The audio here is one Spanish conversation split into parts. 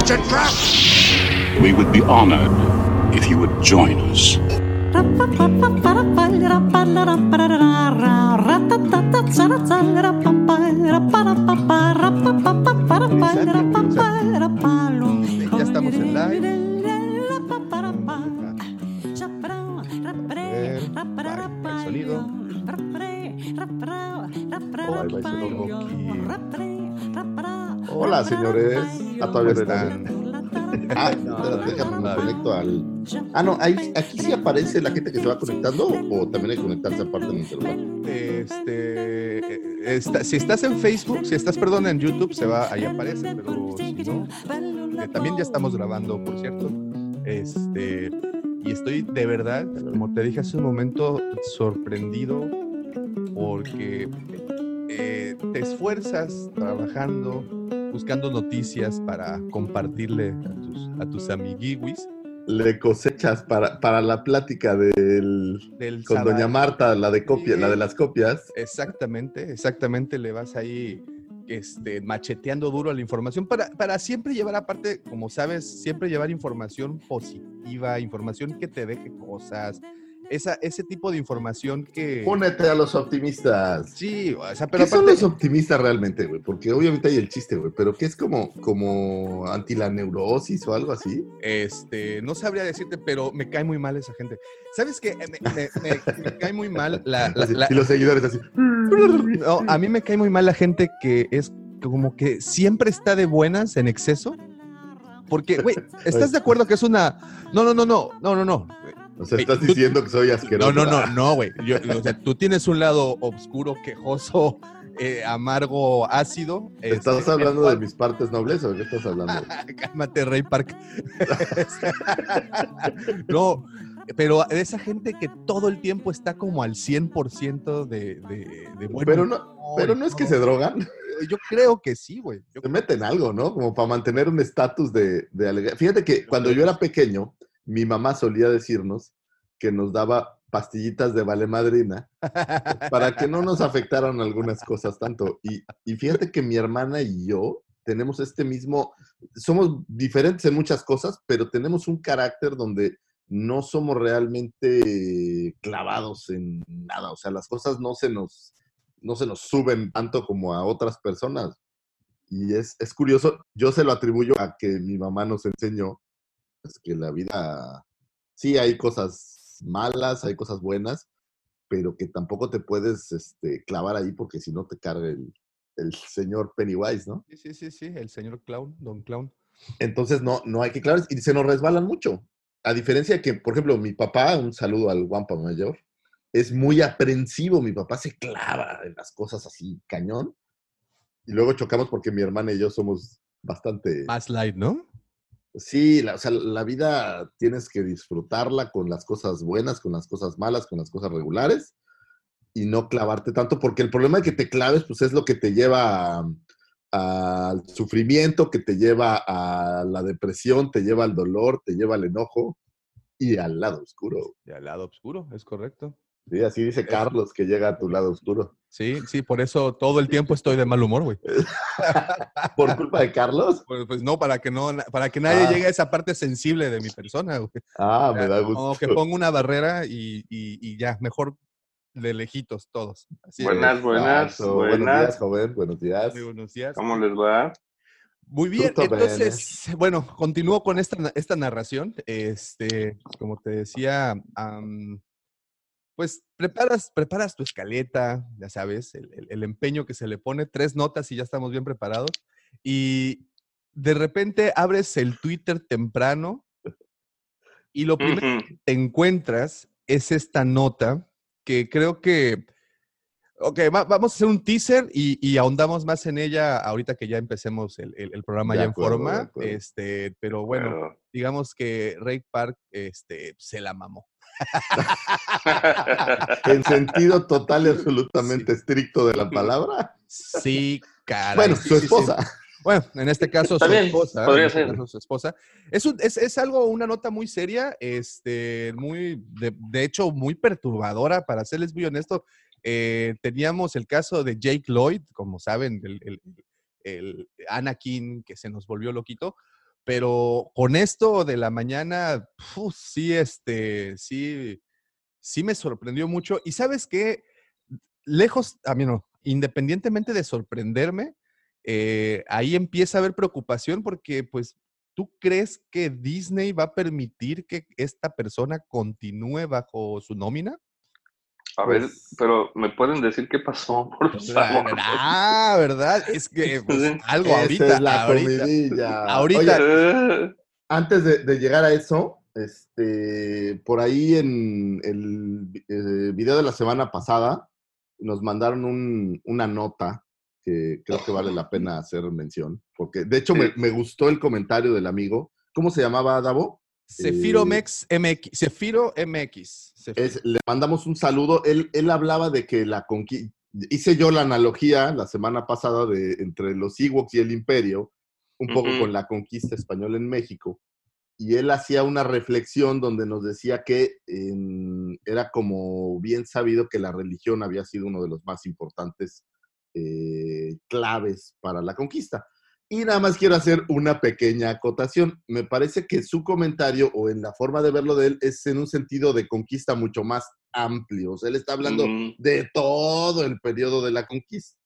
It's a trap! We would be honored if you would join us. Ya estamos en live. el sonido. Ahí va ese logo aquí. Hola, señores. Ah, todavía están. Ah, déjame, me conecto al. Ah, no, ahí, aquí sí aparece la gente que se va conectando o también hay que conectarse aparte en el celular. Este, eh, está- si estás en Facebook, si estás, perdón, en YouTube, se va, ahí aparece, pero si no, eh, también ya estamos grabando, por cierto. Este, y estoy de verdad, como te dije hace un momento, sorprendido porque eh, te esfuerzas trabajando, buscando noticias para compartirle a tus, a tus amiguiwis Le cosechas para, para la plática del, del con doña. Marta, la de copia, Sí. la de las copias. Exactamente, exactamente, le vas ahí este, macheteando duro a la información para, para siempre llevar, aparte, como sabes, siempre llevar información positiva, información que te deje cosas, esa, ese tipo de información que... Únete a los optimistas. Sí, o sea, pero ¿Qué son los optimistas realmente, güey? Porque obviamente hay el chiste, güey, pero ¿qué es como, como anti la neurosis o algo así? este, no sabría decirte, pero me cae muy mal esa gente. ¿Sabes qué? Me, me- me- me cae muy mal la- la- Así, la, y los seguidores así. No, a mí me cae muy mal la gente que es como que siempre está de buenas en exceso. Porque, güey, ¿estás de acuerdo que es una... No, no, no, no, no, no, no. O sea, estás diciendo que soy asqueroso. No, no, no, no, güey. O sea, tú tienes un lado oscuro, quejoso, eh, amargo, ácido. ¿Estás este, hablando el de mis partes nobles o de qué estás hablando? Cálmate, Rey Park. no, pero de esa gente que todo el tiempo está como al 100% de, de, de buen Pero no, pero no es que se drogan, Yo creo que sí, güey. Se meten algo, ¿no? Como para mantener un estatus de, de alegría. Fíjate que cuando yo era pequeño, mi mamá solía decirnos que nos daba pastillitas de vale madrina para que no nos afectaran algunas cosas tanto. Y, y fíjate que mi hermana y yo tenemos este mismo, somos diferentes en muchas cosas, pero tenemos un carácter donde no somos realmente clavados en nada. O sea, las cosas no se nos, no se nos suben tanto como a otras personas. Y es, es curioso, yo se lo atribuyo a que mi mamá nos enseñó pues, que la vida, sí hay cosas malas, hay cosas buenas, pero que tampoco te puedes este, clavar ahí porque si no te carga el, el señor Pennywise, ¿no? Sí, sí, sí, sí, el señor Clown, Don Clown. Entonces no, no hay que clavar y se nos resbalan mucho. A diferencia de que, por ejemplo, mi papá, un saludo al guampa mayor, es muy aprensivo. Mi papá se clava en las cosas así, cañón. Y luego chocamos porque mi hermana y yo somos bastante... Más light, ¿no? Sí, la, o sea, la vida tienes que disfrutarla con las cosas buenas, con las cosas malas, con las cosas regulares y no clavarte tanto, porque el problema de que te claves, pues es lo que te lleva al sufrimiento, que te lleva a la depresión, te lleva al dolor, te lleva al enojo y al lado oscuro. Y al lado oscuro, es correcto. Sí, así dice Carlos que llega a tu lado oscuro. Sí, sí, por eso todo el tiempo estoy de mal humor, güey. ¿Por culpa de Carlos? Pues, pues no, para que no, para que nadie Ah. llegue a esa parte sensible de mi persona, güey. Ah, me da Como gusto. que ponga una barrera y, y- y ya, mejor de lejitos todos. Así Buenas, buenas, Exacto. Buenos días, buenas. joven. Buenos días. Muy buenos días. ¿Cómo les va? Muy bien, entonces, bueno, continúo con esta, esta narración. Este, como te decía, am, pues preparas, preparas tu escaleta, ya sabes, el, el- el empeño que se le pone, tres notas y ya estamos bien preparados. Y de repente abres el Twitter temprano y lo primero que te encuentras es esta nota que creo que Ok, va- vamos a hacer un teaser y, y ahondamos más en ella ahorita que ya empecemos el, el- el programa De ya acuerdo, en forma. Este, pero bueno, digamos que Ray Park este, se la mamó. En sentido total y absolutamente estricto de la palabra. Sí, caray. Bueno, sí, su sí, sí. esposa. Bueno, en este caso su También, esposa. podría en este ser. caso su esposa. Es, un- es, es algo, una nota muy seria, este, muy, de, de hecho, muy perturbadora, para serles muy honesto. Eh, teníamos el caso de Jake Lloyd, como saben, el, el- el Anakin que se nos volvió loquito. Pero con esto de la mañana, sí, este, sí, sí me sorprendió mucho. Y sabes qué, lejos, a mí no, independientemente de sorprenderme, eh, ahí empieza a haber preocupación porque, pues, ¿tú crees que Disney va a permitir que esta persona continúe bajo su nómina? A ver, Pues- pero ¿me pueden decir qué pasó? Por favor? Ah, ¿verdad? Es que pues, algo Esa ahorita, es la ahorita. comidilla. ahorita- Oye, antes de, de llegar a eso, este, por ahí en el eh, video de la semana pasada nos mandaron un- una nota que creo que vale la pena hacer mención, porque de hecho me, me gustó el comentario del amigo. ¿Cómo se llamaba, Davo? Cefiro Eh, Mex MX. Cefiro MX. Cefiro. Es, le mandamos un saludo. Él, él hablaba de que la conquista. Hice yo la analogía la semana pasada de entre los Ewoks y el Imperio, un poco con la conquista española en México. Y él hacía una reflexión donde nos decía que era como bien sabido que la religión había sido uno de los más importantes eh, claves para la conquista. Y nada más quiero hacer una pequeña acotación. Me parece que su comentario o en la forma de verlo de él es en un sentido de conquista mucho más amplio. O sea, él está hablando de todo el periodo de la conquista.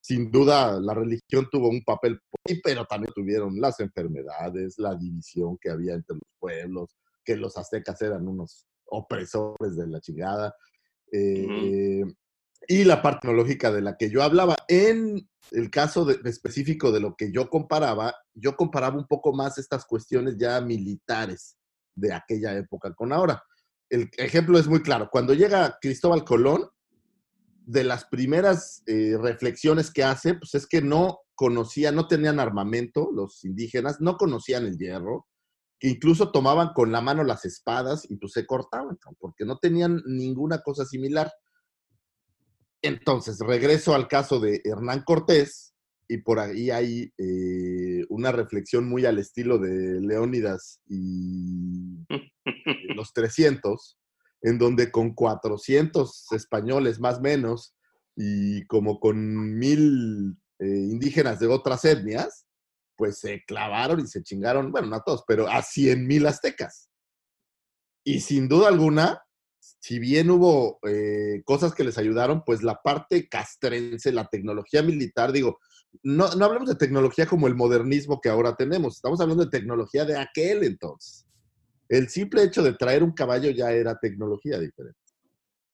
Sin duda, la religión tuvo un papel, pero también tuvieron las enfermedades, la división que había entre los pueblos, que los aztecas eran unos opresores de la chingada. eh, Y la parte tecnológica de la que yo hablaba. En el caso específico de lo que yo comparaba, yo comparaba un poco más estas cuestiones ya militares de aquella época con ahora. El ejemplo es muy claro. Cuando llega Cristóbal Colón, de las primeras eh, reflexiones que hace, pues es que no conocían, no tenían armamento los indígenas, no conocían el hierro, que incluso tomaban con la mano las espadas y pues se cortaban, porque no tenían ninguna cosa similar. Entonces, regreso al caso de Hernán Cortés, y por ahí hay eh, una reflexión muy al estilo de Leónidas y los 300, en donde con 400 españoles más o menos y como con mil eh, indígenas de otras etnias, pues se clavaron y se chingaron, bueno, no a todos, pero a 100 mil aztecas. Y sin duda alguna, si bien hubo eh, cosas que les ayudaron, pues la parte castrense, la tecnología militar, digo, no, no hablamos de tecnología como el modernismo que ahora tenemos, estamos hablando de tecnología de aquel entonces. El simple hecho de traer un caballo ya era tecnología diferente.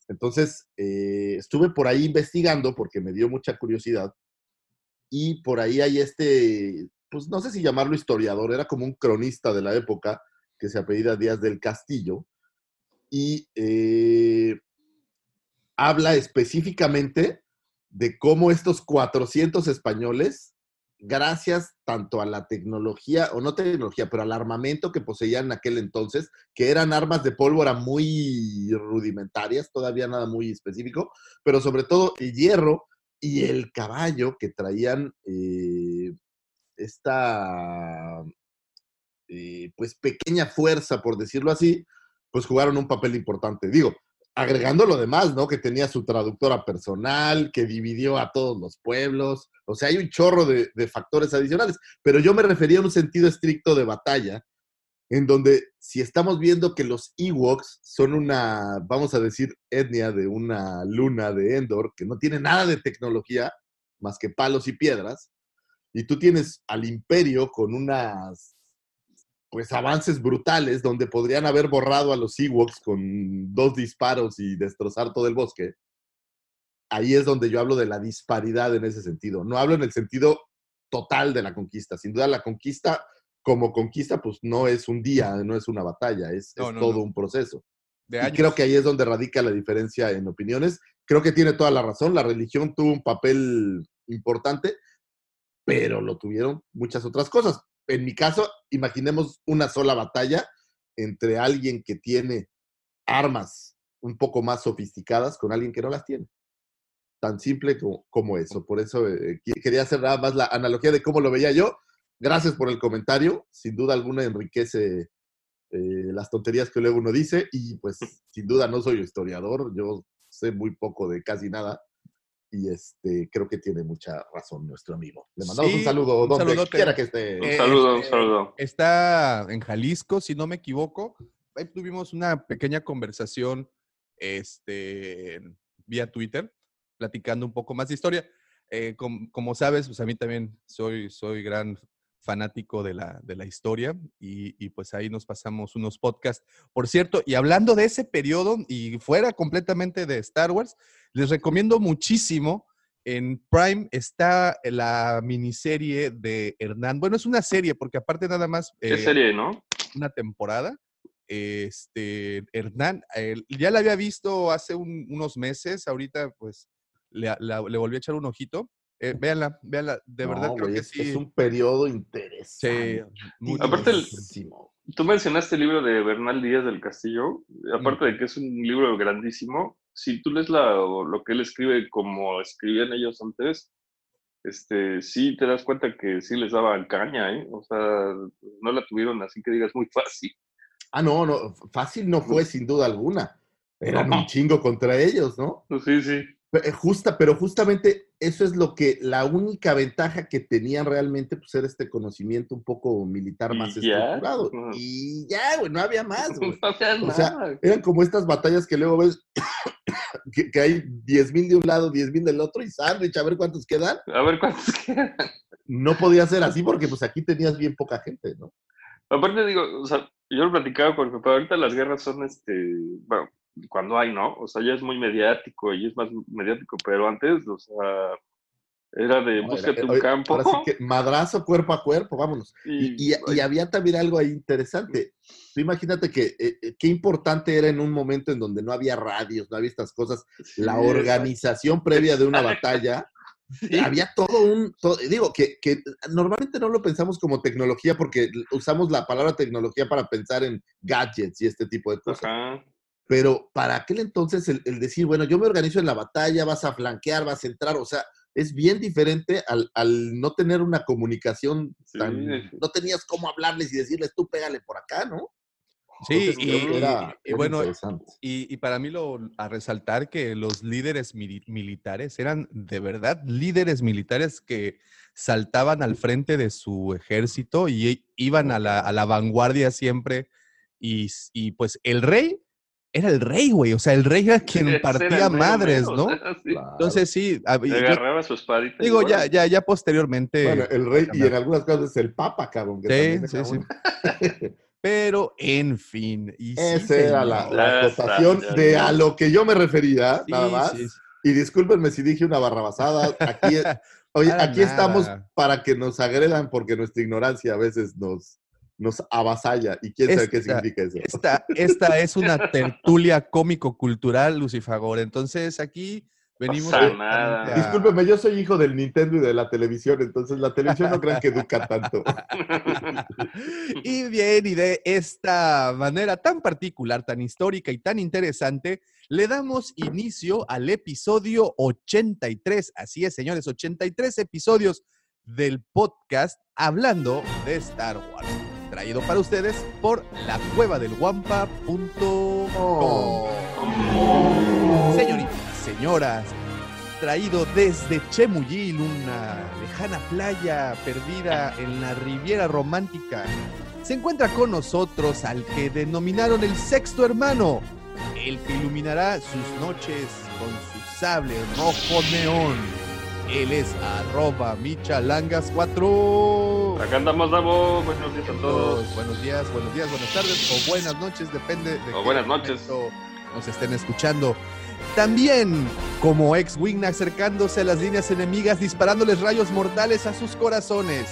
Entonces, eh, estuve por ahí investigando porque me dio mucha curiosidad y por ahí hay este, pues no sé si llamarlo historiador, era como un cronista de la época que se apellida Díaz del Castillo y eh, habla específicamente de cómo estos 400 españoles, gracias tanto a la tecnología, o no tecnología, pero al armamento que poseían en aquel entonces, que eran armas de pólvora muy rudimentarias, todavía nada muy específico, pero sobre todo el hierro y el caballo que traían eh, esta eh, pues pequeña fuerza, por decirlo así, pues jugaron un papel importante. Digo, agregando lo demás, ¿no? Que tenía su traductora personal, que dividió a todos los pueblos. O sea, hay un chorro de, de factores adicionales. Pero yo me refería a un sentido estricto de batalla, en donde si estamos viendo que los Ewoks son una, vamos a decir, etnia de una luna de Endor, que no tiene nada de tecnología más que palos y piedras, y tú tienes al imperio con unas pues avances brutales donde podrían haber borrado a los Ewoks con dos disparos y destrozar todo el bosque. Ahí es donde yo hablo de la disparidad en ese sentido. No hablo en el sentido total de la conquista. Sin duda la conquista como conquista pues no es un día, no es una batalla, es, No, es no, todo no. un proceso. De Y creo que ahí es donde radica la diferencia en opiniones creo que tiene toda la razón. La religión tuvo un papel importante, pero lo tuvieron muchas otras cosas. En mi caso, imaginemos una sola batalla entre alguien que tiene armas un poco más sofisticadas con alguien que no las tiene. Tan simple como, eso. Por eso eh, que- quería hacer nada más la analogía de cómo lo veía yo. Gracias por el comentario. Sin duda alguna enriquece eh, las tonterías que luego uno dice. Y pues, sin duda no soy historiador. Yo sé muy poco de casi nada. Y este, creo que tiene mucha razón nuestro amigo. Le mandamos Sí, un saludo un donde saludote. quiera que esté. Un Eh, saludo, un este, saludo. Está en Jalisco, si no me equivoco. Ahí tuvimos una pequeña conversación este, vía Twitter, platicando un poco más de historia. Eh, com- como sabes, pues a mí también soy, soy gran fanático de la, de la historia y, y pues ahí nos pasamos unos podcasts. Por cierto, y hablando de ese periodo y fuera completamente de Star Wars, les recomiendo muchísimo. En Prime está la miniserie de Hernán. Bueno, es una serie porque aparte nada más ¿Qué eh, serie, no? una temporada. Este, Hernán, eh, ya la había visto hace un- unos meses, ahorita pues le, la- le volví a echar un ojito. Eh, véanla, véanla, de verdad No, creo que es, sí. es un periodo sí, interesante. mucho. Aparte el- Muchísimo. Tú mencionaste el libro de Bernal Díaz del Castillo. Aparte de que es un libro grandísimo, si tú lees la, lo que él escribe como escribían ellos antes, este, sí te das cuenta que sí les daban caña, ¿eh? O sea, no la tuvieron así que digas muy fácil. Ah, no, no, fácil no fue sin duda alguna. Eran No. un chingo contra ellos, ¿no? Sí, sí. Eh, Justa, pero justamente eso es lo que, la única ventaja que tenían realmente, pues era este conocimiento un poco militar más estructurado. Y ya, güey, no había más, güey. No había O sea. Eran como estas batallas que luego ves que, que hay 10.000 de un lado, 10.000 del otro y sándwich, a ver cuántos quedan. A ver cuántos quedan. No podía ser así porque pues aquí tenías bien poca gente, ¿no? Aparte digo, o sea, yo lo platicaba con mi papá, ahorita las guerras son este, bueno, cuando hay, ¿no? O sea, ya es muy mediático y es más mediático, pero antes, o sea, era de búscate un campo. Ahora sí que madrazo cuerpo a cuerpo, vámonos. Y, y- y había también algo ahí interesante. Tú imagínate que eh, eh, qué importante era en un momento en donde no había radios, no había estas cosas, Sí, la organización previa de una batalla. sí. Había todo un, todo- digo, que, que normalmente no lo pensamos como tecnología porque usamos la palabra tecnología para pensar en gadgets y este tipo de cosas. Ajá. Pero para aquel entonces el, el decir, bueno, yo me organizo en la batalla, vas a flanquear, vas a entrar, o sea, es bien diferente al, al no tener una comunicación tan... sí. No tenías cómo hablarles y decirles, tú pégale por acá, ¿no? Sí, Entonces, y, bueno, y, y para mí lo a resaltar que los líderes mili- militares eran de verdad líderes militares que saltaban al frente de su ejército y i- iban a la, a la vanguardia siempre. Y, pues el rey era el rey, güey. O sea, el rey era quien partía madres, ¿no? sí. Claro. Entonces sí, a- yo agarraba su espadita. digo, ya, ya, ya posteriormente. Bueno, el rey y en algunas cosas el papa, cabrón. que Sí, sí, sí. Pero, en fin. Y sí, Esa era la, la acotación de a lo que yo me refería, Sí, nada más. sí, sí. Y discúlpenme si dije una barrabasada. Aquí, oye, Para aquí estamos para que nos agredan porque nuestra ignorancia a veces nos, nos avasalla. ¿Y quién sabe qué Esta- significa eso? Esta, esta es una tertulia cómico-cultural, Lucifagor. Entonces aquí venimos. Pasa directamente nada. a- Discúlpeme, yo soy hijo del Nintendo y de la televisión, entonces la televisión no crean que educa tanto. y bien, y de esta manera tan particular, tan histórica y tan interesante, le damos inicio al episodio 83. Así es, señores, 83 episodios del podcast hablando de Star Wars. Traído para ustedes por la cueva del Señoritas, señoras, traído desde Chemuyil, una lejana playa perdida en la Riviera Romántica, se encuentra con nosotros al que denominaron el sexto hermano, el que iluminará sus noches con su sable rojo neón. Él es arroba michalangas4. Acá andamos, Davo. Buenos días a todos. Buenos días, buenos días, buenas tardes o buenas noches, depende de O qué buenas noches. nos estén escuchando. También, como ex-wing acercándose a las líneas enemigas, disparándoles rayos mortales a sus corazones,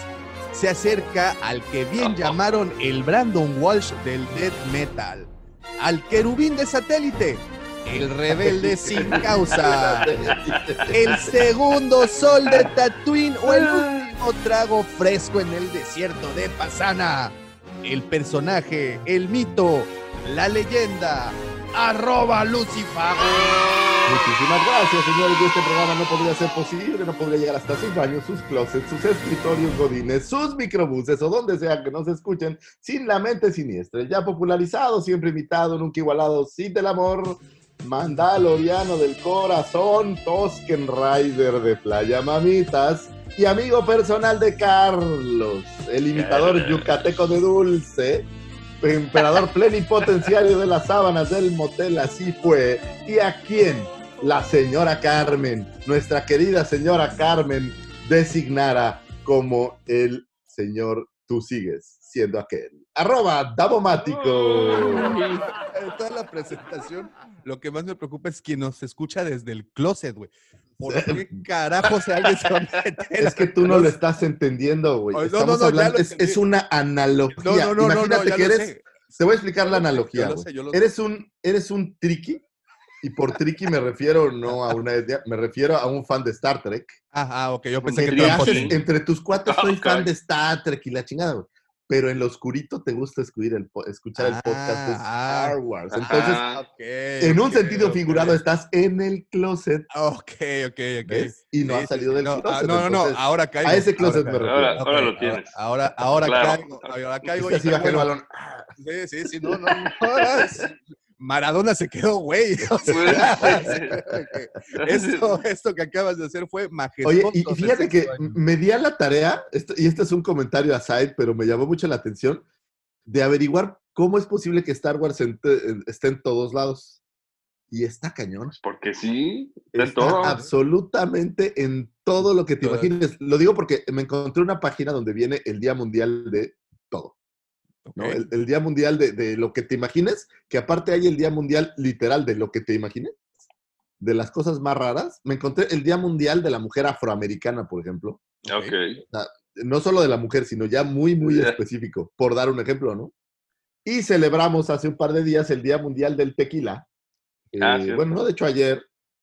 se acerca al que bien llamaron el Brandon Walsh del death metal, al querubín de satélite, el rebelde sin causa, el segundo sol de Tatooine o el último trago fresco en el desierto de Pasana, el personaje, el mito, la leyenda, arroba Lucifago. Muchísimas gracias, señores. Este programa no podría ser posible, no podría llegar hasta sus baños, sus closets, sus escritorios godines, sus microbuses o donde sea que nos escuchen sin la mente siniestra. Ya popularizado, siempre imitado, nunca igualado, sin del amor, mandaloriano del corazón, Tosken Rider de Playa Mamitas y amigo personal de Carlos, el imitador yucateco de Dulce emperador plenipotenciario de las sábanas del motel, así fue. ¿Y a quién? La señora Carmen, nuestra querida señora Carmen, designara como el señor tú sigues siendo aquel. Arroba Davomático. En toda la presentación, lo que más me preocupa es quien nos escucha desde el closet, güey. ¿Por qué carajo se alguien se va a meter Es que tú no lo estás entendiendo, güey. No, Estamos no, no, ya hablando- es, es una analogía. No, no, no, Imagínate que eres. sé. Te voy a explicar la analogía. Yo lo güey. sé, yo lo sé. Eres un, eres un triqui, y por triqui me refiero no a una idea, me refiero a un fan de Star Trek. Ah, ah, ok, yo pensé Que que haces entre tus cuates, soy Ok. fan de Star Trek y la chingada, güey. Pero en lo oscurito te gusta escuchar el, po- escuchar el podcast de Ah, Star Wars. Entonces, en un sentido figurado, estás en el closet Ok, ok, ok. ¿ves? y no Sí, has sí, salido sí, del no, closet. ah, no, no, no, entonces, ahora caigo. a ese closet ahora me caigo. refiero. Ahora, lo tienes. Ahora, ahora Claro. caigo, ahora caigo. Es que y así qué bajé el balón. Sí, sí, sí, no, no, no, Maradona se quedó, güey. O sea, esto, esto que acabas de hacer fue majestuoso. Oye, y, fíjate que me di a la tarea, esto- y este es un comentario aside, pero me llamó mucho la atención, de averiguar cómo es posible que Star Wars esté en todos lados. Y está cañón. Porque sí, de Está todo. absolutamente en todo lo que te imagines. Lo digo porque me encontré una página donde viene el Día Mundial de todo. ¿No? El, el Día Mundial de, de lo que te imagines, que aparte hay el Día Mundial literal de lo que te imagines, de las cosas más raras. Me encontré el Día Mundial de la Mujer Afroamericana, por ejemplo. Ok. No solo de la mujer, sino ya muy, muy específico, por dar un ejemplo, ¿no? Y celebramos hace un par de días el Día Mundial del Tequila. Ah, Eh, bueno, no, de hecho ayer,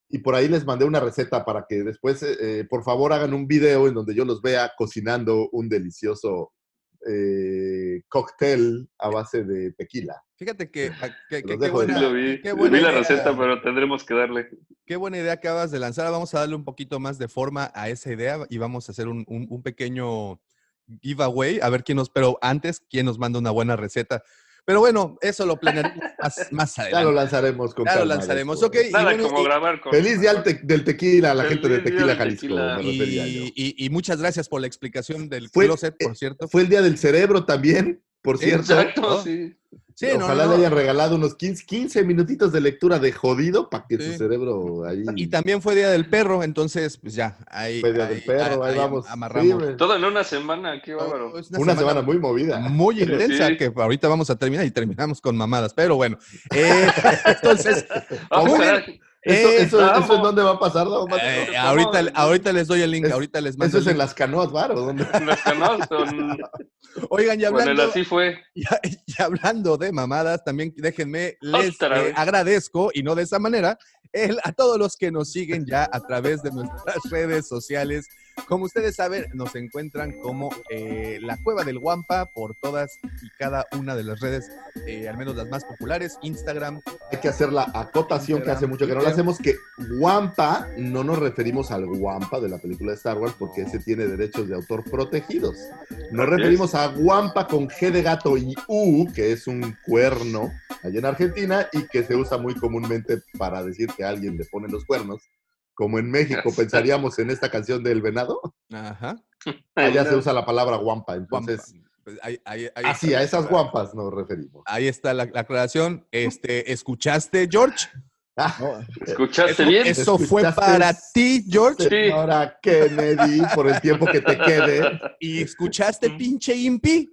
y por ahí les mandé una receta para que después, eh, eh, por favor, hagan un video en donde yo los vea cocinando un delicioso eh, cóctel a base de tequila. Fíjate que, que- que- qué buena, lo vi. qué buena Vi la idea. receta, pero tendremos que darle. Qué buena idea acabas de lanzar. Vamos a darle un poquito más de forma a esa idea y vamos a hacer un, un- un pequeño giveaway. A ver quién nos, pero antes, quién nos manda una buena receta. Pero bueno, eso lo planearemos más, más Ya lo adelante. lanzaremos con Ya lo lanzaremos. después. Ok, y Nada bueno, como y- grabar con. Feliz día te- del tequila a la gente de Tequila Jalisco, tequila. y, y- y muchas gracias por la explicación del Fue- closet, por cierto. Fue el día del cerebro también, por cierto. Exacto, ¿no? sí. Sí, Ojalá no, le hayan regalado unos 15, 15 minutitos de lectura de jodido para que Sí. su cerebro ahí. Y también fue Día del Perro, entonces, pues ya, ahí. Fue Día del perro, ahí, vamos. Amarramos. Sí. Todo en una semana, qué bárbaro. Una, semana, muy movida. muy intensa Sí. que ahorita vamos a terminar y terminamos con mamadas. Pero bueno, eh, entonces, Ah, muy bien. ¿Eso, Eh, eso, vamos. eso en dónde va a pasar? no? Eh, ahorita, ahorita les doy el link, Es- ahorita les mando ¿Eso es en las canoas, bar? ¿o dónde? Los canales son. Oigan, y Bueno, hablando, así fue. y, y hablando de mamadas, también déjenme, les eh, agradezco, y no de esa manera, el, a todos los que nos siguen ya a través de nuestras redes sociales. Como ustedes saben, nos encuentran como eh, la Cueva del Guampa por todas y cada una de las redes, eh, al menos las más populares, Instagram, Hay que hacer la acotación que hace mucho que no la hacemos, que Wampa, no nos referimos al Wampa de la película de Star Wars, porque ese tiene derechos de autor protegidos. Nos referimos a Wampa con G de gato y U, que es un cuerno allá en Argentina y que se usa muy comúnmente para decir que a alguien le pone los cuernos. Como en México pensaríamos en esta canción del venado, Ajá. allá se usa la palabra. Guampa. Entonces, Pues ahí- ahí- ahí así, a esas guampas nos referimos. Ahí está la, la aclaración. Este, ¿Escuchaste, George? ¿Escuchaste Eso, bien? eso fue para ti, George. Sí. Señora Kennedy, por el tiempo que te quede. ¿Y escuchaste, pinche impi?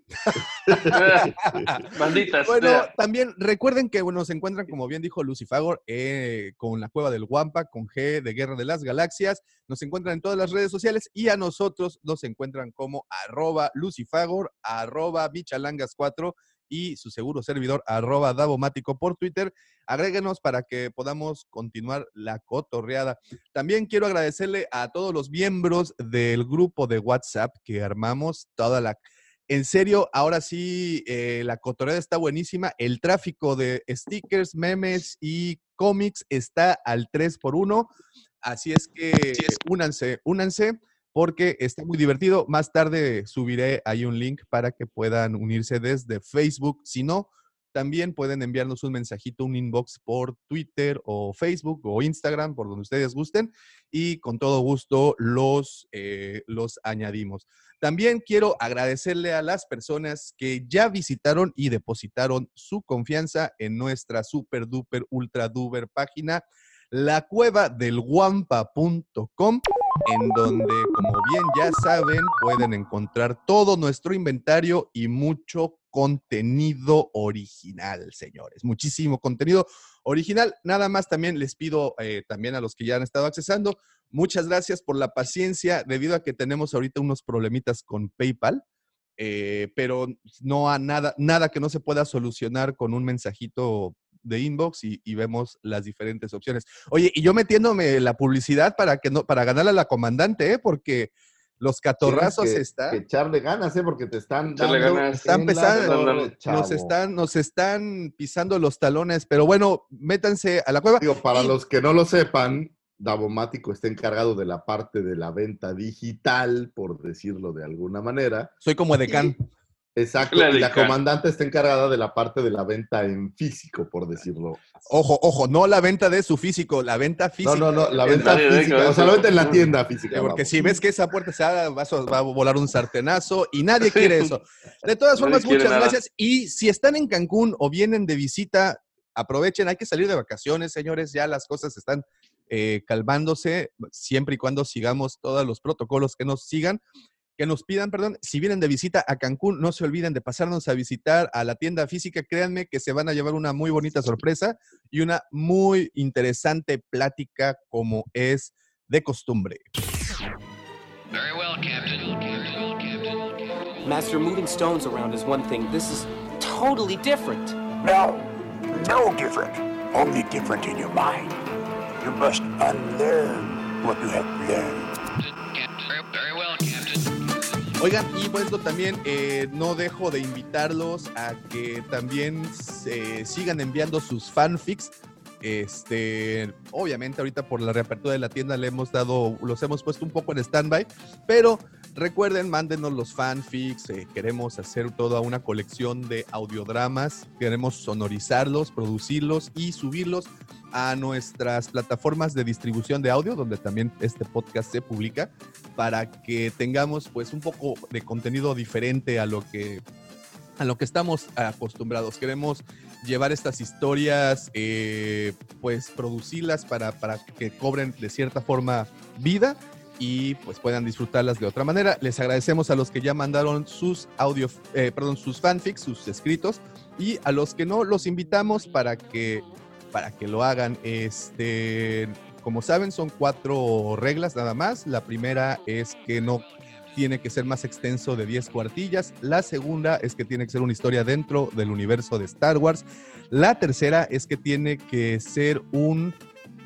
Malditas. Bueno, sea. también recuerden que bueno, nos encuentran, como bien dijo Lucifagor, eh, con la Cueva del Guampa, con G de Guerra de las Galaxias. Nos encuentran en todas las redes sociales y a nosotros nos encuentran como arroba Lucifagor, arroba Bichalangas4 y su seguro servidor arroba Davomático por Twitter. Agréguenos para que podamos continuar la cotorreada. También quiero agradecerle a todos los miembros del grupo de WhatsApp que armamos, toda la... En serio, ahora sí, eh, la cotorreada está buenísima. El tráfico de stickers, memes y cómics está al 3 por 1 Así es que únanse, únanse porque está muy divertido. Más tarde subiré ahí un link para que puedan unirse desde Facebook. Si no, también pueden enviarnos un mensajito, un inbox por Twitter o Facebook o Instagram, por donde ustedes gusten, y con todo gusto los, eh, los añadimos. También quiero agradecerle a las personas que ya visitaron y depositaron su confianza en nuestra super duper ultra duper página la cueva del guampa.com, en donde, como bien ya saben, pueden encontrar todo nuestro inventario y mucho contenido original, señores. Muchísimo contenido original. Nada más también les pido eh, también a los que ya han estado accesando, muchas gracias por la paciencia, debido a que tenemos ahorita unos problemitas con PayPal. Eh, pero no a nada, nada que no se pueda solucionar con un mensajito de inbox y, vemos las diferentes opciones. Oye, y yo metiéndome la publicidad para que no, para ganarle a la comandante, ¿eh? porque los catorrazos están. Que echarle ganas, ¿eh? Porque te están dando, están pesando, nos están, nos están pisando los talones, pero bueno, métanse a la cueva. Digo, para los que no lo sepan, Davomático está encargado de la parte de la venta digital, por decirlo de alguna manera. Soy como edecán. Exacto, y la comandante está encargada de la parte de la venta en físico, por decirlo. Ojo, ojo, no la venta de su físico, la venta física. No, no, no, la venta física, o sea, la venta en la tienda física. Porque si ves que esa puerta se va, va, a volar un sartenazo y nadie quiere eso. De todas formas, muchas gracias. Y si están en Cancún o vienen de visita, aprovechen, hay que salir de vacaciones, señores, ya las cosas están eh, calmándose, siempre y cuando sigamos todos los protocolos que nos sigan que nos pidan, perdón, si vienen de visita a Cancún, no se olviden de pasarnos a visitar a la tienda física. Créanme que se van a llevar una muy bonita sorpresa y una muy interesante plática como es de costumbre. Very well, Captain. Master, moving stones around is one thing. This is totally different. No, no different. Only different in your mind. You must unlearn what you have learned. Oigan, y bueno, también eh, no dejo de invitarlos a que también se sigan enviando sus fanfics. Este, obviamente ahorita por la reapertura de la tienda le hemos dado, los hemos puesto un poco en stand-by, pero recuerden, mándenos los fanfics, eh, queremos hacer toda una colección de audiodramas, queremos sonorizarlos, producirlos y subirlos a nuestras plataformas de distribución de audio, donde también este podcast se publica, para que tengamos pues un poco de contenido diferente a lo que a lo que estamos acostumbrados. Queremos llevar estas historias, eh, pues producirlas para, para que cobren de cierta forma vida y pues puedan disfrutarlas de otra manera. Les agradecemos a los que ya mandaron sus audio, eh, perdón, sus fanfics, sus escritos y a los que no los invitamos para que para que lo hagan. Este, como saben, son cuatro reglas nada más. La primera es que no tiene que ser más extenso de 10 cuartillas. La segunda es que tiene que ser una historia dentro del universo de Star Wars. La tercera es que tiene que ser un,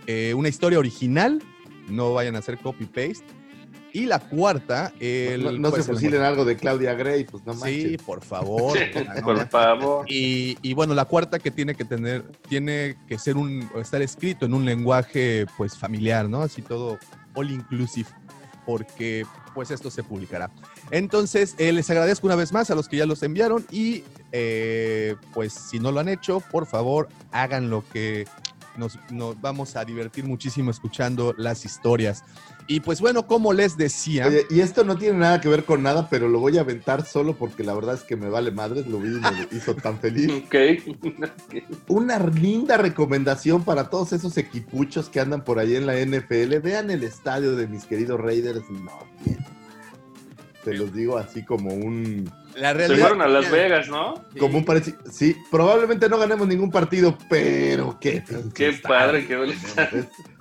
eh, una historia original. No vayan a hacer copy-paste. Y la cuarta, el, no, se fusilen algo de Claudia Gray, pues no manches. Sí, por favor. por favor. Y, y, bueno, la cuarta que tiene que tener, tiene que ser un, estar escrito en un lenguaje pues familiar, ¿no? Así todo all inclusive, porque pues esto se publicará. Entonces, eh, les agradezco una vez más a los que ya los enviaron y eh, pues si no lo han hecho, por favor, hagan lo que nos, nos vamos a divertir muchísimo escuchando las historias. Y pues bueno, como les decía. Oye, y esto no tiene nada que ver con nada, pero lo voy a aventar solo porque la verdad es que me vale madres, lo vi y me hizo tan feliz. Ok. Una linda recomendación para todos esos equipuchos que andan por ahí en la NFL. Vean el estadio de mis queridos Raiders. No, te los digo así como un la realidad, Se fueron a Las Vegas, ¿no? Como un parecido. Sí, probablemente no ganemos ningún partido, pero qué. Qué padre, qué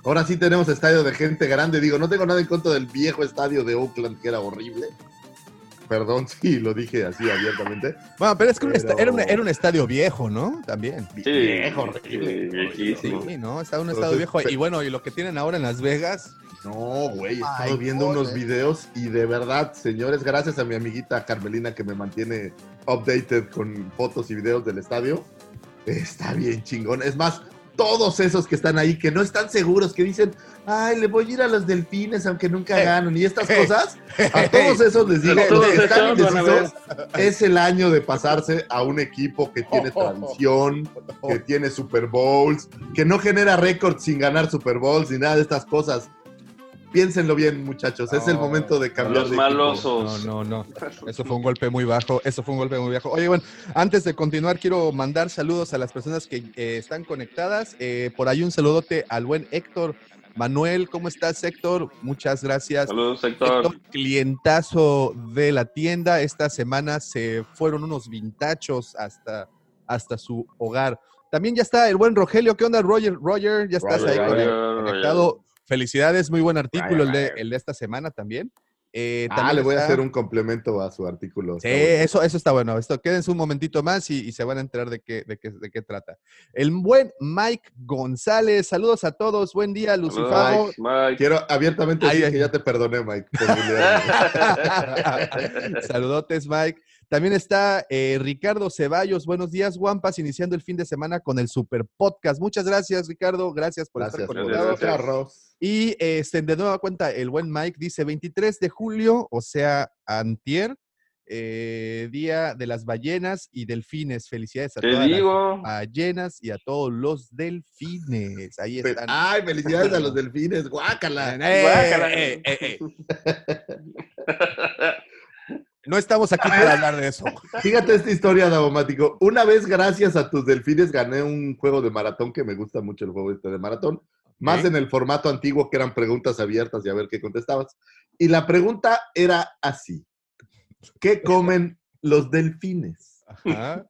Ahora sí tenemos estadio de gente grande. Digo, no tengo nada en contra del viejo estadio de Oakland, que era horrible. perdón si lo dije así abiertamente. Bueno, pero es que Pero- era, un, era un estadio viejo, ¿no? También. Sí, Viejo, sí, horrible. Sí, ¿no? Estaba un estadio viejo. Y bueno, y lo que tienen ahora en Las Vegas. No, güey, he estado viendo unos videos y de verdad, señores, gracias a mi amiguita Carmelina que me mantiene updated con fotos y videos del estadio. Está bien chingón. Es más, todos esos que están ahí que no están seguros, que dicen, ay, le voy a ir a los delfines aunque nunca Hey. ganan y estas Hey. cosas, a todos esos les digo, todos que están indecisos, es el año de pasarse a un equipo que tiene tradición, que tiene Super Bowls, que no genera récords sin ganar Super Bowls ni nada de estas cosas. Piénsenlo bien, muchachos. Es el momos de cambiar Los de malosos. No, no, no. Eso fue un golpe muy bajo. Eso fue un golpe muy bajo. Oye, bueno, antes de continuar, quiero mandar saludos a las personas que eh, están conectadas. Eh, por ahí un saludote al buen Héctor Manuel. ¿Cómo estás, Héctor? Muchas gracias. Saludos, Héctor. Héctor, clientazo de la tienda. Esta semana se fueron unos vintachos hasta, hasta su hogar. También ya está el buen Rogelio. ¿Qué onda, Roger? Roger, ya estás Roger, ahí Roger, conectado. Felicidades, muy buen artículo el de, el de esta semana también. Eh, Ah, también le voy a hacer un complemento a su artículo. Sí, Está bueno. eso, eso está bueno. Esto quédense un momentito más y, y se van a enterar de qué, de, qué, de qué trata. El buen Mike González, saludos a todos. Buen día, Lucifago. Mike, Mike. Quiero abiertamente decir que ya te perdoné, Mike. Saludotes, Mike. También está eh, Ricardo Ceballos. Buenos días, Guampas, iniciando el fin de semana con el Super Podcast. Muchas gracias, Ricardo. Gracias por Gracias. estar conectado. gracias. Y este, de nueva cuenta, el buen Mike dice 23 de julio, o sea, antier, eh, Día de las Ballenas y Delfines. Felicidades a Te todas las digo. ballenas y a todos los delfines. Ahí están. Ay, felicidades a los delfines. Guácala. Eh, Guácala. eh, eh, eh. No estamos aquí para hablar de eso. Fíjate esta historia, Davomático. Una vez, gracias a tus delfines, gané un juego de maratón que me gusta mucho el juego este de maratón. Más en el formato antiguo que eran preguntas abiertas y a ver qué contestabas. Y la pregunta era así: ¿Qué comen los delfines? Ajá.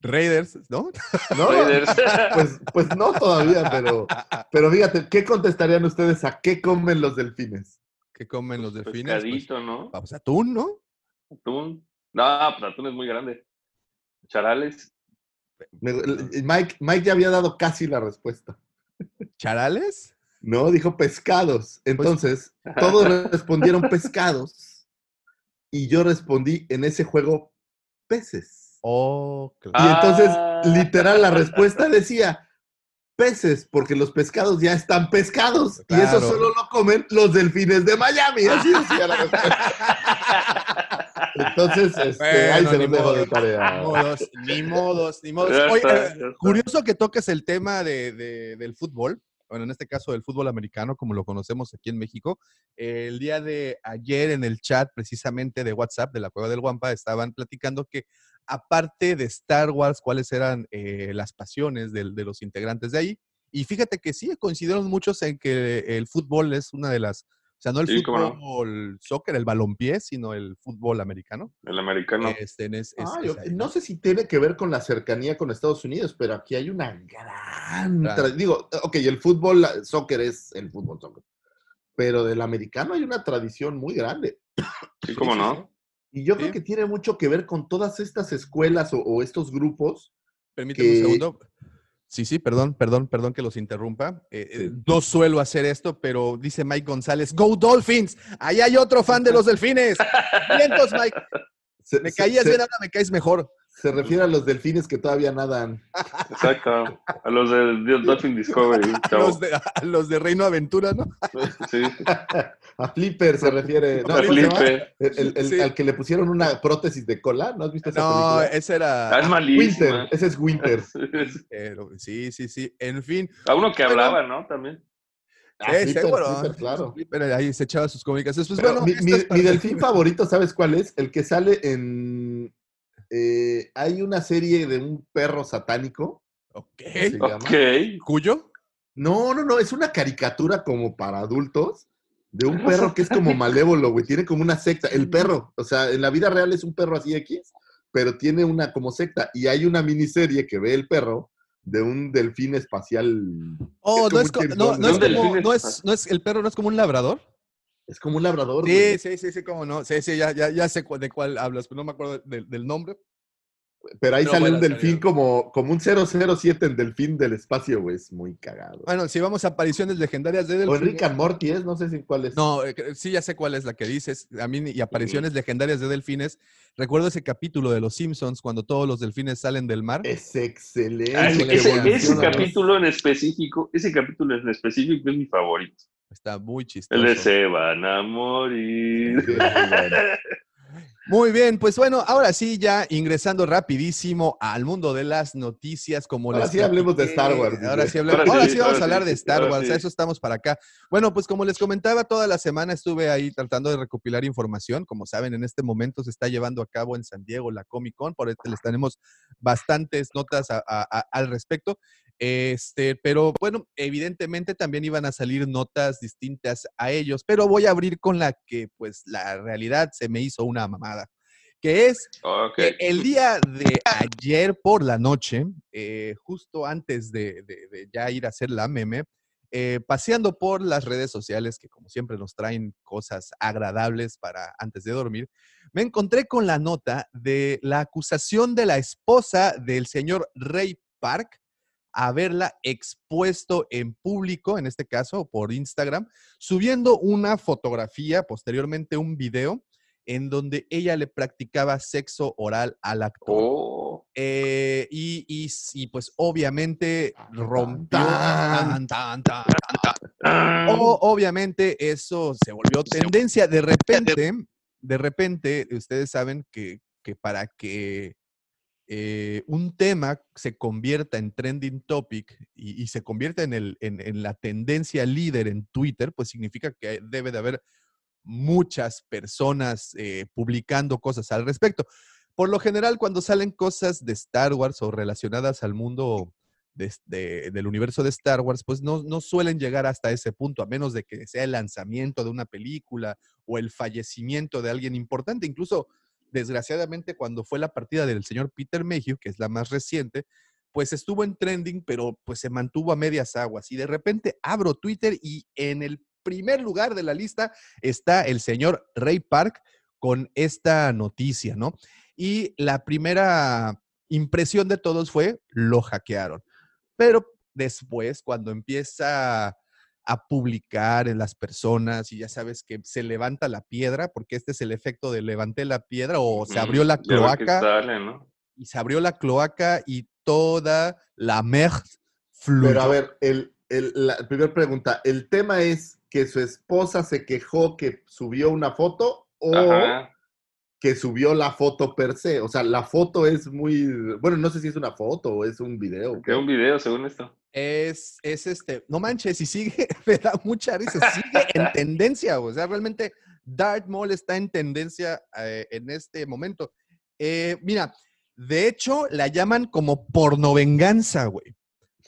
Raiders, ¿no? ¿No? Raiders. Pues, pues no todavía, pero, pero fíjate, ¿qué contestarían ustedes a qué comen los delfines? ¿Qué comen los delfines? Pues, Pescadito, ¿no? pues, atún, ¿no? Atún. No, pues atún es muy grande. Charales. Me- Mike, Mike ya había dado casi la respuesta. ¿Charales? No, dijo pescados. Entonces, todos respondieron pescados. Y yo respondí en ese juego peces. Oh, Y claro. entonces, Ah. literal, la respuesta decía peces, porque los pescados ya están pescados. Y eso solo lo comen los delfines de Miami. Así decía la respuesta. Entonces, este, ahí Bueno, se ni los dejo modo. de Ni tarea. modos, ni modos, ni modos. Oye, está, eh, curioso que toques el tema de, de- del fútbol, bueno, en este caso del fútbol americano, como lo conocemos aquí en México. El día de ayer en el chat precisamente de WhatsApp de la Cueva del Guampa estaban platicando que aparte de Star Wars, cuáles eran eh, las pasiones del- de, los integrantes de ahí. Y fíjate que sí, coincidieron muchos en que el fútbol es una de las, o sea, no el Sí, cómo no. fútbol soccer, el balompié, sino el fútbol americano. El americano. Este, es- es- Ah, yo- ahí, no sé si tiene que ver con la cercanía con Estados Unidos, pero aquí hay una gran... Claro. Digo, ok, el fútbol, la- soccer es el fútbol, soccer. Pero del americano hay una tradición muy grande. Sí, cómo no. Y yo Sí. creo que tiene mucho que ver con todas estas escuelas o, o estos grupos. Permíteme que- un segundo. Sí, sí, perdón, perdón, perdón que los interrumpa. Eh, eh, no suelo hacer esto, pero dice Mike González, ¡Go Dolphins! Ahí hay otro fan de los delfines. Vientos, Mike. Se, Me caías se- bien, ahora me caes mejor. Se refiere a los delfines que todavía nadan. Exacto. A los de Dolphin Discovery, A chavo. los, de, a los de Reino Aventura, ¿no? Sí. A Flipper se refiere. No, A Sí. Al que le pusieron una prótesis de cola. ¿No has visto esa No, película? ese era. Ah, es malísimo. Winter. Ese es Winter. pero sí, sí, sí. En fin. A uno que Bueno. hablaba, ¿no? También. Ah, Sí, Flipper, seguro. Flipper, claro. Flipper ahí se echaba sus comunicaciones. Pues Pero bueno, mi, mi- delfín favorito, ¿sabes cuál es? El que sale en. Eh, hay una serie de un perro satánico. Ok. se llama. Ok. ¿Cuyo? No, no, no, es una caricatura como para adultos de un perro que es como malévolo, güey. Tiene como una secta. El perro, o sea, en la vida real es un perro así X, pero tiene una como secta. Y hay una miniserie que ve el perro de un delfín espacial. Oh, Es no como es, no, es como, es, no es, el perro no es como un labrador. Es como un labrador. Sí, güey. sí, sí, sí, cómo no. Sí, sí, ya, ya, ya sé cu- de cuál hablas, pero no me acuerdo del, del nombre. Pero ahí Pero sale bueno, un delfín como, como un 007 en delfín del espacio, güey. Es muy cagado. Bueno, si vamos a apariciones legendarias de o en delfines. Rick and Morty es, no sé si cuál es. No, eh, sí, ya sé cuál es la que dices. A mí, y apariciones legendarias de delfines. Recuerdo ese capítulo de Los Simpsons cuando todos los delfines salen del mar. Es excelente. Ah, ese, que ese- capítulo en específico, ese capítulo en específico es mi favorito. Está muy chistoso. El de se van a morir. Sí, muy bueno. Muy bien, pues bueno, ahora sí, ya ingresando rapidísimo al mundo de las noticias, como Ahora les sí hablemos de. Star Wars, Ahora sí, hablemos- Ahora ahora sí, vamos ahora a hablar sí, de Star Wars, sí. a eso estamos para acá. Bueno, pues como les comentaba, toda la semana estuve ahí tratando de recopilar información. Como saben, en este momento se está llevando a cabo en San Diego la Comic Con, por eso les tenemos bastantes notas a- a- a- al respecto. Este, pero bueno, evidentemente también iban a salir notas distintas a ellos, pero voy a abrir con la que pues la realidad se me hizo una mamada, que es que el día de ayer por la noche, eh, justo antes de, de- de ya ir a hacer la meme, eh, paseando por las redes sociales, que como siempre nos traen cosas agradables para antes de dormir, me encontré con la nota de la acusación de la esposa del señor Ray Park haberla expuesto en público, en este caso por Instagram, subiendo una fotografía, posteriormente un video, en donde ella le practicaba sexo oral al actor. Oh. Eh, y, y pues obviamente rompió. tan. tan, tan, tan, tan, tan. O- obviamente eso se volvió tendencia. De repente, de repente, ustedes saben que, que para que eh, un tema se convierta en trending topic y, se convierta en, la tendencia líder en Twitter, pues significa que debe de haber muchas personas eh, publicando cosas al respecto. Por lo general, cuando salen cosas de Star Wars o relacionadas al mundo de- de- del universo de Star Wars, pues no suelen llegar hasta ese punto, a menos de que sea el lanzamiento de una película o el fallecimiento de alguien importante. Incluso, desgraciadamente, cuando fue la partida del señor Peter Mayhew, que es la más reciente, pues estuvo en trending, pero pues se mantuvo a medias aguas. Y de repente abro Twitter y en el primer lugar de la lista está el señor Ray Park con esta noticia, ¿no? Y la primera impresión de todos fue, lo hackearon. Pero después, cuando empieza a publicar en las personas y ya sabes que se levanta la piedra, porque este es el efecto de levanté la piedra o se abrió la cloaca sale, ¿no? y se abrió la cloaca y toda la merd fluyó. Pero a ver, el, el- la primera pregunta, ¿el tema es que su esposa se quejó que subió una foto o Ajá. que subió la foto per se? O sea, la foto es muy, bueno, no sé si es una foto o es un video. Que un video, según esto. Es, es este, no manches, y sigue, me da mucha risa, sigue en tendencia, o sea, realmente Darth Maul está en tendencia eh, en este momento. Eh, mira, de hecho, la llaman como pornovenganza, güey.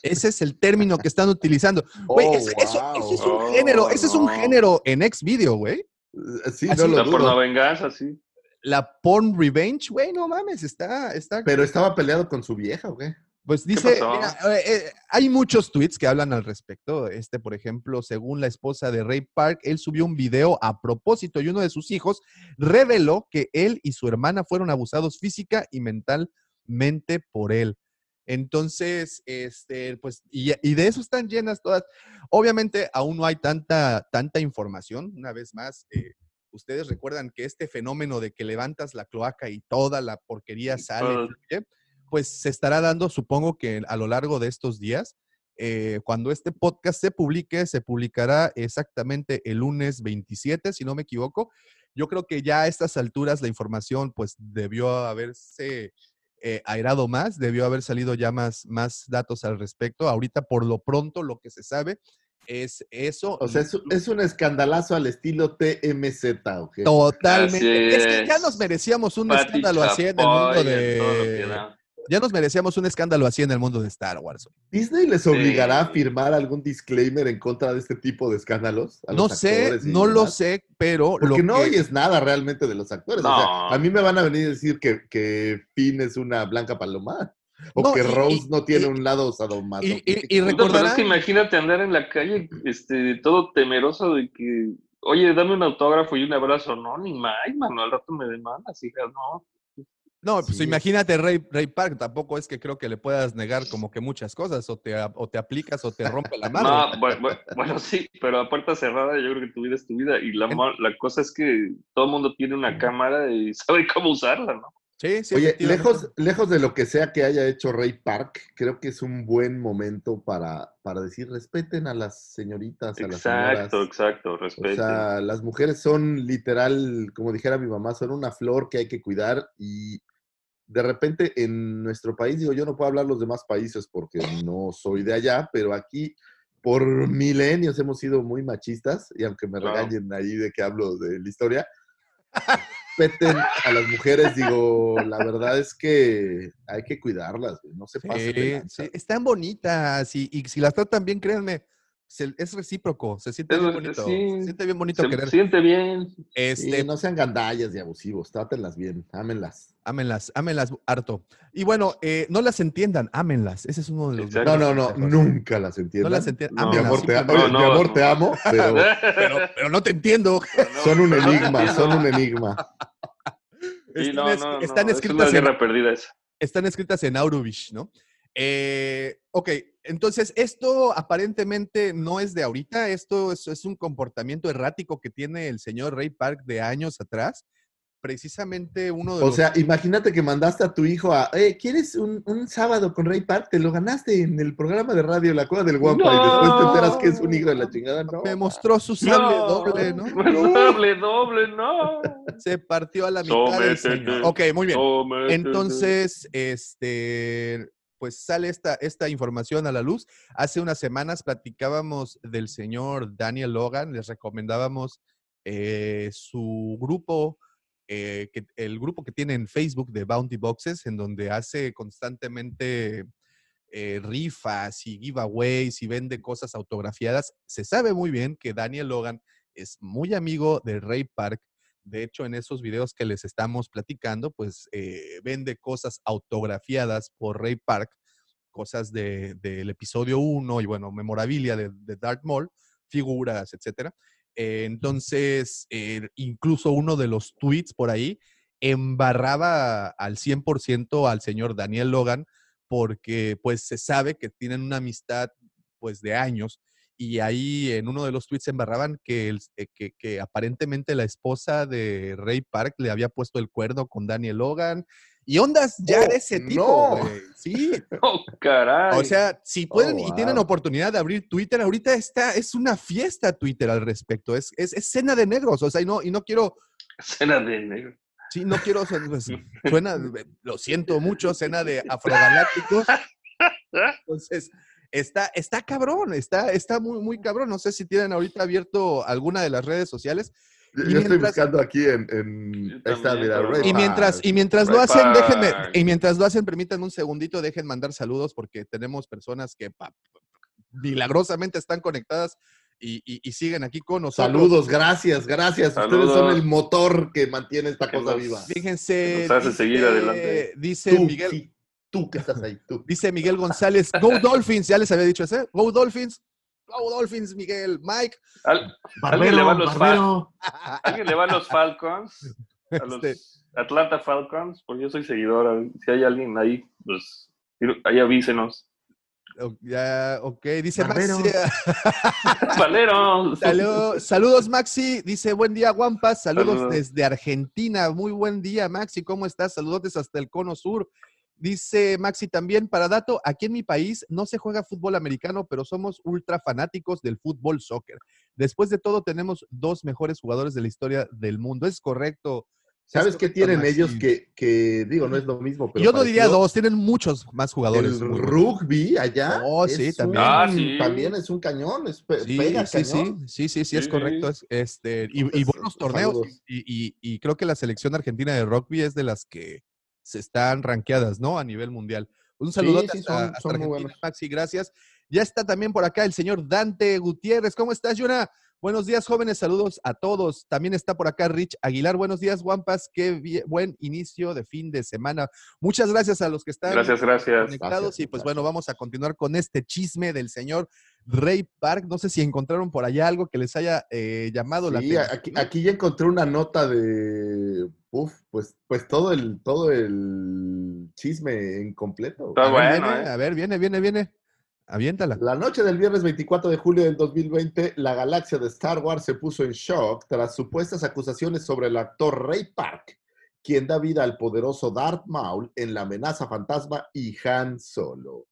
Ese es el término que están utilizando. Güey, Oh, ese, eso- wow. ese es un Oh, género, ese es un no. género en ex video, güey. Eh, Sí, no La pornovenganza, sí. La porn revenge, güey, no mames, está, está Pero estaba peleado con su vieja, ¿o qué? Pues dice, mira, eh, eh, hay muchos tweets que hablan al respecto. Este, por ejemplo, según la esposa de Ray Park, él subió un video a propósito y uno de sus hijos reveló que él y su hermana fueron abusados física y mentalmente por él. Entonces, este, pues, y, y de eso están llenas todas. Obviamente, aún no hay tanta, tanta información. Una vez más, eh, ustedes recuerdan que este fenómeno de que levantas la cloaca y toda la porquería sale, pues se estará dando, supongo que a lo largo de estos días. Eh, cuando este podcast se publique, se publicará exactamente el lunes 27, si no me equivoco. Yo creo que ya a estas alturas la información pues debió haberse eh, airado más, debió haber salido ya más, más datos al respecto. Ahorita por lo pronto lo que se sabe es eso. O sea, es, es un escandalazo al estilo TMZ, ¿o qué? Totalmente. Así Es que ya nos merecíamos un Pati escándalo así en el mundo Chapoy, en todo lo que de... Ya nos merecíamos un escándalo así en el mundo de Star Wars. ¿Disney les obligará a firmar algún disclaimer en contra de este tipo de escándalos? a No los sé, y no lo sé, pero lo Porque no que- oyes nada realmente de los actores. O sea, a mí me van a venir a decir que, que Finn es una blanca paloma. O No, que y- Rose y- no tiene y- un lado y- sadomasoquístico. y No, pero es recordarán- que imagínate andar en la calle este, todo temeroso de que oye, dame un autógrafo y un abrazo. No, ni más, mano, al rato me demandas, hija, no. No, pues Sí. imagínate Ray, Ray Park, tampoco es que creo que le puedas negar como que muchas cosas, o te, o te aplicas o te rompe la madre. No, bu- bu- bueno, sí, pero a puerta cerrada yo creo que tu vida es tu vida. Y la, la cosa es que todo el mundo tiene una cámara y sabe cómo usarla, ¿no? Sí, sí. Oye, lejos, lejos de lo que sea que haya hecho Ray Park, creo que es un buen momento para, para decir respeten a las señoritas, a las señoras. Exacto, exacto, O respeto. sea, las mujeres son literal, como dijera mi mamá, son una flor que hay que cuidar y de repente en nuestro país, digo, yo no puedo hablar los demás países porque no soy de allá, pero aquí por milenios hemos sido muy machistas y aunque me Claro. regañen ahí de que hablo de la historia, respeten a las mujeres, digo, la verdad es que hay que cuidarlas, no se pasen sí, están bonitas y, y si las tratan bien, créanme, se- es recíproco, se siente Es bien bonito, sí, se siente bien bonito Se querer. siente bien. Este, Sí, no sean gandallas y abusivos, trátenlas bien, ámenlas. ámenlas, ámenlas harto. Y bueno, eh, no las entiendan, ámenlas. Ese es uno de los. No, no, no, nunca las entiendan. No las entiendan, No, Mi amor, te. No, mi amor, no. te amo, pero Pero, pero no te entiendo. son un enigma, son un enigma. Sí, Están, no, es- no, no, están es escritas una en, guerra perdida esa. están escritas en Aurubish, ¿no? Eh, ok, entonces esto aparentemente no es de ahorita, esto es, es un comportamiento errático que tiene el señor Ray Park de años atrás. Precisamente uno de O los... sea, imagínate que mandaste a tu hijo a, eh, ¿quieres un, un sábado con Ray Park? Te lo ganaste en el programa de radio La Cueva del Guampa y después te enteras que es un hijo de la chingada, ¿no? me mostró su sable No, doble, ¿no? Doble, doble, no. Se partió a la mitad del señor. Ok, muy bien. Sométete. Entonces, este, pues sale esta, esta información a la luz. Hace unas semanas platicábamos del señor Daniel Logan, les recomendábamos eh, su grupo, eh, el grupo que tiene en Facebook de Bounty Boxes, en donde hace constantemente eh, rifas y giveaways y vende cosas autografiadas. Se sabe muy bien que Daniel Logan es muy amigo de Ray Park. De hecho, en esos videos que les estamos platicando, pues eh, vende cosas autografiadas por Ray Park, cosas de- del episodio 1 y bueno, memorabilia de, de Darth Maul, figuras, etcétera. Eh, entonces, eh, incluso uno de los tweets por ahí embarraba al 100% al señor Daniel Logan porque pues se sabe que tienen una amistad pues de años y ahí en uno de los tweets embarraban que, el- eh, que, que aparentemente la esposa de Ray Park le había puesto el cuerno con Daniel Logan y ondas ya Oh, de ese tipo, no. güey. Sí, Oh, caray. o sea, si pueden Oh, y tienen wow. oportunidad de abrir Twitter, ahorita está, es una fiesta Twitter al respecto, es, es, es cena de negros, o sea, y no, y no quiero, Cena de negro. sí, no quiero, pues, suena, lo siento mucho, cena de afrogalácticos, entonces, está, está cabrón, está, está muy, muy cabrón, no sé si tienen ahorita abierto alguna de las redes sociales, Yo, Y yo estoy buscando aquí en... Ray no. Y mientras, y mientras lo hacen, déjenme, y mientras lo hacen, permítanme un segundito, dejen mandar saludos porque tenemos personas que pa- milagrosamente están conectadas y, y- y siguen aquí con nosotros. Saludos, gracias, gracias. Ustedes son el motor que mantiene esta Que cosa nos- viva. Fíjense. Nos hace seguir adelante. Dice Tú, Miguel, sí, tú que estás ahí, tú. dice Miguel González, Go Dolphins, ya les había dicho ese. Go Dolphins, Go Dolphins, Miguel, Mike. Al- ¿Alguien le va los barbero. ¿Alguien le va a los Falcons? A los Este, Atlanta Falcons, porque yo soy seguidora. Si hay alguien ahí, pues ahí avísenos. ya, ok, dice Barbero. Maxi. Saludos, Maxi. Dice, buen día, Guampas. Saludos, Saludos. desde Argentina. Muy buen día, Maxi. ¿Cómo estás? Saludos hasta el cono sur. Dice Maxi también, para dato, aquí en mi país no se juega fútbol americano, pero somos ultra fanáticos del fútbol soccer. Después de todo, tenemos dos mejores jugadores de la historia del mundo. Es correcto. ¿Sabes Es qué tienen Maxi. ellos que, que, digo, no es lo mismo, pero Yo no diría dos, tienen muchos más jugadores. El rugby allá Oh, sí, también. un- Ah, sí. también es un cañón, es pe- Sí, pega sí, sí, cañón. sí, sí, sí, es correcto. es- este, y, y buenos torneos. Y, y- y creo que la selección argentina de rugby es de las que están rankeadas, ¿no? A nivel mundial. Un saludo sí, hasta, hasta Argentina, buenos. Maxi, gracias. Ya está también por acá el señor Dante Gutiérrez. ¿Cómo estás, Yuna? Buenos días, jóvenes. Saludos a todos. También está por acá Rich Aguilar. Buenos días, Guampas. Qué bien- buen inicio de fin de semana. Muchas gracias a los que están Gracias, gracias. conectados. Gracias, y pues gracias. bueno, vamos a continuar con este chisme del señor Ray Park. No sé si encontraron por allá algo que les haya eh, llamado la atención. aquí, aquí ya encontré una nota de. Uf, pues, pues todo el, todo el chisme en completo. Está a, ver, bueno, viene, ¿eh? a ver, viene, viene, viene. Aviéntala. La noche del viernes 24 de julio del 2020, la galaxia de Star Wars se puso en shock tras supuestas acusaciones sobre el actor Ray Park, quien da vida al poderoso Darth Maul en La amenaza fantasma y Han Solo.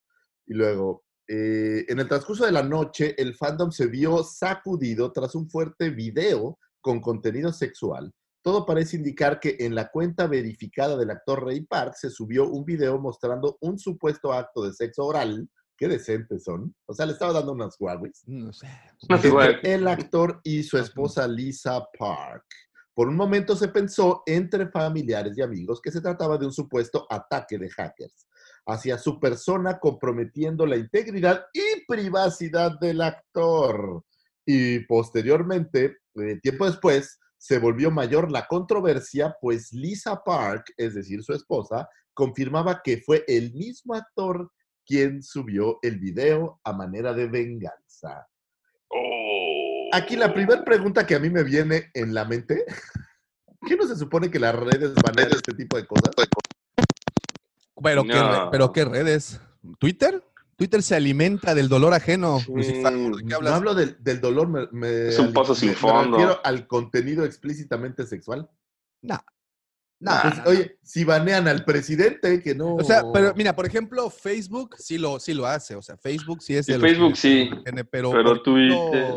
Y luego, eh, en el transcurso de la noche, el fandom se vio sacudido tras un fuerte video con contenido sexual. Todo parece indicar que en la cuenta verificada del actor Ray Park se subió un video mostrando un supuesto acto de sexo oral Qué decentes son. O sea, le estaba dando unas Huawei's. No sé. Entre el actor y su esposa Lisa Park. Por un momento se pensó entre familiares y amigos que se trataba de un supuesto ataque de hackers hacia su persona, comprometiendo la integridad y privacidad del actor. Y posteriormente, eh, tiempo después, se volvió mayor la controversia, pues Lisa Park, es decir, su esposa, confirmaba que fue el mismo actor quien subió el video a manera de venganza. Oh. Aquí la primera pregunta que a mí me viene en la mente, ¿qué no se supone que las redes banean este tipo de cosas? Pero, ¿qué, No. pero qué redes? ¿Twitter? Twitter se alimenta del dolor ajeno. Sí, Lucifer, ¿de qué No hablo del, del dolor, me, me- Es un pozo sin me- me fondo. refiero al contenido explícitamente sexual. No. Pues, oye, si banean al presidente, que no... O sea, pero mira, por ejemplo, Facebook sí lo, sí lo hace. O sea, Facebook sí es Sí, que Facebook sí, tiene, pero, pero Twitter-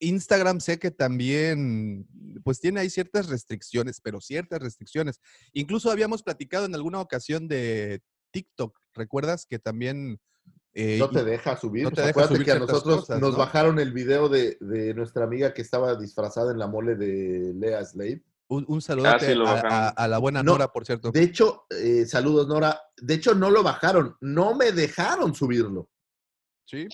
Instagram sé que también, pues tiene ahí ciertas restricciones, pero ciertas restricciones. Incluso habíamos platicado en alguna ocasión de TikTok, ¿recuerdas? Que también... eh, No te deja subir. no te deja acuérdate subir que a nosotros cosas, nos ¿no? bajaron el video de, de nuestra amiga que estaba disfrazada en la mole de Lea Slave. un, un saludote Ah, sí, lo a, bajaron. a- a la buena No, Nora, por cierto. De hecho, eh, saludos Nora. De hecho, no lo bajaron. No me dejaron subirlo. Sí.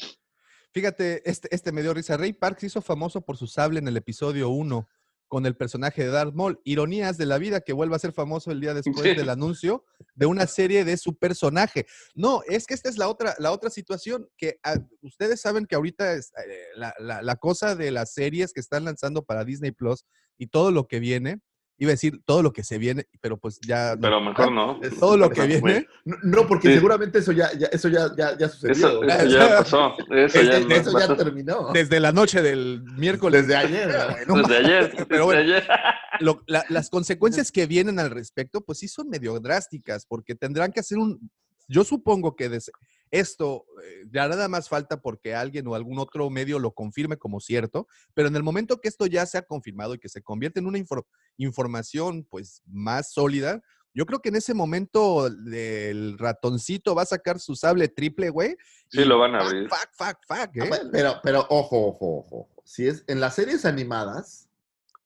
Fíjate, este, este me dio risa. Ray Park se hizo famoso por su sable en el episodio 1 con el personaje de Darth Maul. Ironías de la vida que vuelva a ser famoso el día después del anuncio de una serie de su personaje. No, es que esta es la otra, la otra situación que ah, ustedes saben que ahorita es, eh, la, la- la cosa de las series que están lanzando para Disney Plus y todo lo que viene, iba a decir todo lo que se viene, pero pues ya... no. pero mejor no. Es- Todo lo que viene. No, no, porque Sí. seguramente eso ya, ya- eso ya, ya, ya sucedió. Eso, ¿no? eso ya pasó. Eso Es- ya, es- no eso ya pasó. terminó. Desde la noche del miércoles. Desde ayer. ¿no? No Desde ayer. Pero desde bueno. ayer. lo- la- las consecuencias que vienen al respecto, pues sí son medio drásticas, porque tendrán que hacer un, yo supongo que des- esto eh, ya nada más falta porque alguien o algún otro medio lo confirme como cierto, pero en el momento que esto ya se ha confirmado y que se convierte en una infor- información pues más sólida, yo creo que en ese momento el ratoncito va a sacar su sable triple, güey. Sí, lo van a abrir. Fuck, fuck, fuck, Ah, ¿eh? Pero, pero ojo, ojo, ojo. ojo. Si es en las series animadas,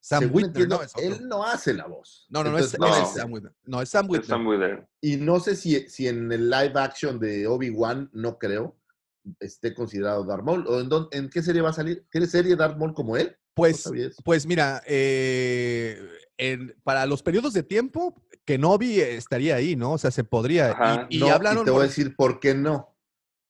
Sam según Witwer, entiendo, ¿no? Es él no hace la voz. No, no, no, es, no. Sam Witwer. No, es Sam de. Y no sé si, si en el live action de Obi-Wan, no creo, esté considerado Darth Maul. ¿O en, dónde- en qué serie va a salir? ¿Tiene serie Darth Maul como él? Pues, pues mira, eh, en- para los periodos de tiempo, Kenobi estaría ahí, ¿no? O sea, se podría. Ajá. Y, y No, hablaron. te voy a decir por qué no.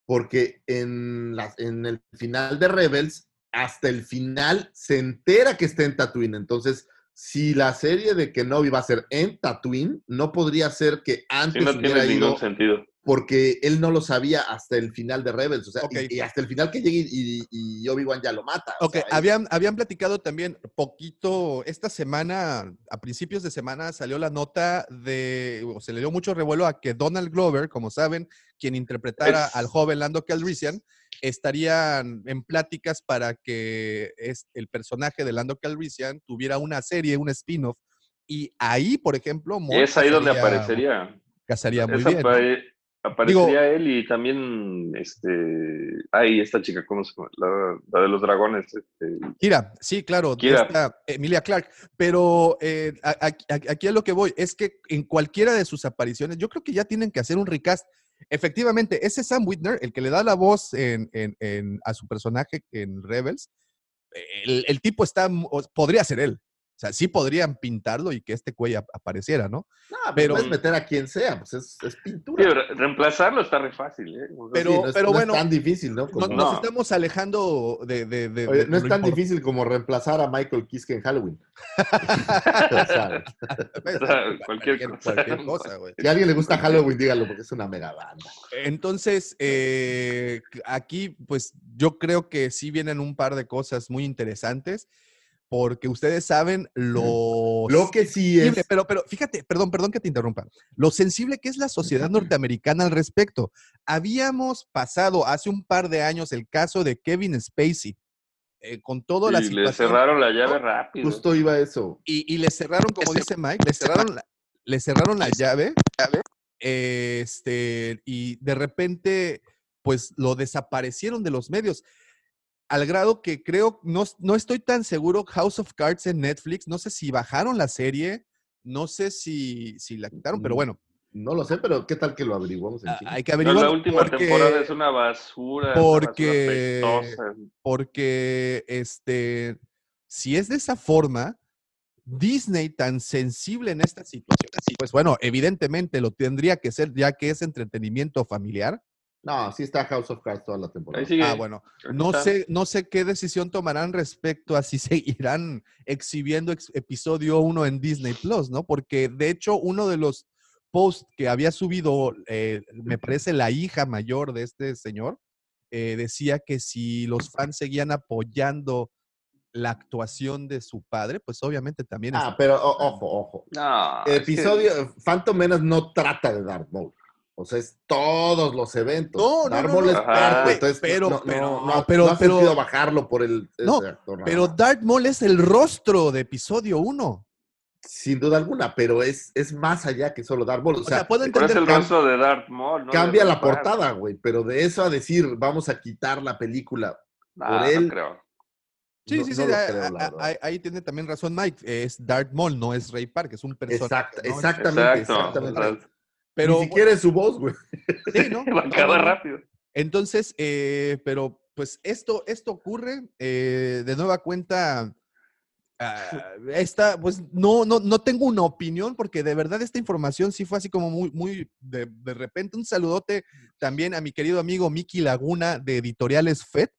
Porque en, la- en el final de Rebels, hasta el final, se entera que está en Tatooine. Entonces, si la serie de Kenobi va a ser en Tatooine, no podría ser que Sí, antes no hubiera tiene ido ningún sentido. porque él no lo sabía hasta el final de Rebels. O sea, y, y hasta el final que llegue y, y Obi-Wan ya lo mata. Ok, sea, es- habían, habían platicado también poquito, esta semana, a principios de semana salió la nota de, o se le dio mucho revuelo a que Donald Glover, como saben, quien interpretara Es- al joven Lando Calrissian, estarían en pláticas para que es, el personaje de Lando Calrissian tuviera una serie, un spin-off, y ahí, por ejemplo, Maul es ahí donde casaría- aparecería. Casaría muy Es bien. ¿no? apare- aparecería él y también este. Ay, esta chica, ¿cómo se llama? La, la de los dragones. Este, Kira, sí, claro, Kira. esta Emilia Clark. Pero eh, a- a- a- aquí a lo que voy es que en cualquiera de sus apariciones, yo creo que ya tienen que hacer un recast. Efectivamente, ese Sam Whitner, el que le da la voz en- en- en- a su personaje en Rebels, el, el tipo está, podría ser él. O sea, sí podrían pintarlo y que este cuello ap- apareciera, ¿no? No, pero Pero- puedes meter a quien sea, pues es, pintura. re- reemplazarlo está re fácil, ¿eh? O sea, Pero- Sí, no es, pero no es bueno, tan difícil, ¿no? Nos No. estamos alejando de... de- de- Oye, de no es tan difícil como reemplazar a Michael Kiske en Halloween. O sea, cualquier cosa. Cualquier cosa, güey. si a alguien le gusta Halloween, dígalo, porque es una mega banda. Entonces, eh, aquí, pues yo creo que sí vienen un par de cosas muy interesantes, porque ustedes saben lo, Lo que sí es. pero, pero fíjate, perdón, perdón que te interrumpa, lo sensible que es la sociedad norteamericana al respecto. Habíamos pasado hace un par de años el caso de Kevin Spacey, eh, con toda la Y le situación. cerraron la llave rápido. Justo iba eso. Y, y le cerraron, como dice Mike, le cerraron la, le cerraron la llave. Este, y de repente, pues lo desaparecieron de los medios. Al grado que creo, no, no estoy tan seguro, House of Cards en Netflix, no sé si bajaron la serie, no sé si, si la quitaron, pero Mm, bueno, No lo sé, pero ¿qué tal que lo averiguamos en ah, chinga? hay que Pero averiguar. la última porque- temporada es una basura. una porque- basura porque este, si es de esa forma, Disney tan sensible en esta situación, pues bueno, evidentemente lo tendría que ser ya que es entretenimiento familiar. No, sí está House of Cards toda la temporada. Ah, bueno, no sé, no sé qué decisión tomarán respecto a si seguirán exhibiendo ex- episodio 1 en Disney Plus, ¿no? Porque de hecho uno de los posts que había subido, eh, me parece la hija mayor de este señor, eh, decía que si los fans seguían apoyando la actuación de su padre, pues obviamente también Ah, pero o- ojo, ojo. No, es que- Episodio, Phantom Menace no trata de Darth Maul. O sea, es todos los eventos. No, no, Darth no, Maul no. es Ajá. parte, entonces Pero- no, pero- no, no, pero- no ha pero- sentido bajarlo por el No, actor pero. Darth Maul es el rostro de episodio 1. Sin duda alguna, pero es, es más allá que solo Darth Maul. O O sea, sea, puedo Pero es entender el rostro de Darth Maul. ¿no? cambia la portada, güey, pero de eso a decir, vamos a quitar la película No, por no él, creo. Sí, no- sí, sí, lo a- creo, a- la a- verdad. ahí, ahí tiene también razón Mike, es Darth Maul, no es Ray Park, es un personaje. ¿no? exactamente, Exacto. exactamente. o sea, Pero Ni siquiera es su voz, güey. sí, ¿no? va a acabar rápido. Entonces, eh, pero pues esto, esto ocurre eh, de nueva cuenta. ah, esta, pues no, no, no tengo una opinión porque de verdad esta información sí fue así como muy, muy de, de repente. Un saludote también a mi querido amigo Miki Laguna de Editoriales FED.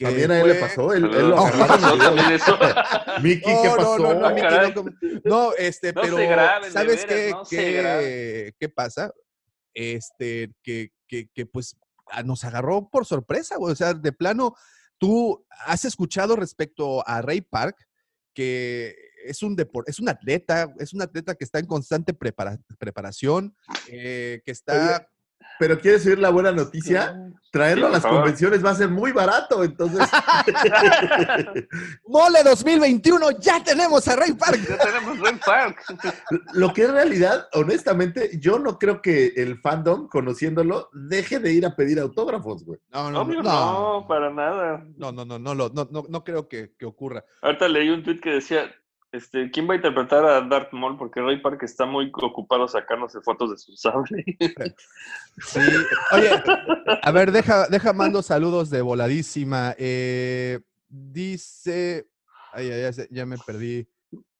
Que También a él le fue- pasó, él, él lo Oh, Pasó le también eso. ¿qué No, pasó? No, no, no, Ah, caray. no, no, este, pero graben, ¿sabes veras, qué, qué, qué pasa? Este, que, que, que pues a- nos agarró por sorpresa, güey. O sea, de plano, tú has escuchado respecto a Ray Park que es un depor- es un atleta, es un atleta que está en constante prepara- preparación, eh, que está... Pero ¿quieres oír la buena noticia? Traerlo Sí, a las favor. convenciones va a ser muy barato, entonces ¡Mole 2021! ¡Ya tenemos a Ray Park! Ya tenemos Ray Park. lo que es realidad, honestamente, yo no creo que el fandom, conociéndolo, deje de ir a pedir autógrafos, güey. No, no, Obvio no, no, para nada. no, no, no, no, lo- no, no, no creo que, que ocurra. Ahorita leí un tweet que decía, este, ¿quién va a interpretar a Darth Maul? Porque Ray Park está muy ocupado sacándose fotos de su sable. Sí. Oye, a ver, deja, deja mando saludos de voladísima. Eh, dice. Ay, ay, ya, ya me perdí.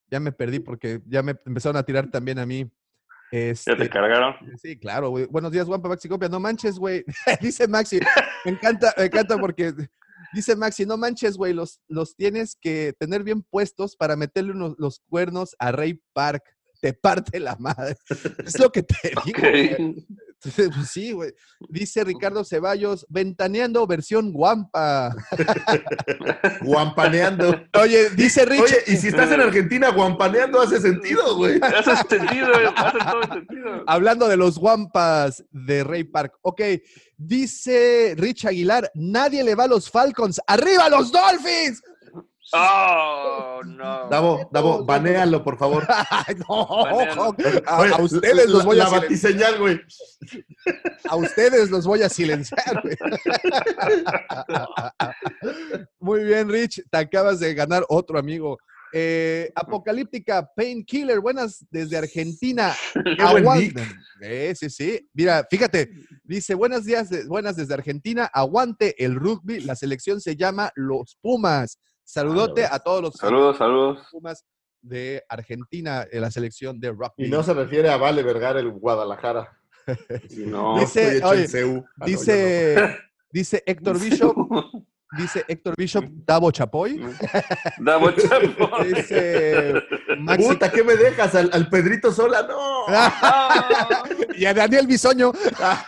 Ya me perdí porque ya me empezaron a tirar también a mí. ya Este, te cargaron. Sí, claro, güey. Buenos días, Guampa Maxi Copia. No manches, güey. dice Maxi. Me encanta, me encanta porque dice Maxi, no manches, güey. Los, los tienes que tener bien puestos para meterle unos, los cuernos a Ray Park. Te parte la madre. Es lo que te digo. güey. Pues Sí, güey. Dice Ricardo Ceballos, ventaneando versión guampa. Guampaneando. Oye, dice Rich. Oye, y si estás en Argentina, guampaneando hace sentido, güey. Hace sentido, hace todo el sentido. Hablando de los guampas de Ray Park. Ok, dice Rich Aguilar, nadie le va a los Falcons. ¡Arriba los Dolphins! Oh, no. Davo, Davo, banéalo, por favor. Ay, no, a, Oye, a ustedes los voy a La batiseñal, güey. A ustedes los voy a silenciar. güey. Muy bien, Rich. Te acabas de ganar otro amigo. Eh, Apocalíptica Painkiller, buenas desde Argentina. Eh, sí, sí. Mira, fíjate, dice, buenos días, de- buenas desde Argentina, aguante el rugby, la selección se llama Los Pumas. Saludote a todos los Saludos, saludos. Pumas de Argentina, en la selección de rugby. Y no se refiere a Vale Vergara, el Guadalajara. No. Dice- oye, CU. Ah, no, dice, dice Héctor Bishop, dice Héctor Bishop, Davo Chapoy. Davo Chapoy. Dice. Maxi Puta, ¿qué me dejas? ¿Al, al Pedrito Sola? No. Y a Daniel Bisoño. ah.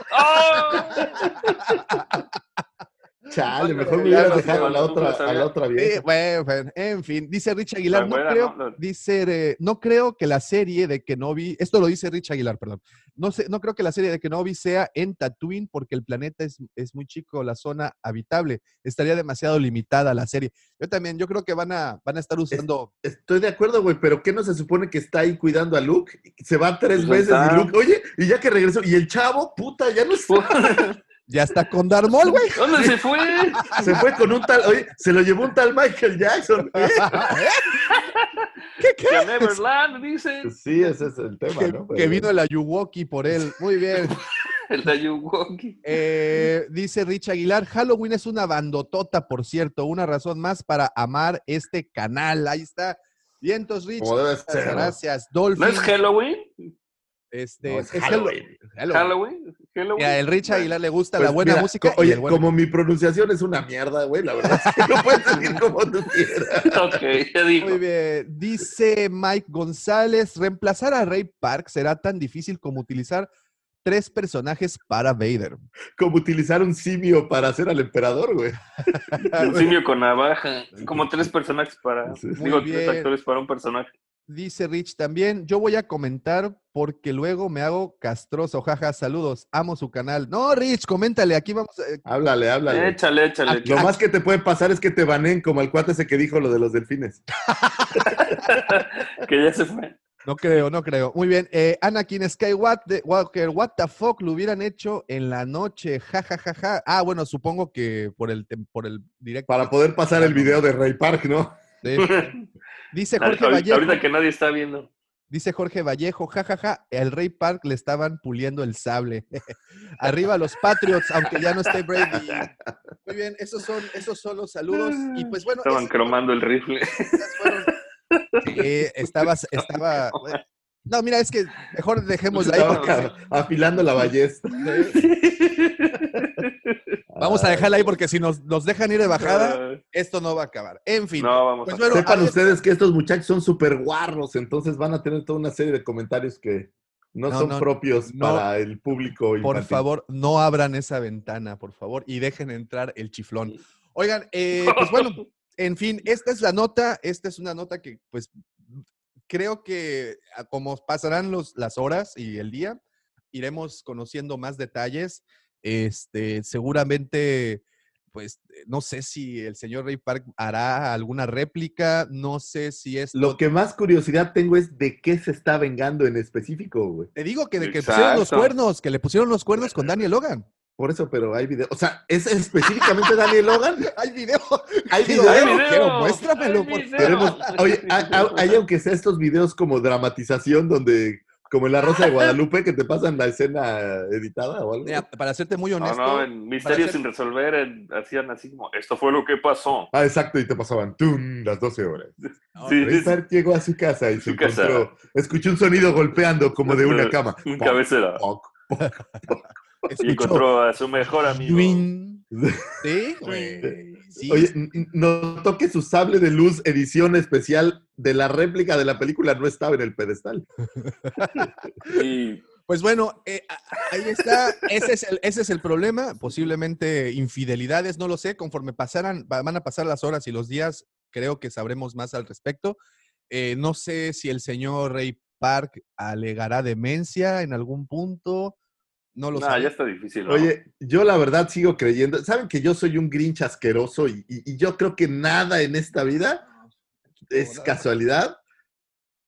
Chale, mejor me lo dejado a la otra, a la otra Eh, vieja. bueno, bueno, en fin, dice Rich Aguilar, La no creo, ¿no? dice, eh, no creo que la serie de Kenobi, esto lo dice Rich Aguilar, perdón, no sé, no creo que la serie de Kenobi sea en Tatooine porque el planeta es, es muy chico, la zona habitable, estaría demasiado limitada la serie. Yo también, yo creo que van a, van a estar usando, Estoy de acuerdo, güey, pero ¿qué no se supone que está ahí cuidando a Luke? Se va tres Pues veces está. y Luke, oye, y ya que regresó, y el chavo, puta, ya no está. Ya está con Darth Maul, güey. ¿Dónde se fue? Se fue con un tal, oye, se lo llevó un tal Michael Jackson. ¿eh? ¿Qué, qué? Que Neverland, dice. Sí, ese es el tema, Que, ¿no? que vino el Ayuwoki por él. Muy bien. El Ayuwoki. Eh, dice Rich Aguilar, Halloween es una bandotota, por cierto, una razón más para amar este canal. Ahí está. Vientos, Rich. Como debe Muchas ser, ¿no? Gracias, Dolphin. ¿No es Halloween? Este, No, es es Halloween. Halloween. ¿Halloween? ¿Halloween? Mira, el Rich Aguilar le gusta Pues la buena mira, música. Oye, como mi pronunciación es una mierda, güey, la verdad es que lo puedes decir como tú quieras. Ok, ya dijo. Muy bien. Dice Mike González, reemplazar a Ray Park será tan difícil como utilizar tres personajes para Vader. Como utilizar un simio para hacer al emperador, güey. Un simio con navaja. Como tres personajes para. Sí. Digo, Muy tres bien. actores para un personaje. Dice Rich también, yo voy a comentar porque luego me hago castroso. Jaja, saludos, amo su canal. No, Rich, coméntale, aquí vamos. a- Háblale, háblale. Échale, échale. Lo más que te puede pasar es que te baneen como el cuate ese que dijo lo de los delfines. que ya se fue. No creo, no creo. Muy bien. Eh, Anakin Skywalker, Walker, what the fuck, lo hubieran hecho en la noche. Ja, ja, ja, ja. Ah, bueno, supongo que por el, tem- por el directo. Para poder pasar el video de Ray Park, ¿no? Sí. Dice Jorge ahorita, Vallejo. ahorita que nadie está viendo. Dice Jorge Vallejo, jajaja, el Rey Park le estaban puliendo el sable. Arriba los Patriots, aunque ya no esté Brady. Muy bien, esos son, esos son los saludos. Y pues bueno, Estaban cromando el rifle. fueron- estabas, estaba. No, mira, es que mejor dejémosla ahí. Porque afilando la ballesta. Vamos a dejarla ahí porque si nos, nos dejan ir de bajada, Ah, esto no va a acabar. En fin. No, vamos pues a- bueno, a Sepan ver, ustedes que estos muchachos son súper guarros, entonces van a tener toda una serie de comentarios que no, No, son no, propios no. para el público por infantil. favor, no abran esa ventana, por favor, y dejen entrar el chiflón. Oigan, eh, pues bueno, en fin, esta es la nota, esta es una nota que pues creo que a- como pasarán los, las horas y el día, iremos conociendo más detalles. Este, seguramente, pues no sé si el señor Ray Park hará alguna réplica, no sé si es... Lo que más curiosidad tengo es de qué se está vengando en específico, güey. Te digo que de que pusieron los Exacto. cuernos, que le pusieron los cuernos con Daniel Logan. Por eso, pero hay video. O sea, ¿es específicamente Daniel Logan? Hay video. Hay video. quiero, muéstramelo, hay por. Queremos- oye, hay, hay- hay aunque sea estos videos como dramatización donde, como en La Rosa de Guadalupe, que te pasan la escena editada o algo. Mira, para serte muy No, honesto, no, en Misterios sin resolver en- hacían así como, esto fue lo que pasó. Ah, exacto, y te pasaban tum, las 12 horas. no, Sí, Park llegó a su casa y se Su casa. encontró, escuchó un sonido golpeando como de una cama. Un Poc, cabecera. poc. Y encontró a su mejor amigo. Twin. Sí, güey. Sí. Oye, notó que su sable de luz edición especial de la réplica de la película no estaba en el pedestal. Pues bueno, eh, ahí está. Ese es, el, ese es el problema. Posiblemente infidelidades, no lo sé. Conforme pasaran, va- van a pasar las horas y los días, creo que sabremos más al respecto. Eh, no sé si el señor Ray Park alegará demencia en algún punto. No lo nah, sé. ya está difícil. ¿no? Oye, yo la verdad sigo creyendo. Saben que yo soy un grinch asqueroso y, y- y yo creo que nada en esta vida es casualidad.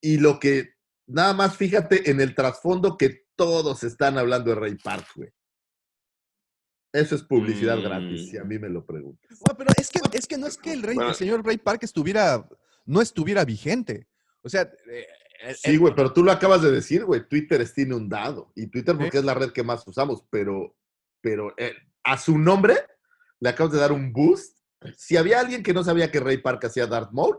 Y lo que, nada más fíjate en el trasfondo que todos están hablando de Ray Park, güey. Eso es publicidad Mm. gratis, si a mí me lo preguntas. No, pero es que, es que no es que el, rey, Bueno. el señor Ray Park estuviera, no estuviera vigente. O sea, eh, Sí, güey, pero tú lo acabas de decir, güey. Twitter está inundado. Y Twitter porque es la red que más usamos, pero, pero eh, a su nombre le acabas de dar un boost Si había alguien que no sabía que Ray Park hacía Darth Maul,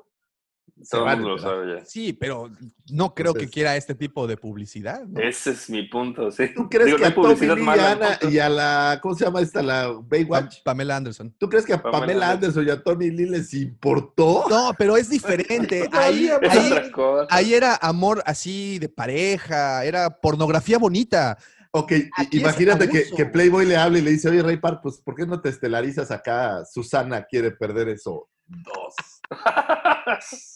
se Todo el van lo sabe ya. Sí, pero no creo que quiera este tipo de publicidad. ¿no? Ese es mi punto, sí. ¿Tú crees Digo, que a Tommy publicidad Lee y, Ana- a la, ¿cómo se llama esta? La Pa- Baywatch. Pamela Anderson. ¿Tú crees que a Pamela Pamela Anderson y a Tony Lee les importó? No, pero es diferente. Ahí, Es era amor así de pareja, era pornografía bonita. Ok, Aquí imagínate que, Playboy le hable y le dice, oye, Ray Park, pues, ¿por qué no te estelarizas acá? Susana quiere perder eso. Dos.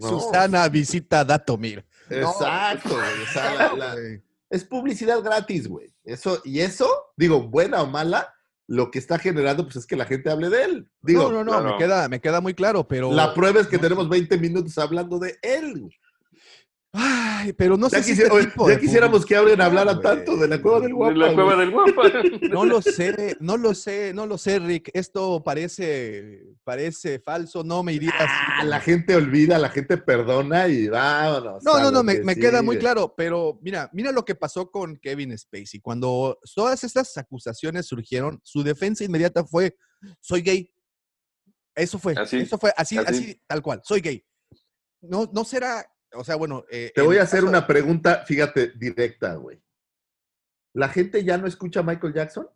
No. Susana visita Datomir. Exacto, güey. O sea, la- la- Güey. es publicidad gratis, güey. Eso, y eso, digo, buena o mala, lo que está generando, pues es que la gente hable de él. Digo, no, no, no, claro. me, queda, me queda muy claro, pero. la prueba es que no. tenemos 20 minutos hablando de él. güey. Ay, pero no Ya, sé si este tipo ya de quisiéramos que Abren hablara güey. tanto de la cueva del guapa. De la cueva güey. del guapa. No lo sé, no lo sé, no lo sé, Rick. Esto parece, parece falso, no me iría así. Ah, la gente olvida, la gente perdona y vámonos. No, no, no, me, que me queda muy claro, pero mira, mira lo que pasó con Kevin Spacey. Cuando todas estas acusaciones surgieron, su defensa inmediata fue, soy gay. Eso fue, Así, eso fue, así, así. así, tal cual, soy gay. No, no será, o sea, bueno. eh, Te voy a hacer caso- una pregunta, fíjate, directa, güey. ¿La gente ya no escucha a Michael Jackson?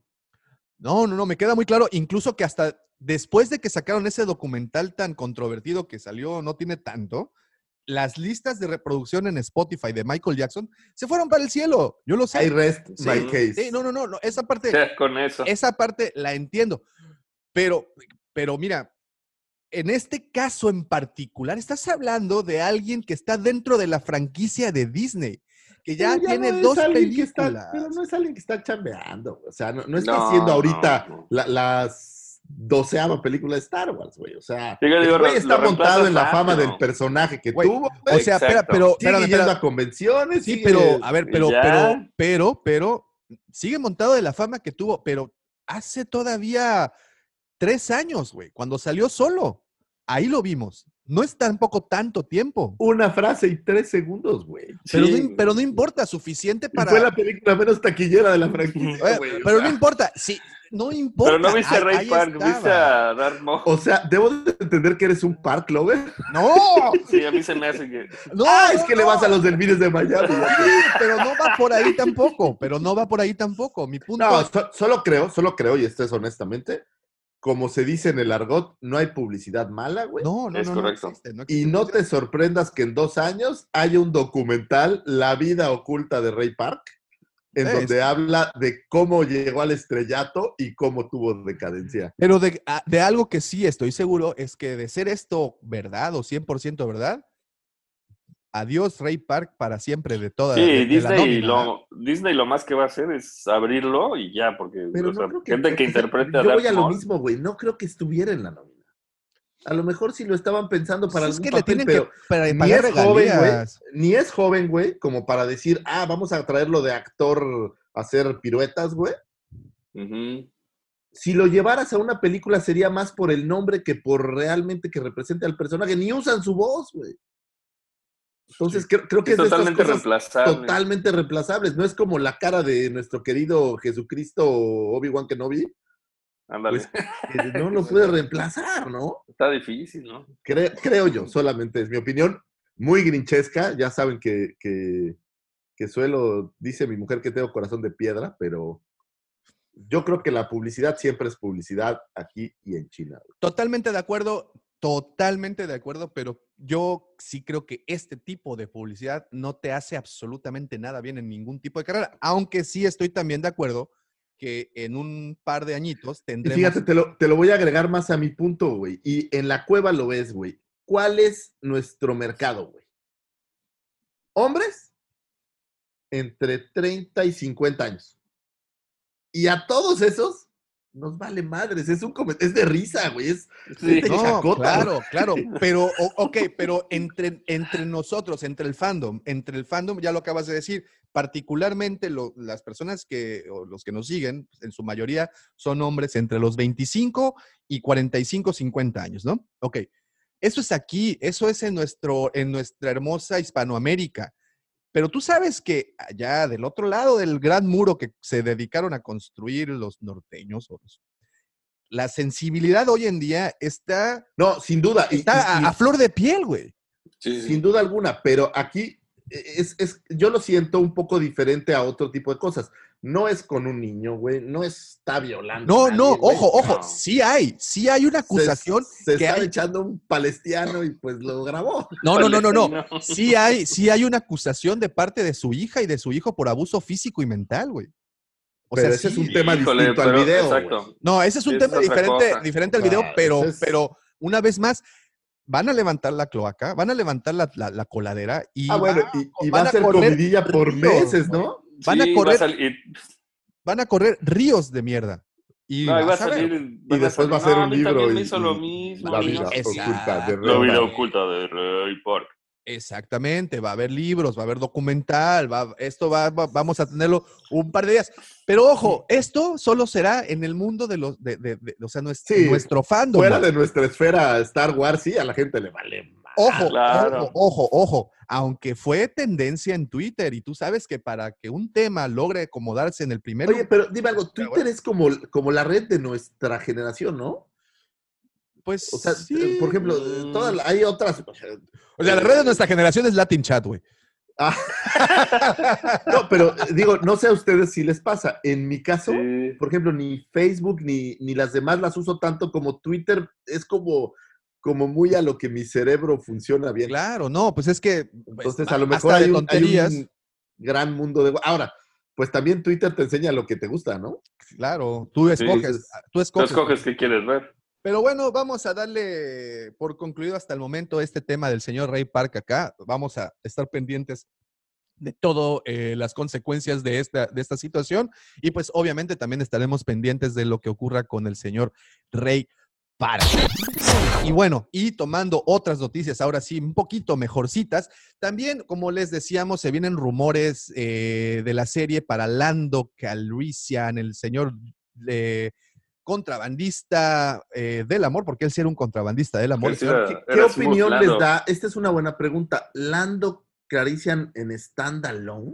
No, no, no, me queda muy claro, incluso que hasta después de que sacaron ese documental tan controvertido que salió, no tiene tanto, las listas de reproducción en Spotify de Michael Jackson se fueron para el cielo. Yo lo sé. I rest Sí, my case. sí, no, no, no, no, esa parte, con eso. esa parte la entiendo. Pero, pero mira, en este caso en particular, estás hablando de alguien que está dentro de la franquicia de Disney, que ya, Pero tiene no dos alguien que está- películas. pero no es alguien que está chambeando, o sea, no, no está No, haciendo ahorita la- las doceava película de Star Wars, güey. O sea, digo, güey está montado en la fama del personaje que Güey, tuvo. O sea, espera, Exacto. pero, sigue espérame, yendo espérame. a convenciones. Sí, sigue- pero, a ver, pero, ya. pero, pero, pero, sigue montado de la fama que tuvo, pero hace todavía tres años, güey, cuando salió solo. Ahí lo vimos. No es tampoco tanto tiempo. Una frase y tres segundos, güey. Pero, Sí. no, pero no importa, suficiente Y para. Fue la película menos taquillera de la franquicia, güey. o pero sea. no importa, sí, no importa. Pero no viste a Ray Park, viste estaba. a Darth Maul. O sea, debo de entender que eres un park lover. No, Sí, a mí se me hace que. no. ah, es no, que le vas a los delfines de Miami. Pero no va por ahí tampoco. Pero no va por ahí tampoco. Mi punto. No, so- solo creo, solo creo, y esto es honestamente, como se dice en el argot, no hay publicidad mala, güey. no, no, Es no, no correcto. existe, no Y no publicidad. te sorprendas que en dos años haya un documental, La vida oculta de Ray Park, en Es- donde habla de cómo llegó al estrellato y cómo tuvo decadencia. Pero de, a- de algo que sí estoy seguro es que de ser esto verdad o 100% verdad, adiós Ray Park para siempre de toda Sí, de- de la Disney, nómina. lo, Disney lo más que va a hacer es abrirlo y ya, porque Pero o no sea, creo que, gente que interprete a Yo voy a lo mismo, güey. No creo que estuviera en la nómina. A lo mejor si lo estaban pensando para es algún que le papel, tienen pero que ni es joven, güey. regalías. Ni es joven, güey, como para decir, ah, vamos a traerlo de actor a hacer piruetas, güey. Si lo llevaras a una película sería más por el nombre que por realmente que represente al personaje. Ni usan su voz, güey. Entonces creo, creo que es totalmente cosas reemplazable. totalmente reemplazables. No es como la cara de nuestro querido Jesucristo Obi-Wan Kenobi, Ándale. pues, no lo puede reemplazar, ¿no? Está difícil, ¿no? Cre- creo yo, solamente es mi opinión. Muy grinchesca, ya saben que, que, que suelo, dice mi mujer que tengo corazón de piedra, pero yo creo que la publicidad siempre es publicidad aquí y en China. Totalmente de acuerdo, totalmente de acuerdo, pero yo sí creo que este tipo de publicidad no te hace absolutamente nada bien en ningún tipo de carrera, aunque sí estoy también de acuerdo que en un par de añitos Y tendremos... fíjate, te lo, te lo voy a agregar más a mi punto, güey. Y en la cueva lo ves, güey. ¿Cuál es nuestro mercado, güey? Hombres entre 30 y 50 años. Y a todos esos nos vale madres. Es un es de risa, güey. Es, Sí. es de No, chacota, claro, claro, pero, ok, pero entre, entre nosotros, entre el fandom, entre el fandom, ya lo acabas de decir, particularmente lo- las personas que, o los que nos siguen, pues, en su mayoría son hombres entre los 25 y 45, 50 años, ¿no? Ok, eso es aquí, eso es en, nuestro, en nuestra hermosa Hispanoamérica. Pero tú sabes que allá del otro lado del gran muro que se dedicaron a construir los norteños, o los la sensibilidad hoy en día está, No, sin duda. está y- a, flor de piel, güey. Sí, sí. Sin duda alguna, pero aquí es, es- yo lo siento un poco diferente a otro tipo de cosas. No es con un niño, güey, no está violando. No, a no, güey. ojo, ojo, no. sí hay, sí hay una acusación Se, que hay- echando un palestiano y pues lo grabó. No, no, no, no, no. No. Sí hay, sí hay una acusación de parte de su hija y de su hijo por abuso físico y mental, güey. O Pero sea, ese es un tema Híjole, distinto al video. Exacto. No, ese es un Es tema diferente, cosa. diferente al video, Ah, pero, es- pero una vez más, van a levantar la cloaca, van a levantar la, la- la coladera y, Ah, bueno, va- y, y van va a ser correr comidilla por meses. ¿no? Van a correr- va salir- Van a correr ríos de mierda. Y, no, y va a salir. después va a ser "No, un libro y- lo mismo. La vida oculta de La vida oculta de Ray Park. Exactamente, va a haber libros, va a haber documental, va, esto va, va- vamos a tenerlo un par de días. Pero ojo, esto solo será en el mundo de los, de, de- de- o sea, nuestro, Sí, nuestro fandom. Fuera de nuestra esfera Star Wars, sí, a la gente le vale. Ojo, Claro. ojo, ojo, ojo. Aunque fue tendencia en Twitter y tú sabes que para que un tema logre acomodarse en el primer Oye, pero dime algo, Twitter es como, como la red de nuestra generación, ¿no? pues O sea, sí. por ejemplo, la- hay otras. O sea, la red de nuestra generación es Latin Chat, güey. Ah. no, pero eh, digo, no sé a ustedes si les pasa. En mi caso, Sí. por ejemplo, ni Facebook ni, ni las demás las uso tanto como Twitter. Es como, como muy a lo que mi cerebro funciona bien. Claro, no, pues es que pues, Entonces, a lo mejor hay un, hay tonterías. un gran mundo de... Ahora, pues también Twitter te enseña lo que te gusta, ¿no? Claro, tú escoges, entonces, tú Tú escoges. escoges qué quieres ver. Pero bueno, vamos a darle por concluido hasta el momento este tema del señor Ray Park acá. Vamos a estar pendientes de todas las consecuencias de esta, de esta situación. Y pues obviamente también estaremos pendientes de lo que ocurra con el señor Ray Park. Y bueno, y tomando otras noticias, ahora sí, un poquito mejorcitas, también, como les decíamos, se vienen rumores eh, de la serie para Lando Calrissian, el señor eh, contrabandista eh, del amor, porque él sí era un contrabandista del amor. Era- ¿Qué, qué era opinión les da? Esta es una buena pregunta. ¿Lando Clarician en standalone?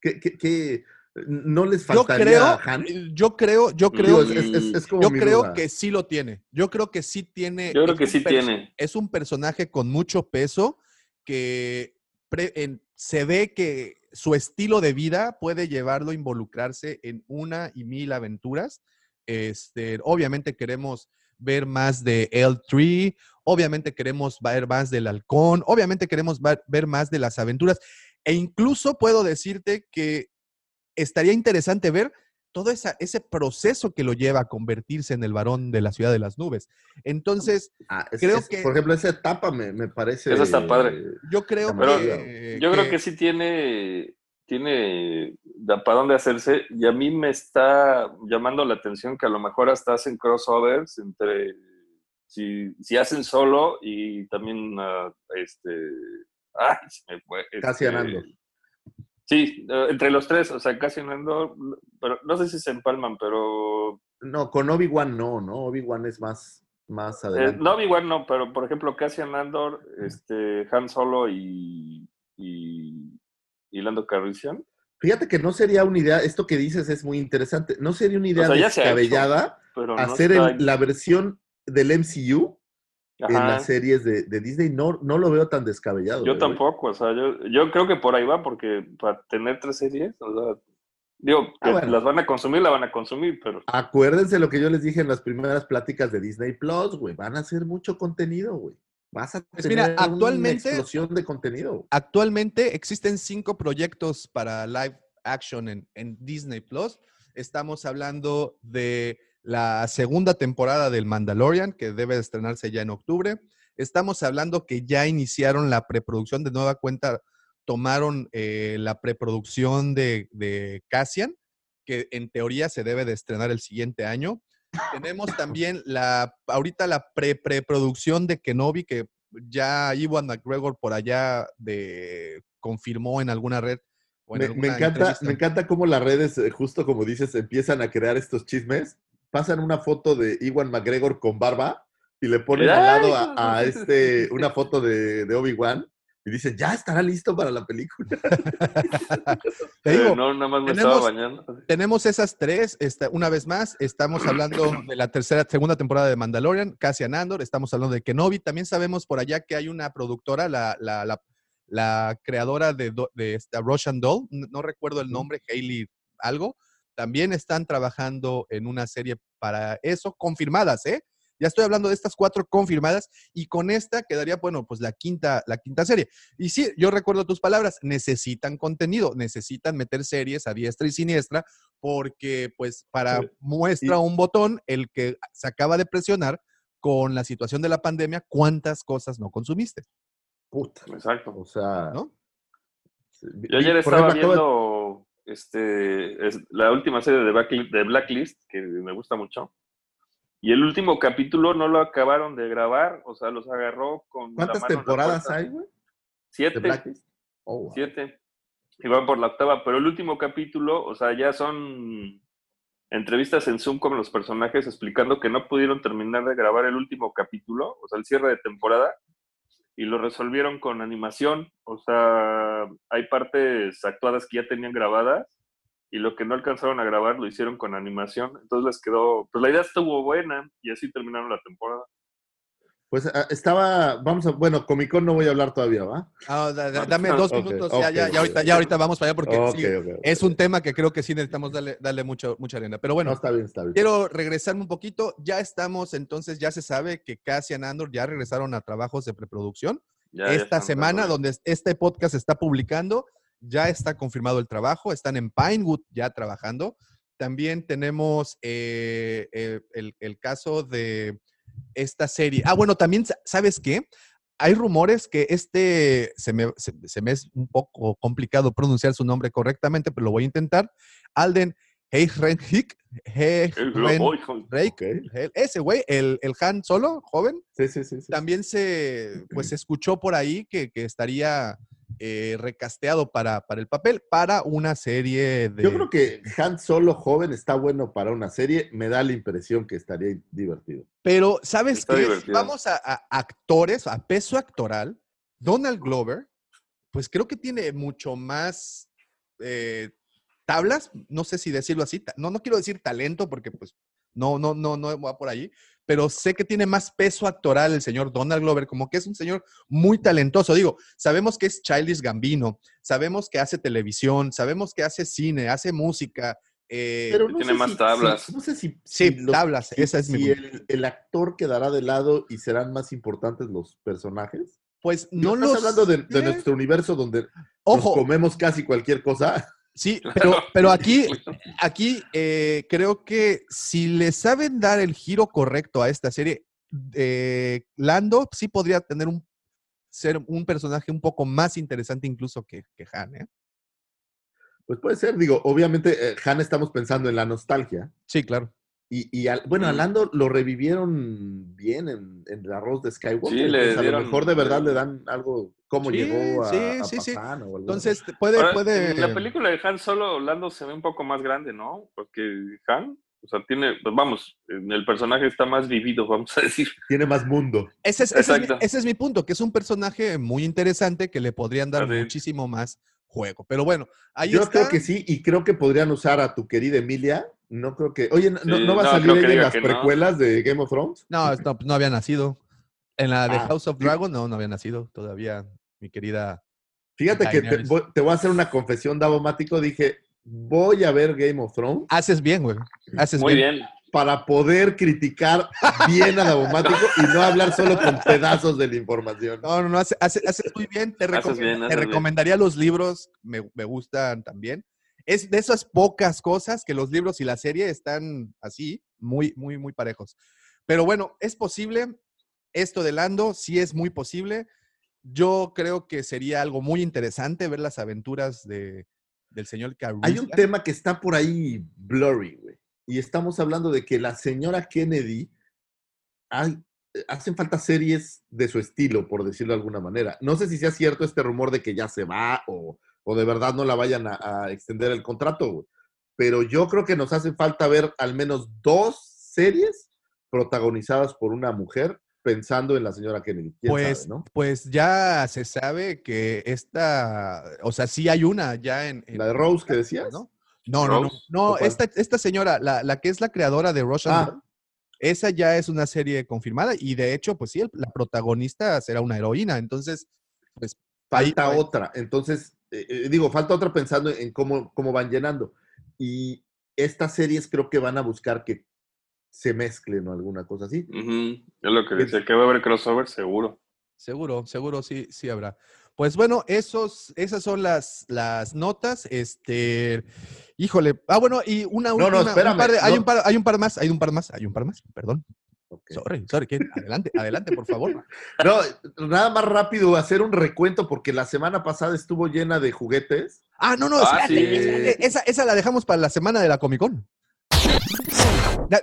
¿Qué, qué, qué- no les Yo faltaría creo, Han? yo creo, yo creo, es, es- es- es como yo creo duda. que sí lo tiene. Yo creo que sí tiene. Yo creo es que un sí tiene. Es un personaje con mucho peso que pre- en- se ve que su estilo de vida puede llevarlo a involucrarse en una y mil aventuras. Este, obviamente queremos ver más de L3, obviamente queremos ver más del halcón, obviamente queremos ver más de las aventuras e incluso puedo decirte que estaría interesante ver todo esa- ese proceso que lo lleva a convertirse en el varón de la ciudad de las nubes. Entonces, Ah, es- creo es- que- Por ejemplo, esa etapa me, me parece... Esa está padre. yo creo Pero que... Yo creo que sí tiene, tiene para dónde hacerse y a mí me está llamando la atención que a lo mejor hasta hacen crossovers entre si, si hacen solo y también ah, este ay, se me fue, Cassian este, Andor. Sí, eh, entre los tres, o sea, Cassian Andor, pero no sé si se empalman, pero No, con Obi-Wan no, ¿no? Obi-Wan es más, más eh, adelante. no igual no, pero por ejemplo Cassian Andor, este Han Solo y y, y Lando Calrissian Fíjate que no sería una idea, esto que dices es muy interesante, no sería una idea sea, ya se ha hecho, descabellada no hacer está el- la versión del MCU en las series de, de Disney, no, no lo veo tan descabellado. Yo eh, güey. tampoco, o sea, yo, yo creo que por ahí va, porque para tener tres series, o sea, digo, Ah, bueno. las van a consumir, la van a consumir, pero Acuérdense lo que yo les dije en las primeras pláticas de Disney Plus, güey. Van a hacer mucho contenido, güey. Vas a Pues tener mira, actualmente- una explosión de contenido. Actualmente existen cinco proyectos para live action en, en Disney Plus. Estamos hablando de la segunda temporada del Mandalorian, que debe de estrenarse ya en octubre. Estamos hablando que ya iniciaron la preproducción de nueva cuenta, tomaron eh, la preproducción de, de Cassian, que en teoría se debe de estrenar el siguiente año. Tenemos también la, ahorita la pre-preproducción de Kenobi, que ya Iwan McGregor por allá de, confirmó en alguna red. en Me, encanta, entrevista. me encanta cómo las redes, eh, justo como dices, empiezan a crear estos chismes. Pasan una foto de Iwan McGregor con barba y le ponen al lado a, a este una foto de, de Obi-Wan Y dice, ya estará listo para la película. Te digo, Eh, no, nada más me tenemos- estaba bañando. tenemos esas tres. esta- una vez más, estamos hablando de la tercera, segunda temporada de Mandalorian, Cassian Andor, estamos hablando de Kenobi. También sabemos por allá que hay una productora, la, la, la, la creadora de, de esta Russian Doll, no recuerdo el nombre, Hailey algo. También están trabajando en una serie para eso, confirmadas, ¿eh? Ya estoy hablando de estas cuatro confirmadas y con esta quedaría, bueno, pues la quinta, la quinta serie. Y sí, yo recuerdo tus palabras, necesitan contenido, necesitan meter series a diestra y siniestra, porque pues para Sí. muestra un botón el que se acaba de presionar con la situación de la pandemia, cuántas cosas no consumiste, Puta. Exacto. O sea. Yo ayer estaba ejemplo, viendo este, es- la última serie de Blacklist, de Blacklist, que me gusta mucho. Y el último capítulo no lo acabaron de grabar, o sea, los agarró con. la ¿Cuántas mano en la temporadas puerta. hay, güey? ¿De Siete. Oh, wow. Siete. Y van por la octava, pero el último capítulo, o sea, ya son entrevistas en Zoom con los personajes explicando que no pudieron terminar de grabar el último capítulo, o sea, el cierre de temporada, y lo resolvieron con animación. O sea, hay partes actuadas que ya tenían grabadas y lo que no alcanzaron a grabar lo hicieron con animación. Entonces les quedó, pues la idea estuvo buena y así terminaron la temporada. Pues ah, estaba, vamos a, bueno, Comic Con no voy a hablar todavía, ¿va? Ah, da- da- dame dos minutos, ok, ya, ya, ahorita, ya ahorita vamos para allá porque sí, es un tema que creo que sí necesitamos darle, darle mucho, mucha arena. Pero bueno, No, está bien, está bien. Quiero regresarme un poquito. Ya estamos, entonces, ya se sabe que Cassian Andor ya regresaron a trabajos de preproducción. Ya- Esta semana, donde este podcast se está publicando, ya está confirmado el trabajo. Están en Pinewood ya trabajando. También tenemos eh, eh, el, el caso de esta serie. Ah, bueno, también, sa- ¿sabes qué? Hay rumores que este, se me, se, se me es un poco complicado pronunciar su nombre correctamente, pero lo voy a intentar. Alden Ok. el- ese güey, el, el Han Solo, joven, Sí, sí, sí. sí. también se, pues, escuchó por ahí que, que estaría eh, recasteado para, para el papel, para una serie de... Yo creo que Han Solo joven está bueno para una serie. Me da la impresión que estaría divertido. Pero, ¿sabes Está qué? divertido. Vamos a, a actores, a peso actoral. Donald Glover, pues creo que tiene mucho más eh, tablas, no sé si decirlo así, no, no quiero decir talento porque pues no, no, no, no va por ahí, pero sé que tiene más peso actoral el señor Donald Glover, como que es un señor muy talentoso. Digo, sabemos que es Childish Gambino, sabemos que hace televisión, sabemos que hace cine, hace música. eh, Pero tiene más si- tablas. si- no sé si. Sí, si los- tablas, si- esa es mi el, el actor quedará de lado y serán más importantes los personajes. pues No no estás lo hablando de, de sé. nuestro universo donde nos Ojo, comemos casi cualquier cosa. Sí, pero, pero aquí, aquí eh, creo que si le saben dar el giro correcto a esta serie, eh, Lando sí podría tener un ser un personaje un poco más interesante incluso que, que Han, ¿eh? Pues puede ser, digo, obviamente, Han estamos pensando en la nostalgia. Sí, claro. Y, y al- bueno, a. Lando lo revivieron bien en, en el arroz de Skywalker. Sí, le entonces, a lo mejor de verdad le dan algo, cómo Sí, llegó a, sí, a sí, sí. Papán o algo Entonces puede, Ahora, puede. En la película de Han Solo, Lando se ve un poco más grande, ¿no? Porque Han, o sea, tiene, pues vamos, en el personaje está más vivido, vamos a decir. Tiene más mundo. Ese es, ese es mi- Exacto. ese es mi punto, que es un personaje muy interesante que le podrían dar Así muchísimo más juego. Pero bueno, ahí Yo está. creo que sí, y creo que podrían usar a tu querida Emilia. No creo que. Oye, ¿no, Sí, no va a no, salir ella en las no. precuelas de Game of Thrones? No, no, no había nacido. En la de Ah, House of. Dragon, no, no había nacido todavía, mi querida. Fíjate que te voy, te voy a hacer una confesión, Davomático. Dije, voy a ver Game of Thrones Haces bien, güey. Haces Muy bien. bien. para poder criticar bien a Davomático y no hablar solo con pedazos de la información. No, no, no, hace- hace- haces muy bien. Te, Haces recom- bien, te haces bien. recomendaría los libros, me, me gustan también. Es de esas pocas cosas que los libros y la serie están así, muy, muy, muy parejos. Pero bueno, es posible. Esto de Lando sí es muy posible. Yo creo que sería algo muy interesante ver las aventuras de, del señor Hay un tema que está por ahí blurry, güey. Y estamos hablando de que la señora Kennedy, hay, hacen falta series de su estilo, por decirlo de alguna manera. No sé si sea cierto este rumor de que ya se va o, o de verdad no la vayan a, a extender el contrato, güey. Pero yo creo que nos hace falta ver al menos dos series protagonizadas por una mujer pensando en la señora Kennedy. ¿Quién Pues, sabe, no? pues ya se sabe que esta, o sea, sí hay una ya en... en- La de Rose que decías. ¿no? No, no, no. No, esta, esta señora, la, la que es la creadora de Russian Ah. Esa ya es una serie confirmada y de hecho, pues sí, el- la protagonista será una heroína. Entonces, pues Falta otra. Entonces, eh, digo, falta otra pensando en cómo, cómo van llenando. Y estas series creo que van a buscar que se mezclen o alguna cosa así. Ujú, Es lo que decía, que va a haber crossover seguro. Seguro, seguro sí, sí habrá. Pues bueno, esos, esas son las, las notas. Este, híjole. Ah, bueno, y una No, no, última. un espérame, par de- hay, no. un par, hay un par más, hay un par más, hay un par más, perdón. Sorry, sorry. ¿quién? Adelante, adelante, por favor. No, nada más rápido hacer un recuento porque la semana pasada estuvo llena de juguetes. Ah, no, no, Ah, espérate, sí. espérate, Esa, esa la dejamos para la semana de la Comic Con. Ya,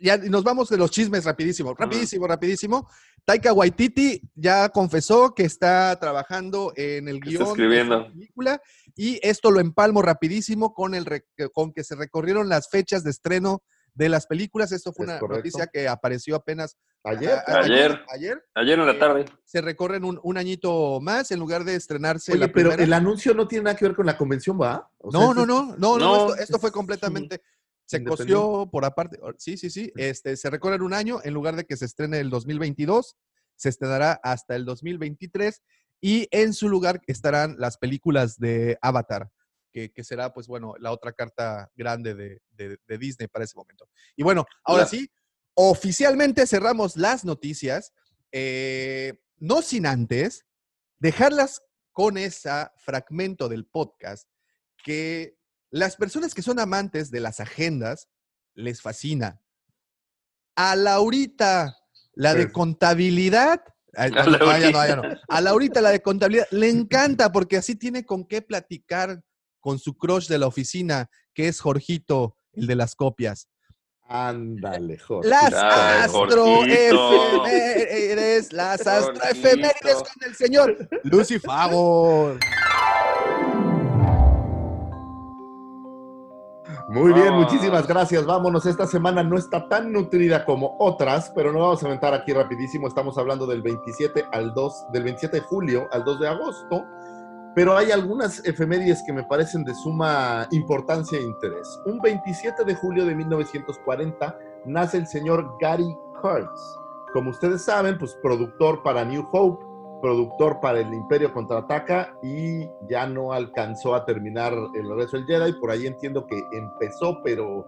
ya nos vamos de los chismes rapidísimo, rapidísimo, rapidísimo. Taika Waititi ya confesó que está trabajando en el guion está de escribiendo. esta película y esto lo empalmo rapidísimo con el con que se recorrieron las fechas de estreno de las películas. Esto fue Es una correcto. noticia que apareció apenas Ayer. a- a- Ayer. ayer. Ayer en la Eh, tarde. Se recorren un, un añito más en lugar de estrenarse Oye, la pero primera. el anuncio no tiene nada que ver con la convención, ¿va? O sea, No, es- no, no, no, no, No, esto, esto fue completamente, se cosió por aparte, sí, sí, sí, este, se recorre en un año, en lugar de que se estrene el 2022, se estrenará hasta el 2023, y en su lugar estarán las películas de Avatar, que, que será, pues bueno, la otra carta grande de, de- de Disney para ese momento. Y bueno, ahora sí, oficialmente cerramos las noticias, eh, no sin antes dejarlas con ese fragmento del podcast que las personas que son amantes de las agendas les fascina. A Laurita, la de contabilidad, no, no. A Laurita, la de contabilidad, le encanta porque así tiene con qué platicar con su crush de la oficina, que es Jorgito, el de las copias. Ándale, Jorge. Las astroefemérides, las astroefemérides con el señor Lucifago. Muy bien, Ah. muchísimas gracias. Vámonos. Esta semana no está tan nutrida como otras, pero no vamos a aventar aquí rapidísimo. Estamos hablando del 27 al 2, del 27 de julio al 2 de agosto. Pero hay algunas efemérides que me parecen de suma importancia e interés. Un 27 de julio de 1940 nace el señor Gary Kurtz. Como ustedes saben, pues productor para New Hope, productor para El Imperio Contraataca y ya no alcanzó a terminar el regreso del Jedi. Por ahí entiendo que empezó, pero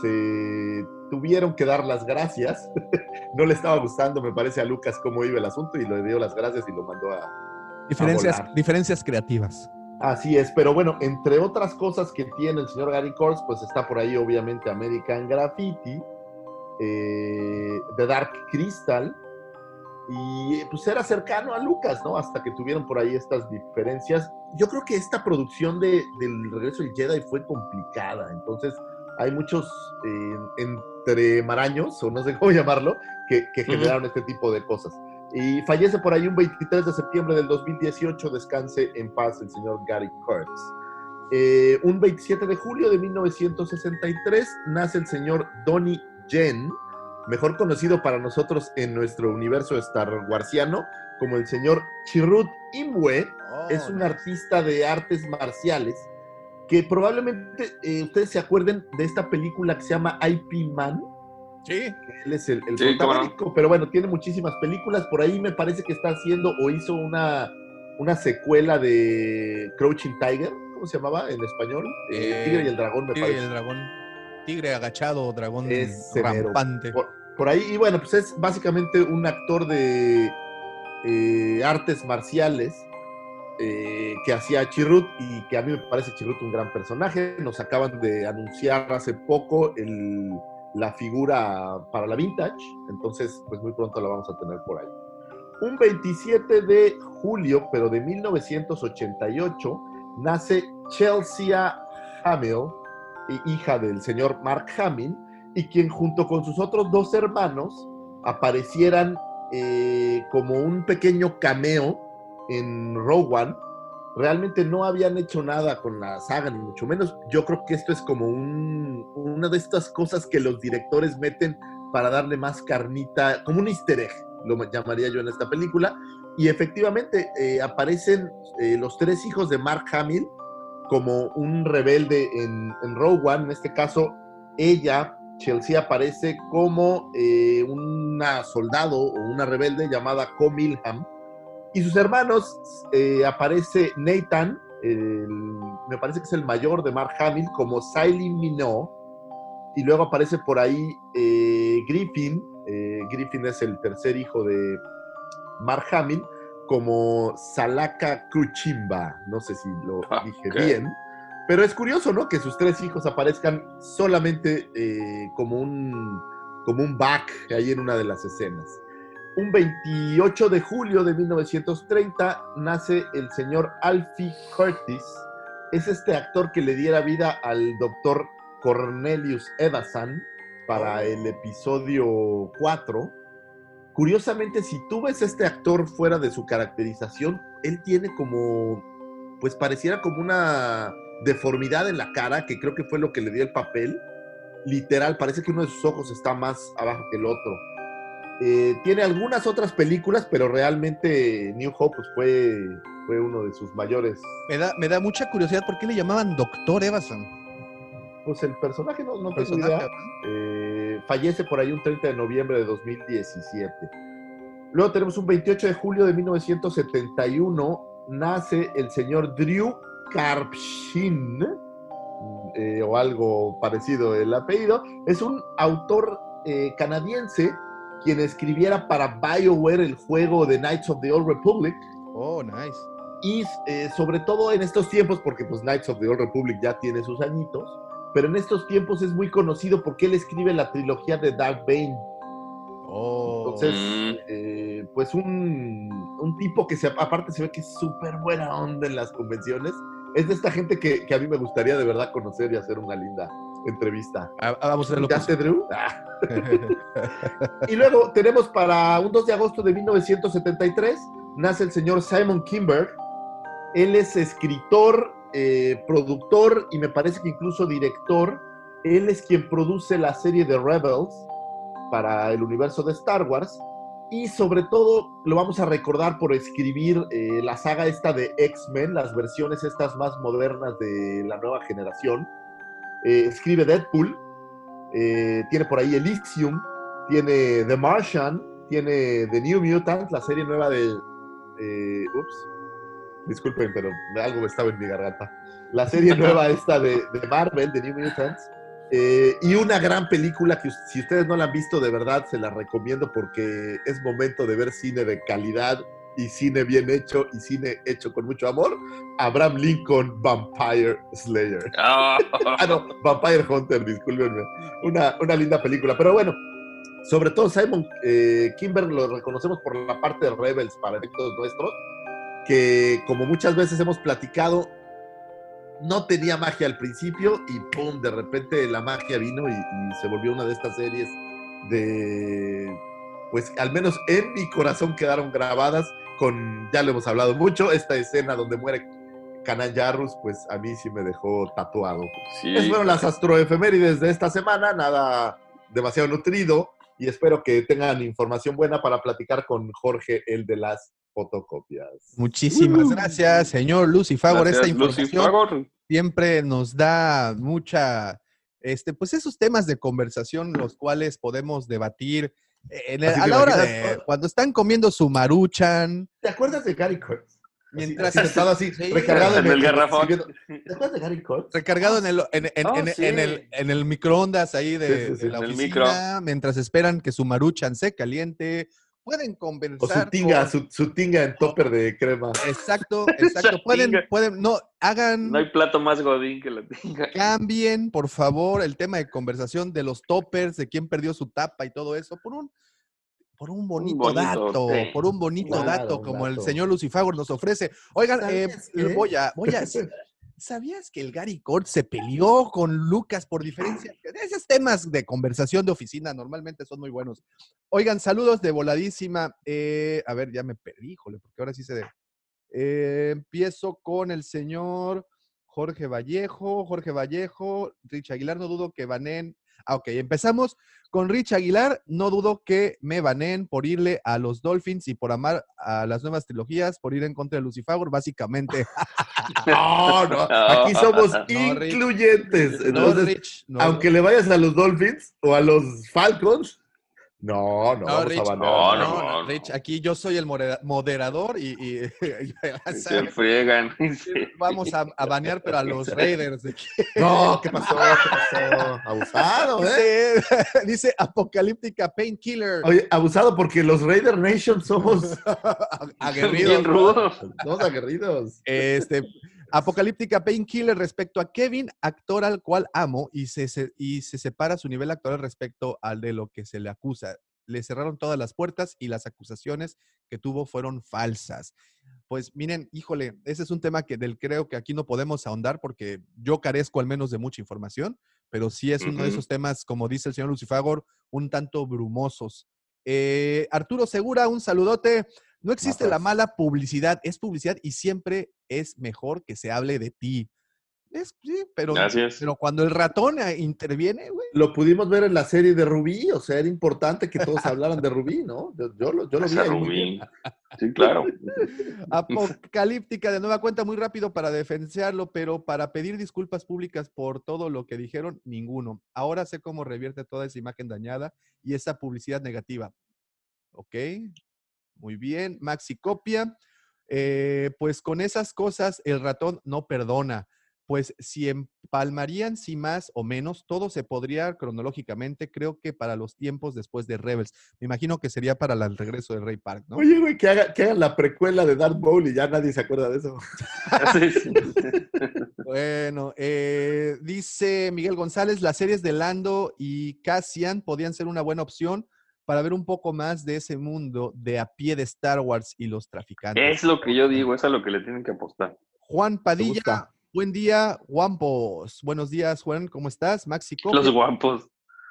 se tuvieron que dar las gracias. no le estaba gustando, me parece, a Lucas cómo iba el asunto y le dio las gracias y lo mandó a, Diferencias, diferencias creativas. Así es, pero bueno, entre otras cosas que tiene el señor Gary Kurtz, pues está por ahí obviamente American Graffiti, eh, The Dark Crystal, y pues era cercano a Lucas, ¿no? Hasta que tuvieron por ahí estas diferencias. Yo creo que esta producción de, del regreso del Jedi fue complicada, entonces hay muchos eh, entre maraños, o no sé cómo llamarlo, que, generaron este tipo de cosas. Y fallece por ahí un 23 de septiembre del 2018. Descanse en paz el señor Gary Kurtz. Eh, un 27 de julio de 1963 nace el señor Donnie Yen, mejor conocido para nosotros en nuestro universo Star Warsiano como el señor Chirrut Imwe. es un artista de artes marciales que probablemente eh, ustedes se acuerden de esta película que se llama IP Man. Sí. Él es el, el Sí, no. pero bueno, tiene muchísimas películas. Por ahí me parece que está haciendo o hizo una, una secuela de Crouching Tiger, ¿cómo se llamaba en español? Eh, Eh, Tigre y el Dragón, me Tigre y parece. el dragón. Tigre agachado, dragón mero. rampante. Por, por ahí, y bueno, pues es básicamente un actor de eh, artes marciales eh, que hacía Chirrut y que a mí me parece Chirrut un gran personaje. Nos acaban de anunciar hace poco el- la figura para la vintage, entonces pues muy pronto la vamos a tener por ahí. Un 27 de julio, pero de 1988, nace Chelsea Hamill, hi- hija del señor Mark Hamill, y quien junto con sus otros dos hermanos aparecieran eh, como un pequeño cameo en Rogue One. Realmente no habían hecho nada con la saga, ni mucho menos. Yo creo que esto es como un- una de estas cosas que los directores meten para darle más carnita, como un easter egg, lo llamaría yo en esta película. Y efectivamente eh, aparecen eh, los tres hijos de Mark Hamill como un rebelde en, en Rogue One. En este caso, ella, Chelsea, aparece como eh, una soldado o una rebelde llamada Co Milham. Y sus hermanos, eh, aparece Nathan, el- me parece que es el mayor de Mark Hamill, como Siley Minot. Y luego aparece por ahí eh, Griffin. eh, Griffin es el tercer hijo de Mark Hamill, como Salaka Kuchimba. No sé si lo dije Ok. bien. Pero es curioso, ¿no? Que sus tres hijos aparezcan solamente como, un, como un back ahí en una de las escenas. Un 28 de julio de 1930 nace el señor Alfie Curtis. Es este actor que le diera vida al doctor Cornelius Evasan para el episodio 4. Curiosamente, si tú ves este actor fuera de su caracterización, él tiene como, pues pareciera como una deformidad en la cara, que creo que fue lo que le dio el papel. Literal, parece que uno de sus ojos está más abajo que el otro. Eh, tiene algunas otras películas, pero realmente New Hope pues, fue, fue uno de sus mayores. Me da, me da mucha curiosidad por qué le llamaban Doctor Evason. Pues el personaje no, no tengo idea. Eh, fallece por ahí un 30 de noviembre de 2017. Luego tenemos un 28 de julio de 1971. Nace el señor Drew Karpshin, eh, o algo parecido el apellido. Es un autor eh, canadiense quien escribiera para BioWare el juego The Knights of the Old Republic. Oh, nice. Y eh, sobre todo en estos tiempos, porque pues Knights of the Old Republic ya tiene sus añitos, pero en estos tiempos es muy conocido porque él escribe la trilogía de Dark Bane. Oh. Entonces, Mm. eh, pues un, un tipo que se, aparte se ve que es súper buena onda en las convenciones. Es de esta gente que, que a mí me gustaría de verdad conocer y hacer una linda entrevista. Ah, ah, vamos a hacerlo. ¿Ya Drew? Ah. Y luego tenemos para un 2 de agosto de 1973, nace el señor Simon Kimberg. Él es escritor, eh, productor y me parece que incluso director. Él es quien produce la serie de Rebels para el universo de Star Wars. Y sobre todo lo vamos a recordar por escribir eh, la saga esta de X-Men, las versiones estas más modernas de la nueva generación. Eh, escribe Deadpool, eh, tiene por ahí Elysium, tiene The Martian, tiene The New Mutant, la serie nueva de... eh, ups, disculpen, pero algo estaba en mi garganta. La serie nueva esta de, de Marvel, The New Mutants. eh, y una gran película que si ustedes no la han visto, de verdad se la recomiendo porque es momento de ver cine de calidad y cine bien hecho y cine hecho con mucho amor. Abraham Lincoln Vampire Slayer. Ah, Ah, no, Vampire Hunter, discúlpenme. Una, una linda película. Pero bueno, sobre todo Simon eh, Kimber lo reconocemos por la parte de Rebels para efectos nuestros, que como muchas veces hemos platicado, no tenía magia al principio y pum, de repente la magia vino y, y se volvió una de estas series de, pues al menos en mi corazón quedaron grabadas con, ya lo hemos hablado mucho, esta escena donde muere Canan Jarrus, pues a mí sí me dejó tatuado. sí. Es bueno las astroefemérides de esta semana, nada demasiado nutrido y espero que tengan información buena para platicar con Jorge, el de las fotocopias. Muchísimas Uh. gracias, señor Lucifagor. Esta información siempre nos da mucha, este, pues esos temas de conversación los cuales podemos debatir en el- a la hora de cuando están comiendo su maruchan, ¿Te acuerdas de Gary Kurtz? mientras así, sentado así, Sí. recargado En el garrafón. ¿Te acuerdas de Gary Kurtz? recargado en el, en, en- Oh, en- sí. en el, en el microondas ahí de, Sí, sí, sí. de la oficina, mientras esperan que su maruchan se caliente, pueden O conversar. su tinga, con- su, su tinga en topper de crema. Exacto, exacto. pueden, pueden, no, hagan, No hay plato más godín que la tinga. cambien, por favor, el tema de conversación de los toppers, de quién perdió su tapa y todo eso, por un, por un bonito, bonito, dato, sí. por un bonito Claro, dato como el señor Lucifagor nos ofrece. Oigan, eh, voy a, voy a, ¿sabías que el Gary Cort se peleó con Lucas por diferencia? Esos temas de conversación de oficina normalmente son muy buenos. Oigan, saludos de voladísima. Eh, a ver, ya me perdí, híjole, porque ahora sí se... Eh, empiezo con el señor Jorge Vallejo. Jorge Vallejo, Rich Aguilar, no dudo que Vanen. Ah, ok, empezamos con Rich Aguilar. No dudo que me baneen por irle a los Dolphins y por amar a las nuevas trilogías, por ir en contra de Lucifer, básicamente. No, no, aquí somos incluyentes. No, Entonces, Rich, no. aunque le vayas a los Dolphins o a los Falcons, no, no, No, vamos Rich, a. No, no, no, no, no. Rich, aquí yo soy el modera- moderador y, Se friegan. Vamos a, a banear, pero a los Raiders. de No, ¿qué pasó? ¿Qué pasó? Abusado, ¿eh? Dice, dice Apocalíptica Painkiller. Oye, abusado porque los Raider Nation somos, Aguerridos. Bien somos aguerridos. Este, Apocalíptica Painkiller respecto a Kevin, actor al cual amo, y se, se- y se separa su nivel actoral respecto al de lo que se le acusa. Le cerraron todas las puertas y las acusaciones que tuvo fueron falsas. Pues miren, híjole, ese es un tema que del creo que aquí no podemos ahondar porque yo carezco al menos de mucha información, pero sí es uno de esos temas, como dice el señor Lucifagor, un tanto brumosos. Eh, Arturo Segura, un saludote. No existe la mala publicidad, es publicidad y siempre es mejor que se hable de ti. Es, sí, pero, es. pero cuando el ratón eh, interviene, güey. Lo pudimos ver en la serie de Rubí, o sea, era importante que todos hablaran de Rubí, ¿no? Yo, yo lo, yo lo vi. Rubín. Sí, claro. Apocalíptica de nueva cuenta, muy rápido para defenderlo, pero para pedir disculpas públicas por todo lo que dijeron, ninguno. Ahora sé cómo revierte toda esa imagen dañada y esa publicidad negativa. Ok, muy bien. Maxi copia. Eh, pues con esas cosas el ratón no perdona. Pues si empalmarían, si más o menos, todo se podría cronológicamente, creo que para los tiempos después de Rebels. Me imagino que sería para la- el regreso de Rey Park, ¿no? Oye, güey, que, haga, que hagan la precuela de Darth Maul y ya nadie se acuerda de eso. Bueno, eh, dice Miguel González, las series de Lando y Cassian podían ser una buena opción para ver un poco más de ese mundo de a pie de Star Wars y los traficantes. Es lo que yo digo, es a lo que le tienen que apostar. Juan Padilla, buen día, Guampos. Buenos días, Juan, ¿cómo estás? Maxi. Los guapos.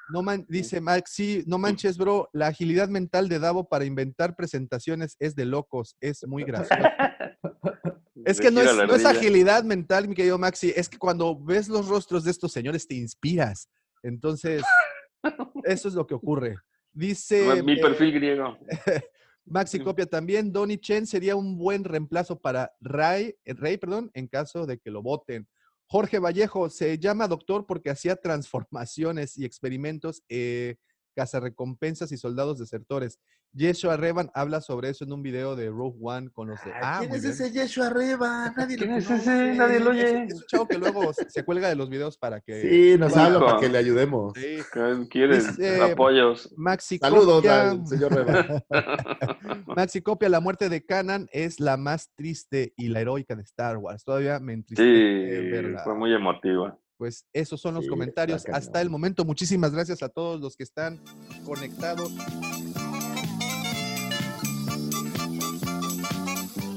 No man- dice Maxi, no manches, bro, la agilidad mental de Davo para inventar presentaciones es de locos, es muy gracioso. Es que no es, no es agilidad mental, mi querido Maxi, es que cuando ves los rostros de estos señores te inspiras. Entonces, eso es lo que ocurre. Dice Mi eh, perfil griego. Maxi Copia también, Donnie Chen sería un buen reemplazo para Ray, eh, Rey, perdón, en caso de que lo voten. Jorge Vallejo se llama doctor porque hacía transformaciones y experimentos, eh, cazarrecompensas y soldados desertores. Yeshua Revan habla sobre eso en un video de Rogue One con los de... Ah, ¿Quién es ese Yeshua Arriba? Nadie lo ¿Quién es ese? Nadie lo oye. Es un chavo que luego se cuelga de los videos para que... Sí, nos habla para que le ayudemos. Sí. ¿Qué ¿Quieres Dice- apoyos? Maxi Saludos Copia, al señor Reba. Maxi Copia, la muerte de Canan es la más triste y la heroica de Star Wars. Todavía me Sí, entristece verla. fue muy emotiva. Pues esos son los Sí, comentarios hasta el momento. Muchísimas gracias a todos los que están conectados.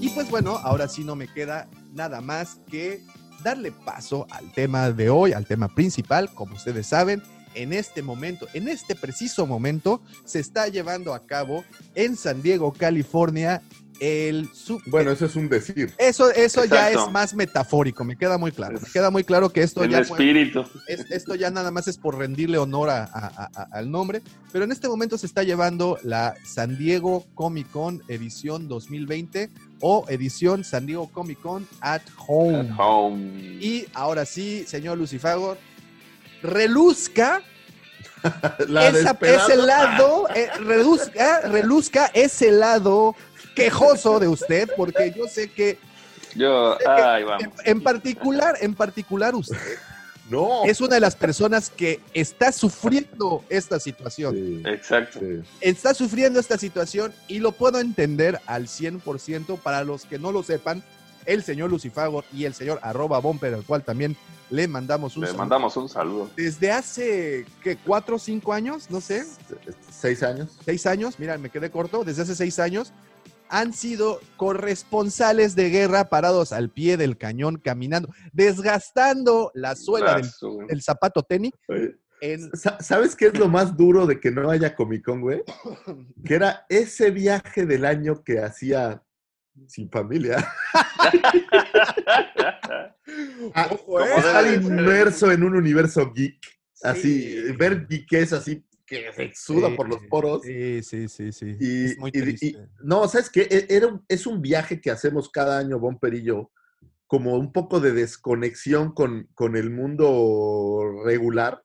Y pues bueno, ahora sí no me queda nada más que darle paso al tema de hoy, al tema principal. Como ustedes saben, en este momento, en este preciso momento, se está llevando a cabo en San Diego, California, el Bueno, eso es un decir. eso, eso ya es más metafórico, me queda muy claro. Me queda muy claro que esto En ya fue- espíritu. es- esto ya nada más es por rendirle honor a- a- a- al nombre, pero en este momento se está llevando la San Diego Comic Con edición 2020 o edición San Diego Comic Con at Home. At home. Y ahora sí, señor Lucifagor, reluzca La esa- ese lado, eh, reduzca, reluzca ese lado quejoso de usted, porque yo sé que Yo, ay, vamos. en particular, en particular usted No. es una de las personas que está sufriendo esta situación. Sí, Exacto. Está sufriendo esta situación y lo puedo entender al 100%. Para los que no lo sepan, el señor Lucifagor y el señor arroba Bomper, al cual también le mandamos un Le saludo. mandamos un saludo. Desde hace, ¿qué? ¿Cuatro o cinco años? No sé. Seis años. seis años, mira, me quedé corto, desde hace seis años, han sido corresponsales de guerra parados al pie del cañón, caminando, desgastando la suela del, zapato tenis en... ¿Sabes qué es lo más duro de que no haya Comic Con, güey? Que era ese viaje del año que hacía sin familia. Ah, Ojo, ¿eh? estar inmerso en un universo geek. Así, ver geekés así que se exuda Sí, por los poros. Sí, sí, sí, sí. Y, es muy y- y- triste. no, ¿sabes qué? E- Era un- es un viaje que hacemos cada año, Bomper y yo, como un poco de desconexión con, con el mundo regular,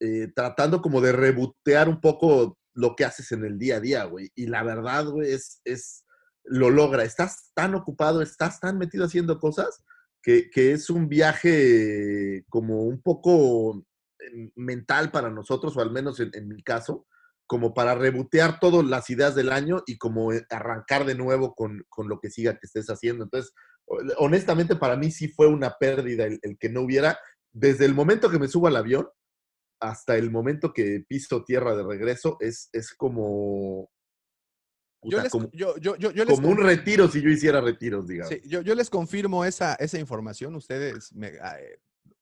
eh, tratando como de rebotear un poco lo que haces en el día a día, güey. Y la verdad, güey, es, es, lo logra. Estás tan ocupado, estás tan metido haciendo cosas que, que es un viaje como un poco mental para nosotros, o al menos en, en mi caso, como para rebotear todas las ideas del año y como eh, arrancar de nuevo con, con lo que siga que estés haciendo. Entonces, ho- honestamente, para mí sí fue una pérdida el, el que no hubiera, desde el momento que me subo al avión hasta el momento que piso tierra de regreso, es, es como, Yo les, como, yo, yo, yo, yo les como un retiro si yo hiciera retiros, digamos. sí, yo, yo les confirmo esa, esa información. Ustedes, me- ah, eh,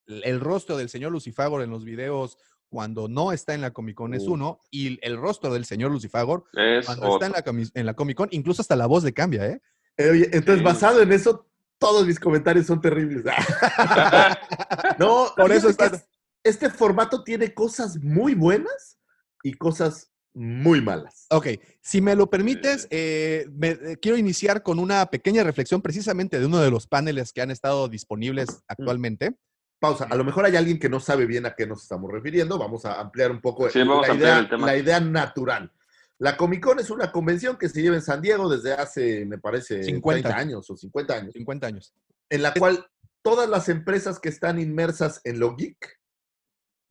el rostro del señor Lucifagor en los videos cuando no está en la Comic Con es uno, y el rostro del señor Lucifagor Es cuando está en la, en la Comic Con, incluso hasta la voz le cambia, ¿eh? Eh, oye, entonces, Sí. basado en eso, todos mis comentarios son terribles. no, Por eso está- Este formato tiene cosas muy buenas y cosas muy malas. Ok, si me lo permites, eh, me- eh, quiero iniciar con una pequeña reflexión precisamente de uno de los paneles que han estado disponibles actualmente. Pausa. A lo mejor hay alguien que no sabe bien a qué nos estamos refiriendo. Vamos a ampliar un poco Sí, vamos la, a ampliar idea, el tema. la idea natural. La Comic Con es una convención que se lleva en San Diego desde hace, me parece, 50. 30 años o 50 años, 50 años. en la cual todas las empresas que están inmersas en lo geek,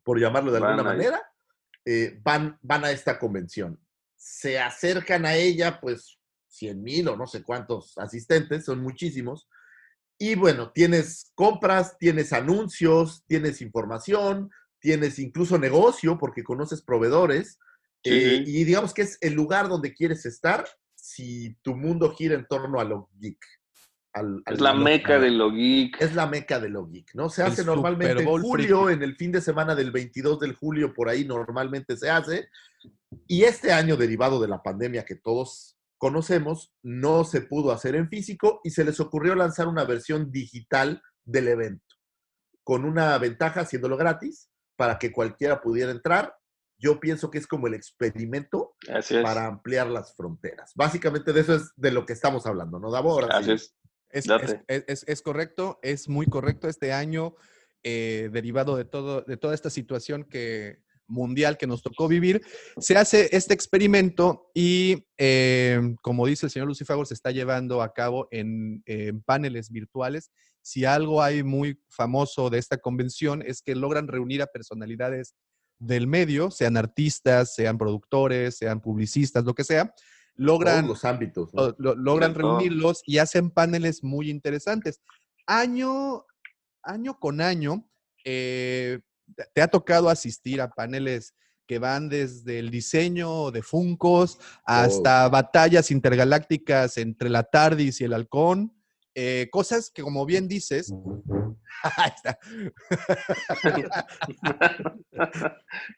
por llamarlo de Van alguna ahí. manera, eh, van, van a esta convención. Se acercan a ella, pues, 100 mil o no sé cuántos asistentes, son muchísimos. Y bueno, tienes compras, tienes anuncios, tienes información, tienes incluso negocio porque conoces proveedores. Sí, eh, y digamos que es el lugar donde quieres estar si tu mundo gira en torno a lo geek. al- Es la lo- meca de lo geek. es la meca de lo geek, ¿no? Se El hace normalmente en julio, en el fin de semana del 22 del julio, por ahí normalmente se hace. Y este año, derivado de la pandemia que todos conocemos, no se pudo hacer en físico y se les ocurrió lanzar una versión digital del evento, con una ventaja haciéndolo gratis para que cualquiera pudiera entrar. Yo pienso que es como el experimento para ampliar las fronteras. Básicamente de eso es de lo que estamos hablando, ¿no, Davo? Ahora Así sí. es. Es, Date. es- es- es correcto, es muy correcto este año, eh, derivado de, todo, de toda esta situación que, mundial que nos tocó vivir, se hace este experimento y, eh, como dice el señor Lucifagor, se está llevando a cabo en, en paneles virtuales. Si algo hay muy famoso de esta convención es que logran reunir a personalidades del medio, sean artistas, sean productores, sean publicistas, lo que sea, logran Todos los ámbitos. ¿no? lo- lo- logran reunirlos y hacen paneles muy interesantes. Año, año con año, eh, te- ha tocado asistir a paneles que van desde el diseño de Funcos hasta batallas intergalácticas entre la TARDIS y el halcón. eh, cosas que, como bien dices, ahí está,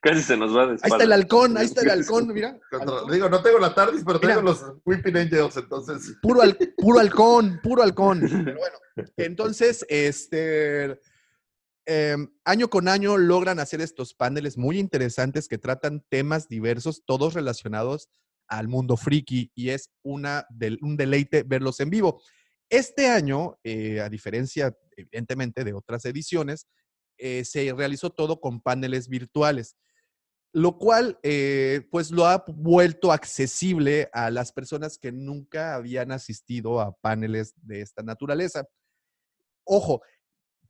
Casi se nos va de ahí está el halcón, ahí está el halcón, mira. Digo, no tengo la TARDIS, pero Mira. tengo los Weeping Angels, entonces. Puro, al- puro halcón, puro halcón. Pero bueno, entonces, este, em, año con año logran hacer estos paneles muy interesantes que tratan temas diversos, todos relacionados al mundo friki y es una un deleite verlos en vivo. Este año, eh, a diferencia, evidentemente, de otras ediciones, eh, se realizó todo con paneles virtuales lo cual eh, pues lo ha vuelto accesible a las personas que nunca habían asistido a paneles de esta naturaleza. Ojo,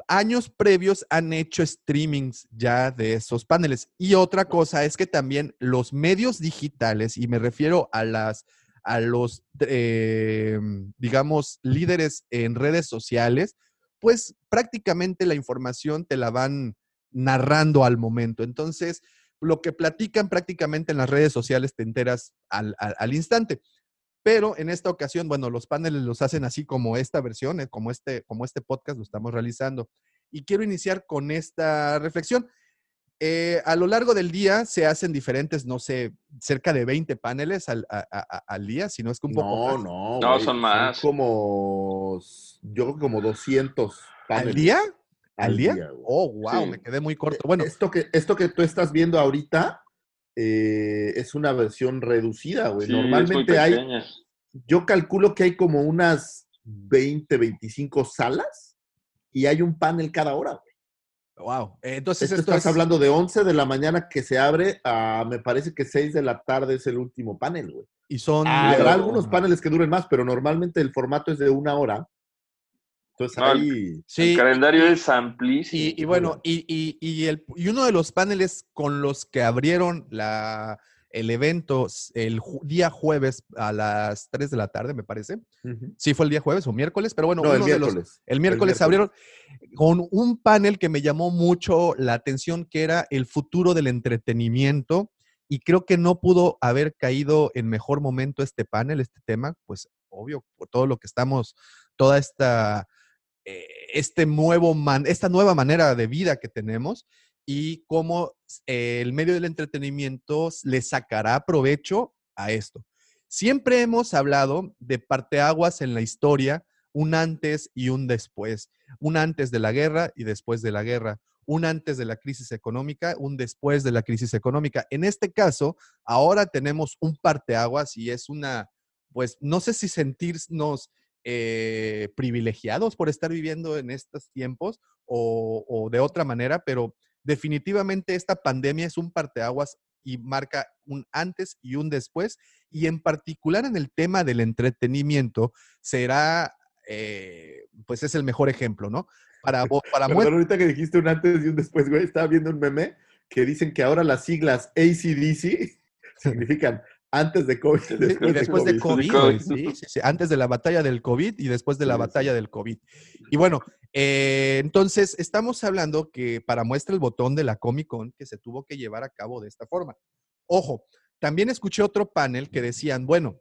años previos han hecho streamings ya de esos paneles. Y otra cosa es que también los medios digitales, y me refiero a las a los, eh, digamos, líderes en redes sociales, pues prácticamente la información te la van narrando al momento. Entonces, lo que platican prácticamente en las redes sociales te enteras al, al- al instante. Pero en esta ocasión, bueno, los paneles los hacen así como esta versión, eh, como este, como este podcast lo estamos realizando. Y quiero iniciar con esta reflexión. Eh, a lo largo del día se hacen diferentes, no sé, cerca de 20 paneles al, a- a- al día, si no es que un poco No, más. no. No, son más. como, yo creo que como 200 ¿Al paneles. día? ¿Al día? güey. Oh, wow, Sí. me quedé muy corto. Bueno, Esto que, esto que tú estás viendo ahorita eh, es una versión reducida, güey. Sí, es muy Normalmente hay, yo calculo que hay como unas 20, 25 salas y hay un panel cada hora. güey. wow. Entonces Esto esto estás es... hablando de 11 de la mañana que se abre a, me parece que 6 de la tarde es el último panel, güey. Y son... Habrá algunos paneles que duren más, pero normalmente el formato es de una hora. Entonces No, el- ahí... Sí, el calendario es amplísimo. Y, y bueno, y, y- y el, y uno de los paneles con los que abrieron la, el evento el día jueves a las 3 de la tarde, me parece. Sí, fue el día jueves o miércoles, pero bueno, No, el uno de los- miércoles. el miércoles abrieron con un panel que me llamó mucho la atención, que era el futuro del entretenimiento. Y creo que no pudo haber caído en mejor momento este panel, este tema, pues obvio, por todo lo que estamos, toda esta, este nuevo man- esta nueva manera de vida que tenemos y cómo eh, el medio del entretenimiento le sacará provecho a esto. Siempre hemos hablado de parteaguas en la historia, un antes y un después, un antes de la guerra y después de la guerra, un antes de la crisis económica, un después de la crisis económica. En este caso, ahora tenemos un parteaguas y es una, pues no sé si sentirnos eh, privilegiados por estar viviendo en estos tiempos o, o de otra manera, pero definitivamente esta pandemia es un parteaguas y marca un antes y un después, y en particular en el tema del entretenimiento será, eh, pues es el mejor ejemplo, ¿no? Para, para Perdón, ahorita que dijiste un antes y un después, güey, estaba viendo un meme que dicen que ahora las siglas ACDC significan antes de COVID, después, y después de de COVID. COVID, güey, sí, sí, sí, antes de la batalla del COVID y después de la Sí, sí. batalla del COVID. Y bueno, eh, entonces estamos hablando que para muestra el botón de la Comic Con que se tuvo que llevar a cabo de esta forma. Ojo, también escuché otro panel que decían, bueno,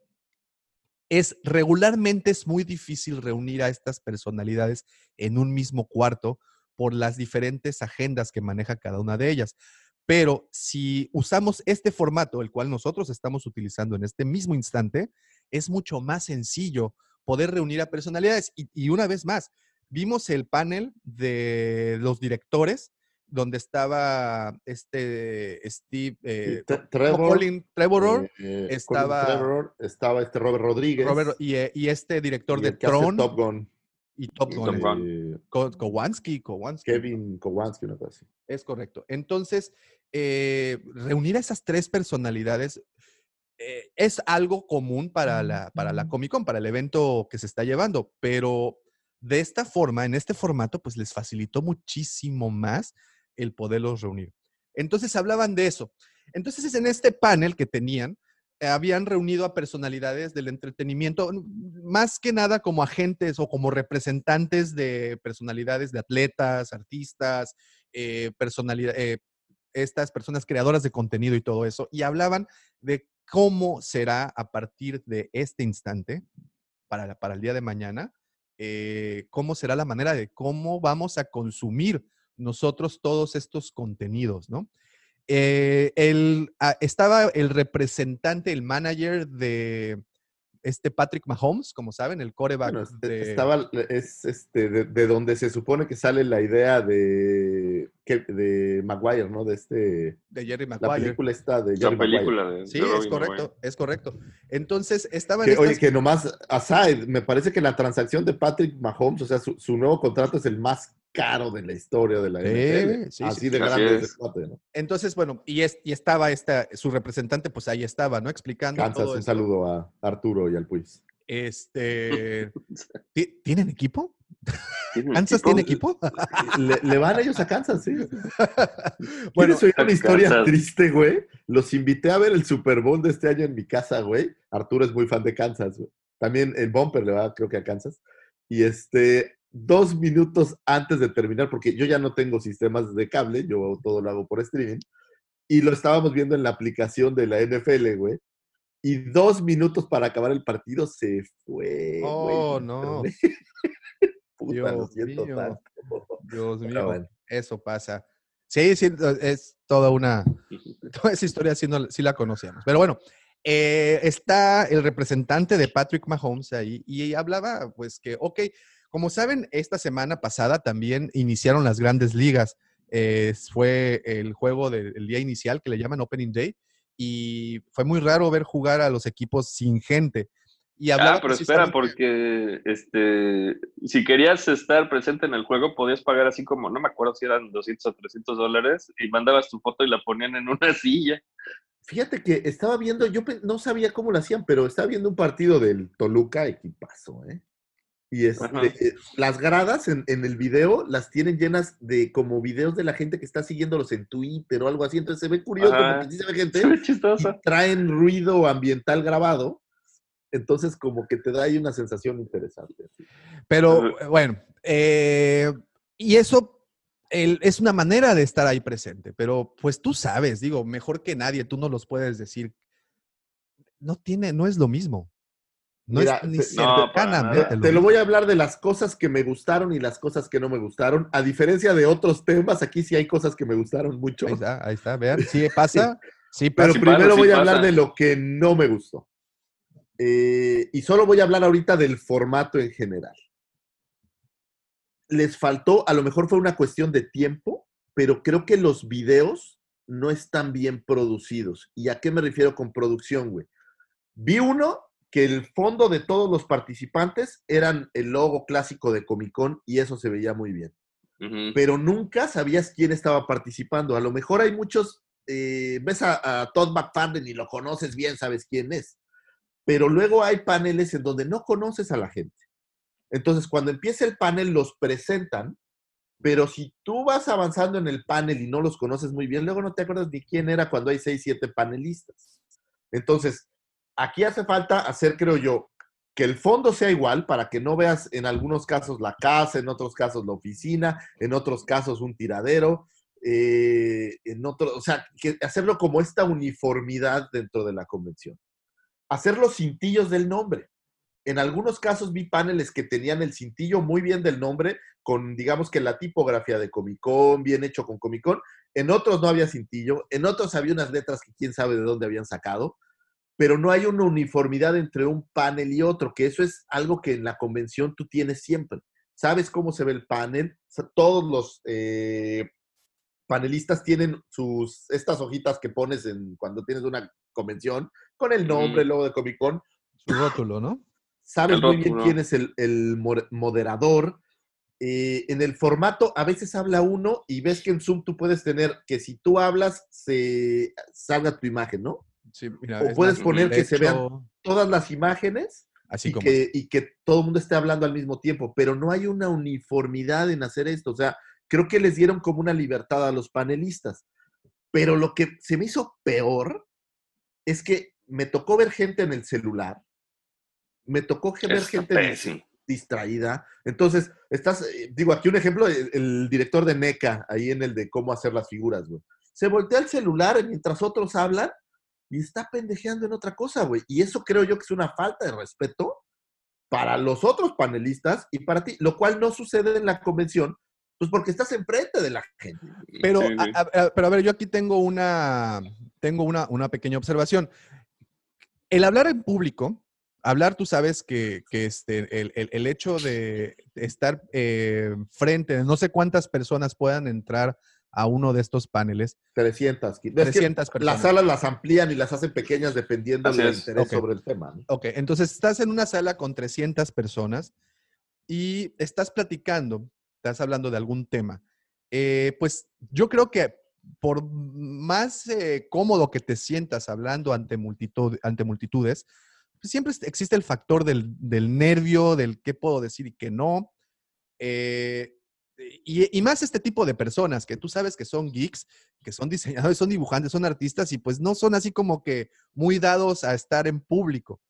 es regularmente es muy difícil reunir a estas personalidades en un mismo cuarto por las diferentes agendas que maneja cada una de ellas. Pero si usamos este formato, el cual nosotros estamos utilizando en este mismo instante, es mucho más sencillo poder reunir a personalidades. Y, y una vez más, vimos el panel de los directores, donde estaba este Steve, eh, Trevor, Colin Trevorrow, Eh, eh, Colin estaba- Trevor, estaba este Robert Rodríguez. Robert- y, eh, y este director y de Tron Top Gun. y Top Y Gun. Top eh, Gun. Kevin Kowalski, una cosa así. Es correcto. Entonces, eh, reunir a esas tres personalidades eh, es algo común para la, para la Comic Con, para el evento que se está llevando, pero de esta forma, en este formato, pues les facilitó muchísimo más el poderlos reunir. Entonces hablaban de eso. Entonces, en este panel que tenían, eh, habían reunido a personalidades del entretenimiento, más que nada como agentes o como representantes de personalidades de atletas, artistas, eh, personalidad- eh, estas personas creadoras de contenido y todo eso, y hablaban de cómo será a partir de este instante, para, la- para el día de mañana, eh, cómo será la manera de cómo vamos a consumir nosotros todos estos contenidos, ¿no? Eh, el, ah, estaba el representante, el manager de este Patrick Mahomes, como saben, el coreback Bueno, este- de... estaba, es este, de, de donde se supone que sale la idea de, de Maguire, ¿no? De este, de Jerry la Maguire. película esta de Jerry La película de, Sí, de es correcto, Maguire. es correcto. Entonces, estaban Que, oye, estas- que nomás, aside, me parece que la transacción de Patrick Mahomes, o sea, su, su nuevo contrato es el más caro de la historia de la NFL. sí, Así sí, de grande es es. ese cuate, ¿no? Entonces, bueno, y, es, y estaba esta, su representante, pues ahí estaba, ¿no? Explicando Kansas, todo un esto. saludo a Arturo y al Puis. Este, ¿ti- ¿Tienen equipo? ¿Tiene ¿Kansas equipo? tiene equipo? Le, le van ellos a Kansas, sí. bueno, ¿Quieres oír una historia Kansas. triste, güey? Los invité a ver el Super Bowl de este año en mi casa, güey. Arturo es muy fan de Kansas, güey. También el Bumper le va, creo que a Kansas. Y este, dos minutos antes de terminar, porque yo ya no tengo sistemas de cable, yo todo lo hago por streaming. Y lo estábamos viendo en la aplicación de la NFL, güey. Y dos minutos para acabar el partido se fue. Oh, güey, no. Puta, lo Dios siento mío. tanto. Dios mío, bueno. eso pasa. Sí, sí, es toda una, toda esa historia sí, no- sí la conocíamos. Pero bueno, eh, está el representante de Patrick Mahomes ahí y hablaba, pues que, ok, como saben, esta semana pasada también iniciaron las grandes ligas. Eh, fue el juego del día inicial que le llaman Opening Day y fue muy raro ver jugar a los equipos sin gente. Y ah, pero espera, porque este, si querías estar presente en el juego, podías pagar así como, no me acuerdo si eran 200 o 300 dólares, y mandabas tu foto y la ponían en una silla. Fíjate que estaba viendo, yo no sabía cómo lo hacían, pero estaba viendo un partido del Toluca, equipazo, ¿eh? Y este, eh, las gradas en, el video las tienen llenas de como videos de la gente que está siguiéndolos en Twitter o algo así. Entonces se ve curioso porque sí se ve gente. Y traen ruido ambiental grabado. Entonces, como que te da ahí una sensación interesante. Pero bueno, eh, y eso es una manera de estar ahí presente, pero pues tú sabes, digo, mejor que nadie, tú no los puedes decir. No tiene, no es lo mismo. No es ni te, te lo voy a hablar de las cosas que me gustaron y las cosas que no me gustaron. A diferencia de otros temas, aquí sí hay cosas que me gustaron mucho. Ahí está, ahí está, vean, sí pasa. Sí, Pero primero voy a hablar de lo que no me gustó. Eh, y solo voy a hablar ahorita del formato en general. Les faltó, a lo mejor fue una cuestión de tiempo, pero creo que los videos no están bien producidos. ¿Y a qué me refiero con producción, güey? Vi uno que el fondo de todos los participantes eran el logo clásico de Comic Con y eso se veía muy bien. Pero nunca sabías quién estaba participando. A lo mejor hay muchos, eh, ves a, Todd McFarlane y lo conoces bien, sabes quién es. Pero luego hay paneles en donde no conoces a la gente. Entonces, cuando empieza el panel, los presentan, pero si tú vas avanzando en el panel y no los conoces muy bien, luego no te acuerdas ni quién era cuando hay seis, siete panelistas. Entonces, Aquí hace falta hacer, creo yo, que el fondo sea igual para que no veas en algunos casos la casa, en otros casos la oficina, en otros casos un tiradero, eh, en otro, o sea, que hacerlo como esta uniformidad dentro de la convención. Hacer los cintillos del nombre. En algunos casos vi paneles que tenían el cintillo muy bien del nombre, con digamos que la tipografía de Comic Con, bien hecho con Comic Con. En otros no había cintillo, en otros había unas letras que quién sabe de dónde habían sacado pero no hay una uniformidad entre un panel y otro, que eso es algo que en la convención tú tienes siempre. Sabes cómo se ve el panel, todos los eh, panelistas tienen sus, estas hojitas que pones en, cuando tienes una convención, con el nombre, el logo de Comic Con. Su rótulo, ¿no? Sabes muy bien quién es el, moderador. Eh, en el formato, a veces habla uno y ves que en Zoom tú puedes tener que si tú hablas, se salga tu imagen, ¿no? O puedes poner que se vean todas las imágenes Así y, que, y que todo el mundo esté hablando al mismo tiempo, pero no hay una uniformidad en hacer esto. O sea, creo que les dieron como una libertad a los panelistas. Pero lo que se me hizo peor es que me tocó ver gente en el celular, me tocó ver gente distraída. Entonces, estás, eh, digo, aquí un ejemplo, el, el, director de NECA, ahí en el de cómo hacer las figuras, güey. Se voltea el celular mientras otros hablan y está pendejeando en otra cosa, güey. Y eso creo yo que es una falta de respeto para los otros panelistas y para ti, lo cual no sucede en la convención, pues porque estás enfrente de la gente. Pero, a, pero a ver, yo aquí tengo una, tengo una, una pequeña observación. El hablar en público, hablar, tú sabes que, que este, el, el, el, hecho de estar eh, frente, no sé cuántas personas puedan entrar a uno de estos paneles. 300. 300 personas. Las salas las amplían y las hacen pequeñas dependiendo del interés sobre el tema. Ok, entonces estás en una sala con 300 personas y estás platicando, estás hablando de algún tema. Eh, pues yo creo que por más eh, cómodo que te sientas hablando ante, multitud, ante multitudes, pues siempre existe el factor del, del, nervio, del qué puedo decir y qué no. Eh, y, más este tipo de personas que tú sabes que son geeks, que son diseñadores, son dibujantes, son artistas y pues no son así como que muy dados a estar en público.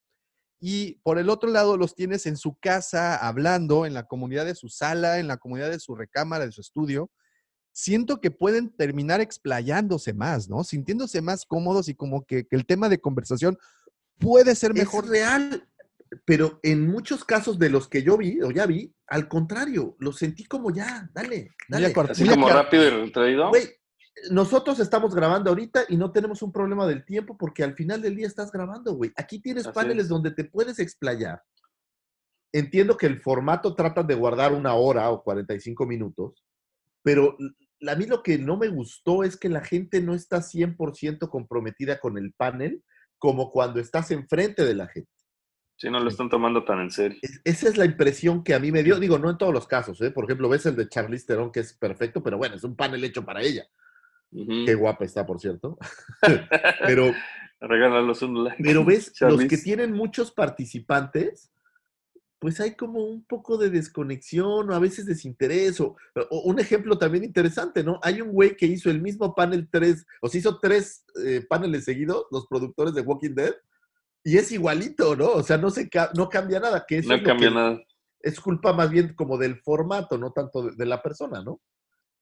Y por el otro lado los tienes en su casa hablando, en la comunidad de su sala, en la comunidad de su recámara, de su estudio. Siento que pueden terminar explayándose más, ¿no? Sintiéndose más cómodos y como que, el tema de conversación puede ser mejor. Es real, pero en muchos casos de los que yo vi o ya vi, al contrario, lo sentí como ya, dale, dale. Así como rápido y retraído. Güey, nosotros estamos grabando ahorita y no tenemos un problema del tiempo porque al final del día estás grabando, güey. Aquí tienes paneles donde te puedes explayar. entiendo que el formato trata de guardar una hora o 45 minutos, pero a mí lo que no me gustó es que la gente no está 100% comprometida con el panel como cuando estás enfrente de la gente. Sí, no lo están tomando tan en serio. Es- esa es la impresión que a mí me dio. Digo, no en todos los casos, ¿eh? Por ejemplo, ves el de Charlize Theron, que es perfecto, pero bueno, es un panel hecho para ella. Qué guapa está, por cierto. pero, Regálalos un like. pero ves, los que tienen muchos participantes, pues hay como un poco de desconexión o a veces desinterés. O, o un ejemplo también interesante, ¿no? Hay un güey que hizo el mismo panel tres, o se hizo tres eh, paneles seguidos, los productores de Walking Dead, y es igualito, ¿no? O sea, no, se no cambia nada. Que eso No es cambia que- nada. es culpa más bien como del formato, no tanto de, de la persona, ¿no?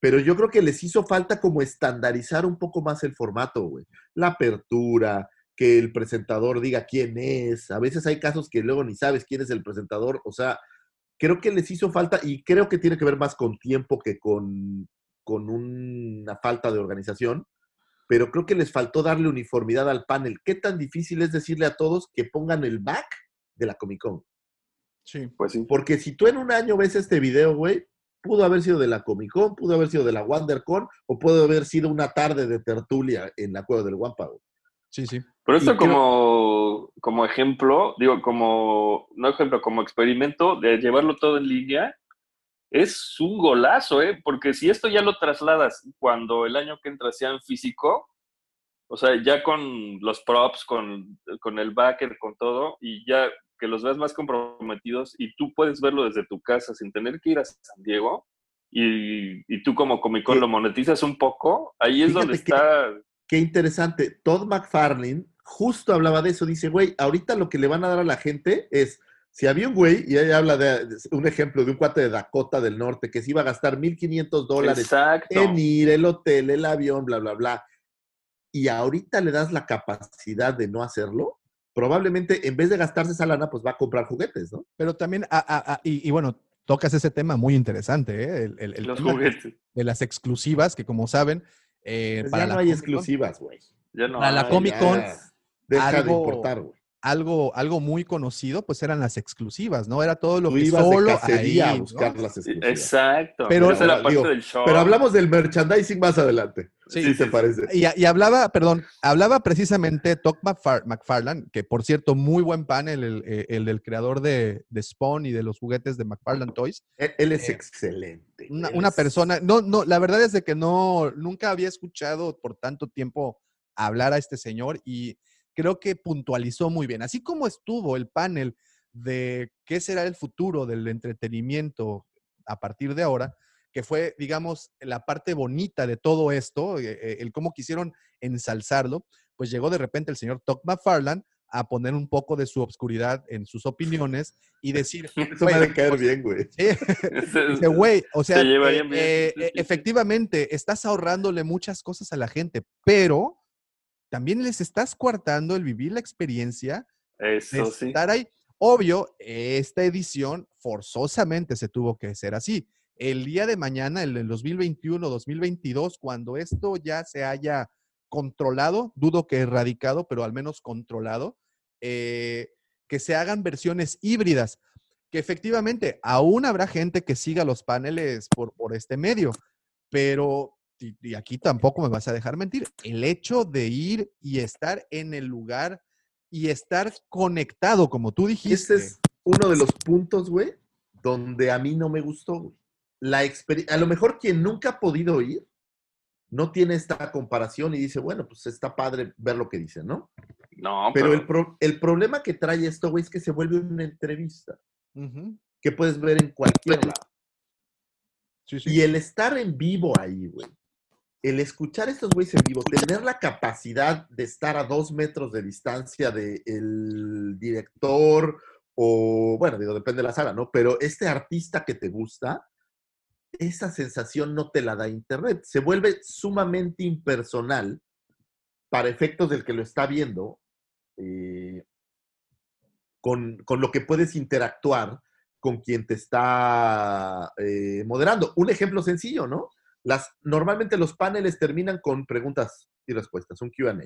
Pero yo creo que les hizo falta como estandarizar un poco más el formato, güey. La apertura, que el presentador diga quién es. A veces hay casos que luego ni sabes quién es el presentador. O sea, creo que les hizo falta y creo que tiene que ver más con tiempo que con, con una falta de organización. Pero creo que les faltó darle uniformidad al panel. ¿Qué tan difícil es decirle a todos que pongan el back de la Comic Con? Sí. Pues sí. Porque si tú en un año ves este video, güey, pudo haber sido de la Comic Con, pudo haber sido de la WonderCon, o pudo haber sido una tarde de tertulia en la Cueva del Guampa, güey. Sí, sí. Pero esto Y creo- como, como ejemplo, digo, como, no ejemplo, como experimento de llevarlo todo en línea, es un golazo, ¿eh? Porque si esto ya lo trasladas cuando el año que entra sea en físico, o sea, ya con los props, con, con el backer, con todo, y ya que los veas más comprometidos y tú puedes verlo desde tu casa sin tener que ir a San Diego, y, y tú como Comic Con lo monetizas un poco, ahí es donde está... Qué interesante. Todd McFarlane justo hablaba de eso. Dice, güey, ahorita lo que le van a dar a la gente es, si había un güey, y ahí habla de, de un ejemplo de un cuate de Dakota del Norte que se iba a gastar 1.500 dólares Exacto. en ir, el hotel, el avión, bla, bla, bla. Y ahorita le das la capacidad de no hacerlo, probablemente en vez de gastarse esa lana, pues va a comprar juguetes, ¿no? Pero también, ah, ah, ah, y, y bueno, tocas ese tema muy interesante, ¿eh? El, el- el Los juguetes. de las exclusivas, que como saben, eh, Pues para ya la no hay Comic exclusivas, güey. Ya no Para la Comic. Con, Deja de importar, güey. Algo, algo muy conocido, pues eran las exclusivas, ¿no? Era todo lo Tú que ibas solo de cacería ahí, a ¿no? buscar las exclusivas. Exacto. Pero- Esa parte digo, del show. Pero hablamos del merchandising más adelante. Sí, Sí, sí, te sí. parece. Y, y hablaba, perdón, hablaba precisamente Todd McFar- McFarlane, que por cierto, muy buen panel, el, eh, el del creador de, de Spawn y de los juguetes de McFarlane Toys. Él, él es Eh, excelente. Una, Él una es- persona, no, no, la verdad es de que no, nunca había escuchado por tanto tiempo hablar a este señor y creo que puntualizó muy bien. Así como estuvo el panel de qué será el futuro del entretenimiento a partir de ahora, que fue, digamos, la parte bonita de todo esto, eh, eh, el cómo quisieron ensalzarlo, pues llegó de repente el señor Todd McFarlane a poner un poco de su obscuridad en sus opiniones y decir, Eso me ha "Güey, de caer bien, güey. Dice, güey, o sea, eh, efectivamente, estás ahorrándole muchas cosas a la gente, pero también les estás coartando el vivir la experiencia de Eso sí. estar ahí. Obvio, esta edición forzosamente se tuvo que hacer así. El día de mañana, el del 2021, 2022, cuando esto ya se haya controlado, dudo que erradicado, pero al menos controlado, eh, que se hagan versiones híbridas, que efectivamente aún habrá gente que siga los paneles por, por este medio, pero, y, y aquí tampoco me vas a dejar mentir, el hecho de ir y estar en el lugar y estar conectado, como tú dijiste. Este es uno de los puntos, güey, donde a mí no me gustó, güey. La experiencia, a lo mejor quien nunca ha podido ir, no tiene esta comparación y dice, bueno, pues está padre ver lo que dice, ¿no? No, Pero pero, el, pro- el problema que trae esto, güey, es que se vuelve una entrevista que puedes ver en cualquier lado. sí, sí. Y el estar en vivo ahí, güey, el escuchar estos güeyes en vivo, tener la capacidad de estar a dos metros de distancia del director o, bueno, digo, depende de la sala, ¿no? Pero este artista que te gusta, esa sensación no te la da Internet. Se vuelve sumamente impersonal para efectos del que lo está viendo, eh, con, con lo que puedes interactuar con quien te está eh, moderando. Un ejemplo sencillo, ¿no? Las, normalmente los paneles terminan con preguntas y respuestas, un QA.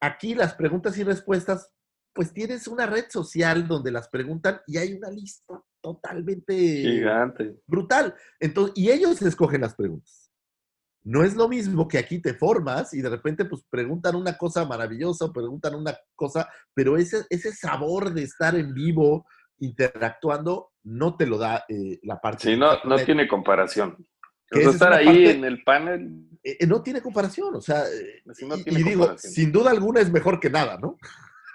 Aquí las preguntas y respuestas pues tienes una red social donde las preguntan y hay una lista totalmente Gigante. brutal. Entonces, y ellos escogen las preguntas. No es lo mismo que aquí te formas y de repente pues preguntan una cosa maravillosa o preguntan una cosa, pero ese, ese sabor de estar en vivo interactuando no te lo da eh, la parte. Sí, no, no tiene comparación. Que O sea, esa es estar ahí parte- en el panel, Eh, no tiene comparación, o sea, eh, no y, tiene y digo, sin duda alguna es mejor que nada, ¿no?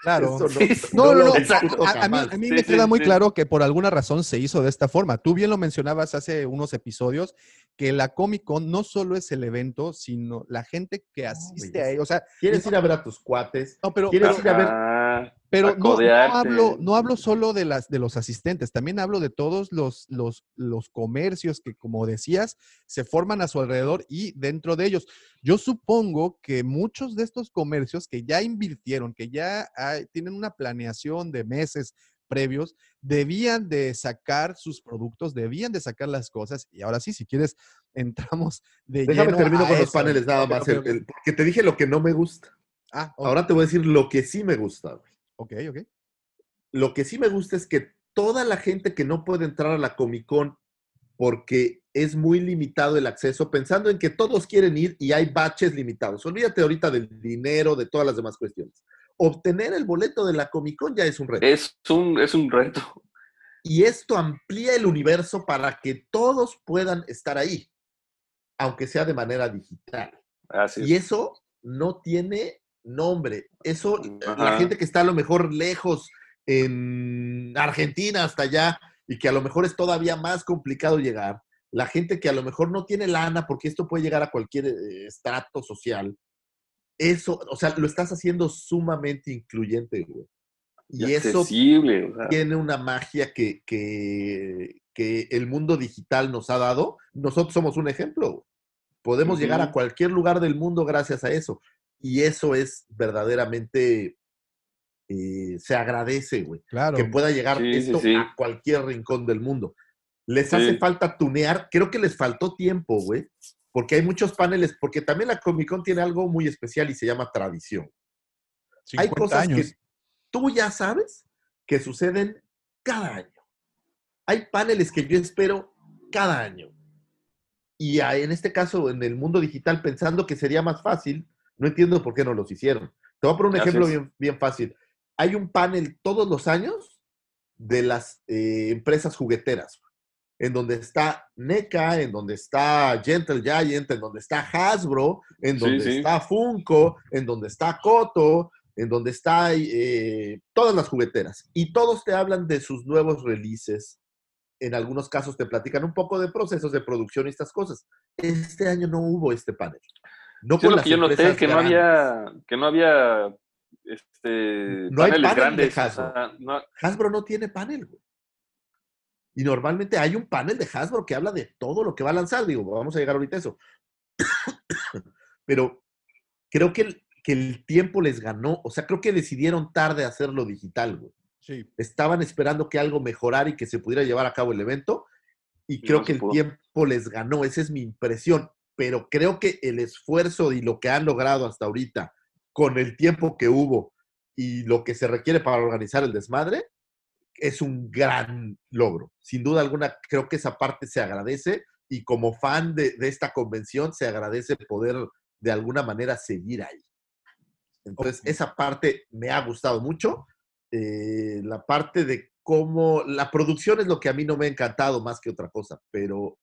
Claro. Eso Sí. No, no, no. A, a mí, jamás. a mí Sí, me sí, queda muy sí. claro que por alguna razón se hizo de esta forma. Tú bien lo mencionabas hace unos episodios, que la Comic Con no solo es el evento, sino la gente que asiste a ello. O sea, ¿Quieres ir a ver a tus cuates? no, pero, ¿Quieres ir a ver? Pero a no, hablo, no hablo solo de, las, de los asistentes, también hablo de todos los, los, los comercios que, como decías, se forman a su alrededor y dentro de ellos. Yo supongo que muchos de estos comercios que ya invirtieron, que ya hay- tienen una planeación de meses previos, debían de sacar sus productos, debían de sacar las cosas. Y ahora sí, si quieres, entramos de Déjame lleno termino a con los paneles nada más, el- el- porque te dije lo que no me gusta. Ah, Ahora te voy a decir lo que sí me gusta. güey. ok, ok. Lo que sí me gusta es que toda la gente que no puede entrar a la Comic Con porque es muy limitado el acceso, pensando en que todos quieren ir y hay baches limitados. Olvídate ahorita del dinero, de todas las demás cuestiones. Obtener el boleto de la Comic Con ya es un reto. Es un, es un reto. Y esto amplía el universo para que todos puedan estar ahí, aunque sea de manera digital. Así Y es. eso no tiene nombre. Eso, la Ajá. gente que está a lo mejor lejos en Argentina hasta allá y que a lo mejor es todavía más complicado llegar, la gente que a lo mejor no tiene lana porque esto puede llegar a cualquier eh, estrato social, eso, o sea, lo estás haciendo sumamente incluyente, güey. Y Y eso accesible. o sea, tiene una magia que, que, que el mundo digital nos ha dado. Nosotros somos un ejemplo. güey. Podemos llegar a cualquier lugar del mundo gracias a eso. Y eso es verdaderamente, eh, se agradece, güey. Claro. Que pueda llegar Sí, sí, esto sí. a cualquier rincón del mundo. Les Sí. hace falta tunear. Creo que les faltó tiempo, güey. Porque hay muchos paneles, porque también la Comic Con tiene algo muy especial y se llama tradición. Hay 50 cosas años. que tú ya sabes que suceden cada año. Hay paneles que yo espero cada año. Y en este caso, en el mundo digital, pensando que sería más fácil, no entiendo por qué no los hicieron. Te voy a poner un ejemplo bien fácil. Hay un panel todos los años de las eh, empresas jugueteras, en donde está NECA, en donde está Gentle Giant, en donde está Hasbro, en donde sí. está Funko, en donde está Koto, en donde está eh, todas las jugueteras. Y todos te hablan de sus nuevos releases. En algunos casos te platican un poco de procesos de producción y estas cosas. Este año no hubo este panel. No sí, por lo las que yo noté, que no había, que no había este, No hay paneles panel de grandes. o Hasbro. sea, no- Hasbro no tiene panel, güey. Y normalmente hay un panel de Hasbro que habla de todo lo que va a lanzar. Digo, vamos a llegar ahorita a eso. Pero creo que el, que el tiempo les ganó. O sea, creo que decidieron tarde hacerlo digital, güey. Sí. Estaban esperando que algo mejorara y que se pudiera llevar a cabo el evento. Y Y creo no que el pudo. tiempo les ganó. Esa es mi impresión. Pero creo que el esfuerzo y lo que han logrado hasta ahorita, con el tiempo que hubo y lo que se requiere para organizar el desmadre, es un gran logro. Sin duda alguna, creo que esa parte se agradece y como fan de, de esta convención, se agradece poder de alguna manera seguir ahí. Entonces, esa parte me ha gustado mucho. Eh, la parte de cómo la producción es lo que a mí no me ha encantado más que otra cosa, pero,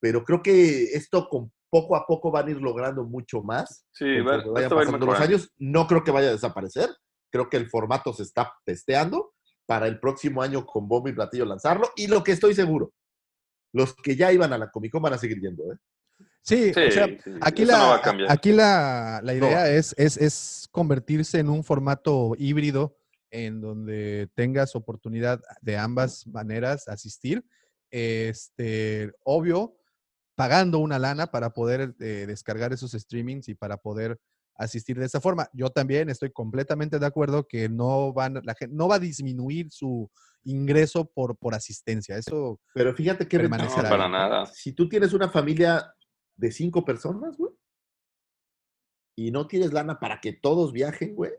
pero creo que esto con poco a poco van a ir logrando mucho más. Sí, va- vayan pasando los años. No creo que vaya a desaparecer. Creo que el formato se está testeando para el próximo año con bombo y platillo lanzarlo. Y lo que estoy seguro, los que ya iban a la Comic Con van a seguir yendo. ¿eh? Sí, Sí, o sea, sí, aquí, la, no aquí la, la No. idea es, es, es convertirse en un formato híbrido en donde tengas oportunidad de ambas maneras asistir. Este, obvio, pagando una lana para poder eh, descargar esos streamings y para poder asistir de esa forma. Yo también estoy completamente de acuerdo que no van, la gente no va a disminuir su ingreso por, por asistencia. Eso Pero fíjate qué ventaja Permanecerá No, para nada. Si tú tienes una familia de cinco personas, güey, y no tienes lana para que todos viajen, güey,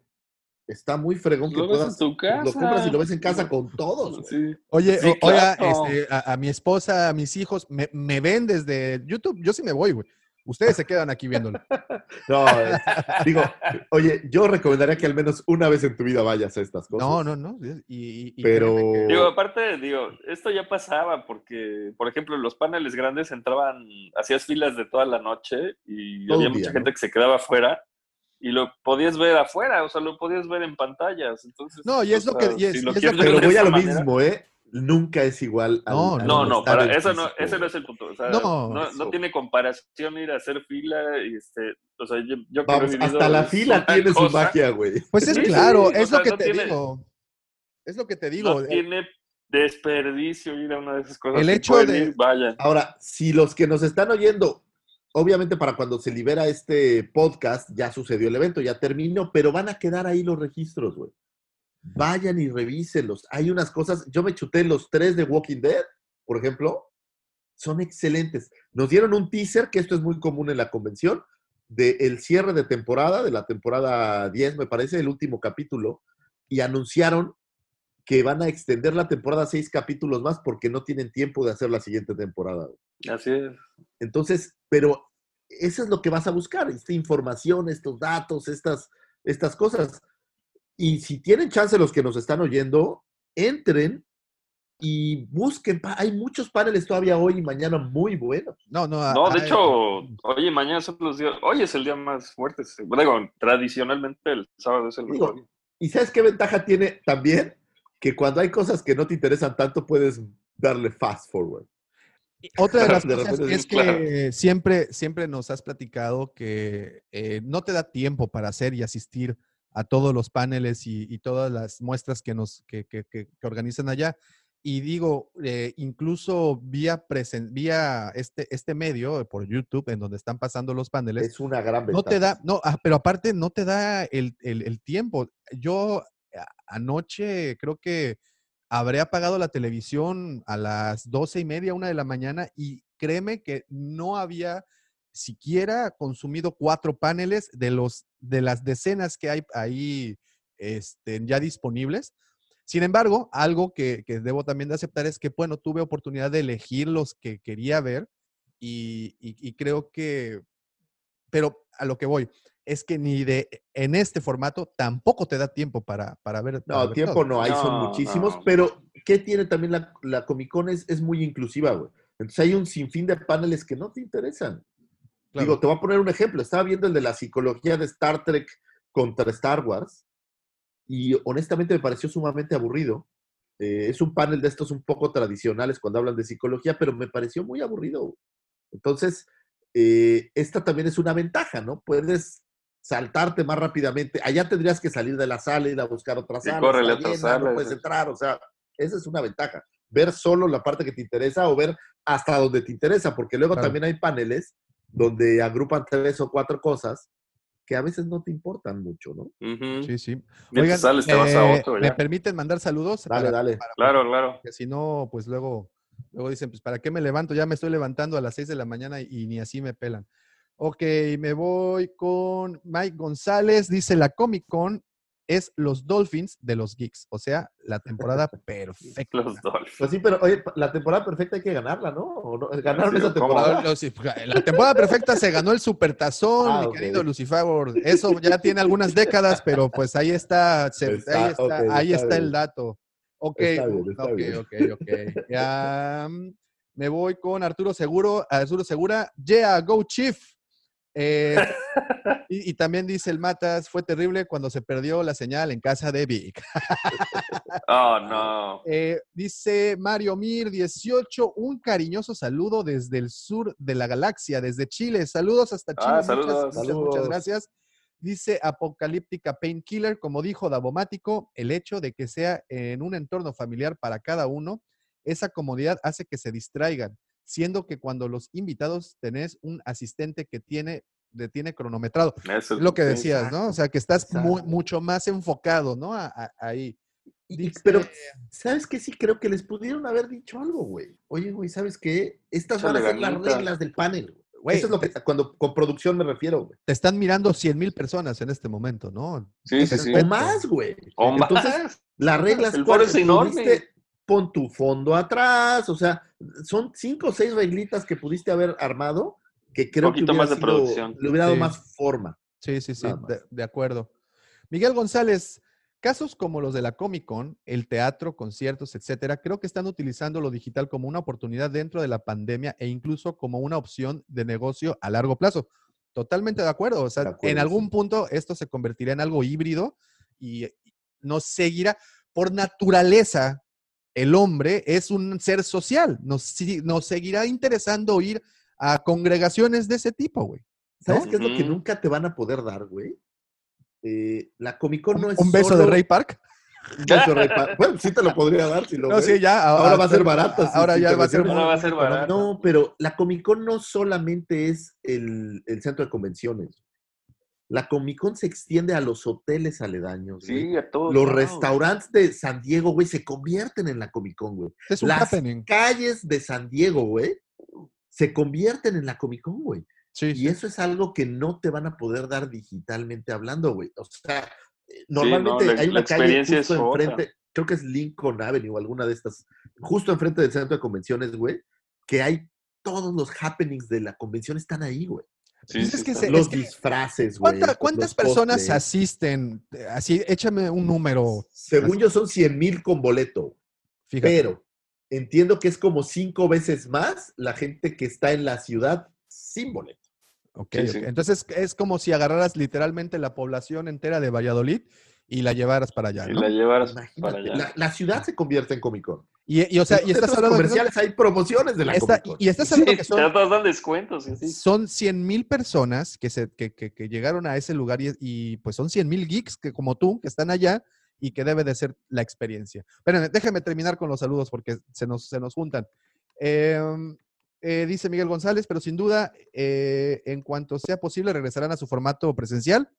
está muy fregón que Lo ves en puedas. tu Lo casa. compras y lo ves en casa con todos. Sí. Oye, Sí, o- oiga, este, a, a mi esposa, a mis hijos, me, me ven desde YouTube. Yo sí me voy, güey. Ustedes se quedan aquí viéndolo. No, digo, oye, yo recomendaría que al menos una vez en tu vida vayas a estas cosas. No, no, no. Y, Pero- que- Digo, aparte, digo, esto ya pasaba porque, por ejemplo, los paneles grandes entraban, hacías filas de toda la noche y Todo había día, mucha ¿no? gente que se quedaba afuera y lo podías ver afuera, o sea, lo podías ver en pantallas. Entonces, No, y es lo sea, que- y es- si y lo es lo que- Pero voy a lo manera- mismo, ¿eh? Nunca es igual. al- No, al No, no, para eso no, ese no es el punto. O sea, No, no, tiene comparación ir a hacer fila y este, o sea, yo, yo que Vamos, vivido hasta la fila tiene su magia, güey. Pues es Sí, claro, sí, es lo sea, que no te tiene- digo. Es lo que te digo. No eh, tiene desperdicio ir a una de esas cosas. El hecho de- ir, vayan. Ahora, si los que nos están oyendo, obviamente para cuando se libera este podcast, ya sucedió el evento, ya terminó, pero van a quedar ahí los registros, güey. Vayan y revísenlos. Hay unas cosas, yo me chuté los tres de Walking Dead, por ejemplo, son excelentes. Nos dieron un teaser, que esto es muy común en la convención, del cierre de temporada, de la temporada 10, me parece, el último capítulo, y anunciaron que van a extender la temporada seis capítulos más porque no tienen tiempo de hacer la siguiente temporada. Así es. Entonces, pero eso es lo que vas a buscar, esta información, estos datos, estas, estas cosas. Y si tienen chance los que nos están oyendo, entren y busquen. Hay muchos paneles todavía hoy y mañana muy buenos. No, no. No, de hay- hecho, oye, mañana son los días, hoy es el día más fuerte. Digo, tradicionalmente el sábado es el mejor día. ¿Y sabes qué ventaja tiene también? Que cuando hay cosas que no te interesan tanto, puedes darle fast forward. Otra de las De cosas repente es claro. que siempre, siempre nos has platicado que eh, no te da tiempo para hacer y asistir a todos los paneles y, y todas las muestras que nos que, que- que- que organizan allá. Y digo, eh, incluso vía, presen- vía este, este medio, eh, por YouTube, en donde están pasando los paneles, Es una gran ventaja. no te da, no, ah, pero aparte no te da el, el- el tiempo. Yo a- anoche creo que habré apagado la televisión a las doce y media, una de la mañana, y créeme que no había siquiera consumido cuatro paneles de los de las decenas que hay ahí este, ya disponibles. Sin embargo, algo que, que debo también de aceptar es que, bueno, tuve oportunidad de elegir los que quería ver y, y- y creo que, pero a lo que voy, es que ni de, en este formato tampoco te da tiempo para, para ver. para No, ver tiempo todo. no hay, son muchísimos, no. pero ¿qué tiene también la, la Comic Con? Es, es muy inclusiva, güey. Entonces hay un sinfín de paneles que no te interesan. Claro. Digo, te voy a poner un ejemplo. Estaba viendo el de la psicología de Star Trek contra Star Wars y honestamente me pareció sumamente aburrido. Eh, es un panel de estos un poco tradicionales cuando hablan de psicología, pero me pareció muy aburrido. Entonces, eh, esta también es una ventaja, ¿no? Puedes saltarte más rápidamente. Allá tendrías que salir de la sala, ir a buscar otra sala. otra llena, sala, no puedes entrar, o sea, esa es una ventaja. Ver solo la parte que te interesa o ver hasta donde te interesa, porque luego Claro. también hay paneles donde agrupan tres o cuatro cosas que a veces no te importan mucho, ¿no? Sí, sí. Ya te sales, te vas a eh, otro. ¿Me permiten mandar saludos? Dale, Para- dale. para- Claro, claro. Porque si no, pues luego, luego dicen, pues ¿para qué me levanto? Ya me estoy levantando a las 6 de la mañana y ni así me pelan. Ok, me voy con Mike González. Dice, la Comic Con es los Dolphins de los Geeks. O sea, la temporada perfecta. Los Dolphins. Pues sí, pero oye, la temporada perfecta hay que ganarla, ¿no? ¿O no? ¿Ganaron Sí, esa temporada? Los- La temporada perfecta se ganó el Supertazón, Ah, mi querido Lucifer. Eso ya tiene algunas décadas, pero pues ahí está, se- Está, ahí está, ahí está está el dato. Ok, Está bien, está ok, bien. ok, ok. Ya, mm, me voy con Arturo Seguro, Arturo Segura. Yeah, go Chief. Eh, y, y también dice el Matas, fue terrible cuando se perdió la señal en casa de Vic. Oh, no. Eh, dice Mario Mir 18, un cariñoso saludo desde el sur de la galaxia, desde Chile. Saludos hasta Chile. Ah, muchas, saludos. muchas, muchas gracias. Dice Apocalíptica Painkiller, como dijo Davomático, el hecho de que sea en un entorno familiar para cada uno, esa comodidad hace que se distraigan, siendo que cuando los invitados tenés un asistente que tiene, de, tiene cronometrado. Eso, Es lo que decías, ¿no? O sea, que estás mu- exacto. mucho más enfocado, ¿no? A- a- ahí. Dice- pero, ¿sabes qué? Sí creo que les pudieron haber dicho algo, güey. Oye, güey, ¿sabes qué? Estas van a ser las reglas del panel. güey. Güey, Eso es lo que, cuando con producción me refiero, güey. te están mirando 100 mil personas en este momento, ¿no? Sí, sí, sí. O más, güey. O más. Entonces, las reglas El foro es enorme. Pudiste- Pon tu fondo atrás, o sea, son cinco o seis reglitas que pudiste haber armado que creo que Poquito hubiera más de sido- producción. le hubiera dado Sí. más forma. Sí, sí, sí, de, de acuerdo. Miguel González, casos como los de la Comic Con, el teatro, conciertos, etcétera, creo que están utilizando lo digital como una oportunidad dentro de la pandemia e incluso como una opción de negocio a largo plazo. Totalmente de acuerdo. O sea, acuerdo, en algún sí. punto esto se convertirá en algo híbrido y y nos seguirá. Por naturaleza, el hombre es un ser social. Nos, seguirá interesando ir a congregaciones de ese tipo, güey. ¿Sabes ¿No? qué es lo que nunca te van a poder dar, güey? Eh, la Comic Con no es un beso de solo- Ray Park. Un beso de Ray Park. Bueno, sí te lo podría dar si lo No, ves. sí, ya. Ahora va a ser barato. Ahora ya va a ser menciono. Ahora va a ser barato. No, pero la Comic Con no solamente es el, el centro de convenciones. La Comic Con se extiende a los hoteles aledaños. güey. Sí, a todos. Los lados. restaurantes de San Diego, güey, se convierten en la Comic Con, güey. Es un Las happening. calles de San Diego, güey, se convierten en la Comic Con, güey. Sí, Y sí. eso es algo que no te van a poder dar digitalmente hablando, güey. O sea, eh, normalmente la- hay la una calle experiencia justo enfrente, creo que es Lincoln Avenue o alguna de estas, justo enfrente del centro de convenciones, güey, que hay todos los happenings de la convención están ahí, güey. Sí, Pues sí, es que está. se- Los que- disfraces, güey. ¿Cuánta- ¿Cuántas personas asisten? Así, échame un número. Según yo son 100 mil con boleto, Fíjate. pero entiendo que es como cinco veces más la gente que está en la ciudad sin boleto. Ok, Sí, ok. sí. Entonces es como si agarraras literalmente la población entera de Valladolid y la llevaras para allá, Y ¿no? la llevaras Imagínate, para allá. la, la ciudad se convierte en Comic Con. Y, y, o sea, y estás hablando de comerciales hay promociones de la esta- Comic Con. y estás hablando Sí, que te son, dan descuentos. sí, sí. son 100 mil personas que, se, que, que- que llegaron a ese lugar y, y, pues son 100 mil geeks que, como tú que están allá y que debe de ser la experiencia. Espérenme, déjenme terminar con los saludos porque se nos, se nos juntan. Em, eh, dice Miguel González, pero sin duda, eh, en cuanto sea posible, regresarán a su formato presencial.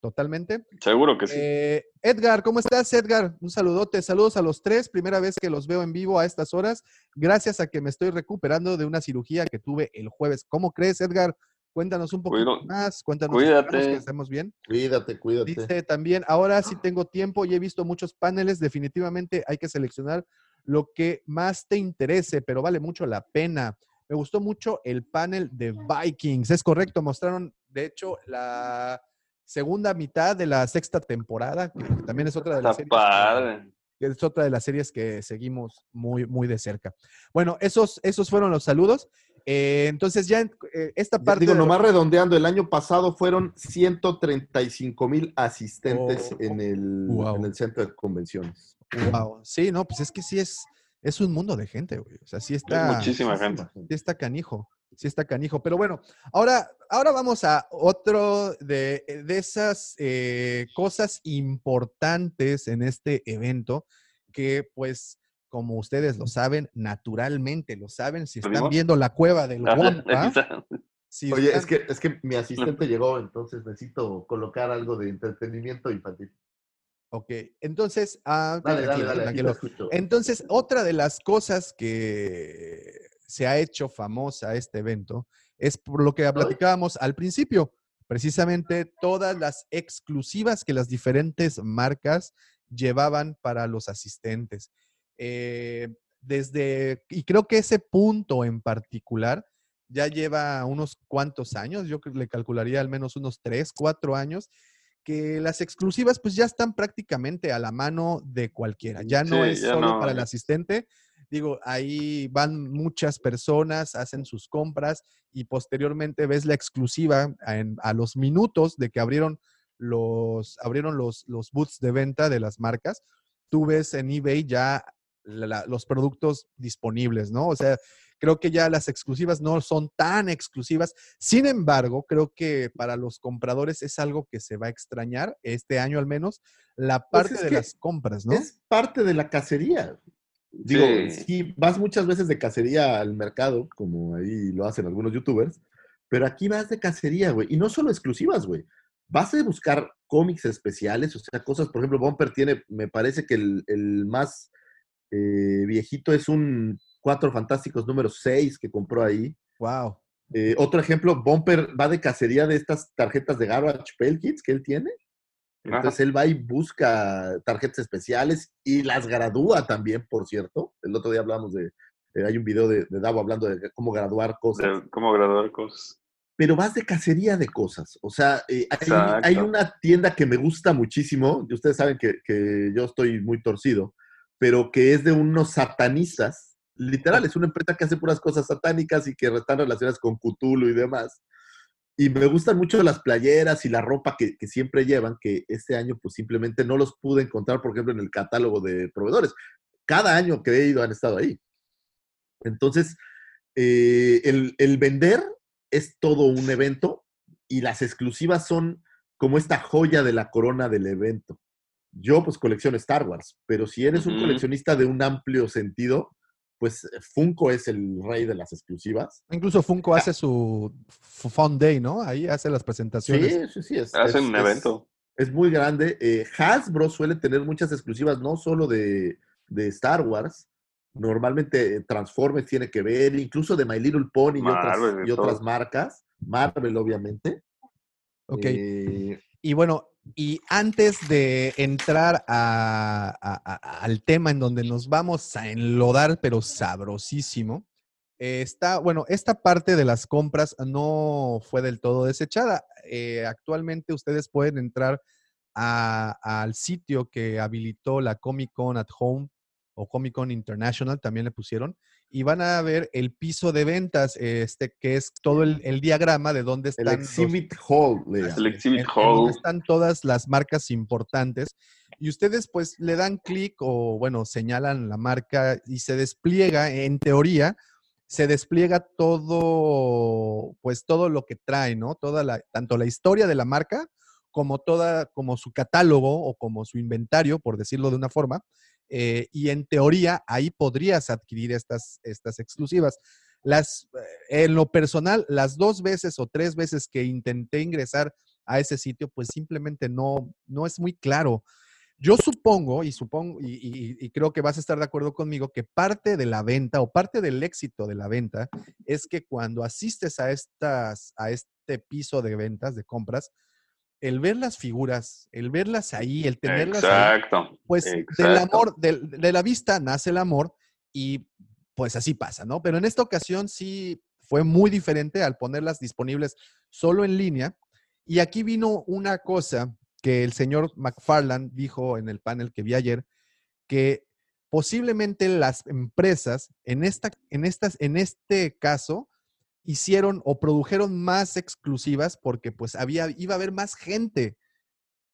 Totalmente. Seguro que sí. Eh, Edgar, ¿cómo estás, Edgar? Un saludote, saludos a los tres. Primera vez que los veo en vivo a estas horas, gracias a que me estoy recuperando de una cirugía que tuve el jueves. ¿Cómo crees, Edgar? Cuéntanos un poquito Cuido- más, cuéntanos. cuídate. que estemos bien. Cuídate, cuídate. Dice también, ahora sí tengo tiempo y he visto muchos paneles, definitivamente hay que seleccionar lo que más te interese, pero vale mucho la pena. Me gustó mucho el panel de Vikings, es correcto, mostraron de hecho la segunda mitad de la sexta temporada, que también es otra de las Está series padre. que es otra de las series que seguimos muy, muy de cerca. Bueno, esos, esos fueron los saludos. Eh, entonces ya eh, esta parte... Digo, de nomás redondeando, el año pasado fueron 135 mil asistentes Oh, en, el, wow. en el centro de convenciones. Wow. Sí, no, pues es que sí es, es un mundo de gente, güey. O sea, sí Es está, muchísima gente. sí está canijo. Sí está canijo. Pero bueno, ahora, ahora vamos a otro de, de esas eh, cosas importantes en este evento que pues... Como ustedes lo saben, naturalmente lo saben, si están viendo la cueva del Wampa, si Oye, están- es que, es que mi asistente llegó, entonces necesito colocar algo de entretenimiento infantil. Ok, entonces, ah, Dale, dale, dale. Entonces, otra de las cosas que se ha hecho famosa este evento es por lo que platicábamos al principio, precisamente todas las exclusivas que las diferentes marcas llevaban para los asistentes. Eh, desde, y creo que ese punto en particular ya lleva unos cuantos años, yo le calcularía al menos unos tres, cuatro años, que las exclusivas pues ya están prácticamente a la mano de cualquiera. Ya no Sí, es ya solo no, para el asistente. Digo, ahí van muchas personas, hacen sus compras y posteriormente ves la exclusiva en- a los minutos de que abrieron los, abrieron los, los booths de venta de las marcas. Tú ves en eBay ya la- la- los productos disponibles, ¿no? O sea, creo que ya las exclusivas no son tan exclusivas. Sin embargo, creo que para los compradores es algo que se va a extrañar, este año al menos, la parte Pues es de las compras, ¿no? Es parte de la cacería. Digo, Sí. sí, vas muchas veces de cacería al mercado, como ahí lo hacen algunos youtubers, pero aquí vas de cacería, güey. Y no solo exclusivas, güey. Vas a buscar cómics especiales, o sea, cosas, por ejemplo, Bumper tiene, me parece que el, el más eh, viejito es un Cuatro Fantásticos número 6 que compró ahí. Wow. Eh, otro ejemplo, Bumper va de cacería de estas tarjetas de Garbage Pail Kids que él tiene. Entonces él va y busca tarjetas especiales y las gradúa también, por cierto. El otro día hablamos de, eh, hay un video de, de Davo hablando de cómo graduar cosas. De cómo graduar cosas. Pero vas de cacería de cosas. O sea, eh, hay, una tienda que me gusta muchísimo, y ustedes saben que, que yo estoy muy torcido, pero que es de unos satanistas. Literal, es una empresa que hace puras cosas satánicas y que están relacionadas con Cthulhu y demás. Y me gustan mucho las playeras y la ropa que, que siempre llevan, que este año pues simplemente no los pude encontrar, por ejemplo, en el catálogo de proveedores. Cada año que he ido han estado ahí. Entonces, eh, el, el vender es todo un evento y las exclusivas son como esta joya de la corona del evento. Yo pues colecciono Star Wars, pero si eres un coleccionista de un amplio sentido, pues Funko es el rey de las exclusivas. Incluso Funko hace su Fun Day, ¿no? Ahí hace las presentaciones. Sí, sí, sí. Es, Hacen es- un evento. Es muy grande. Eh, Hasbro suele tener muchas exclusivas, no solo de, de Star Wars. Normalmente eh, Transformers tiene que ver, incluso de My Little Pony y otras, y otras marcas. Marvel, obviamente. Ok. Eh, Y bueno, y antes de entrar a- al tema en donde nos vamos a enlodar, pero sabrosísimo, está, bueno, esta parte de las compras no fue del todo desechada. Eh, actualmente ustedes pueden entrar al sitio que habilitó la Comic Con at Home o Comic Con International, también le pusieron, y van a ver el piso de ventas, este, que es todo el, el diagrama de dónde el están los- Exhibit Hall. le llaman. El Exhibit en- en donde están todas las marcas importantes y ustedes pues le dan clic o bueno, señalan la marca y se despliega, en teoría, se despliega todo, pues todo lo que trae, ¿no? Toda la, tanto la historia de la marca como toda, como su catálogo o como su inventario, por decirlo de una forma. Eh, y en teoría ahí podrías adquirir estas, estas exclusivas. Las, eh, en lo personal, las dos veces o tres veces que intenté ingresar a ese sitio, pues simplemente no, no es muy claro. Yo supongo, y supongo, y, y- creo que vas a estar de acuerdo conmigo, que parte de la venta o parte del éxito de la venta es que cuando asistes a estas, a este piso de ventas, de compras, el ver las figuras, el verlas ahí, el tenerlas ahí, Exacto. pues del amor, del- de, la vista nace el amor y pues así pasa, ¿no? Pero en esta ocasión sí fue muy diferente al ponerlas disponibles solo en línea. Y aquí vino una cosa que el señor McFarland dijo en el panel que vi ayer, que posiblemente las empresas en, esta, en, estas, en este caso hicieron o produjeron más exclusivas porque pues había, iba a haber más gente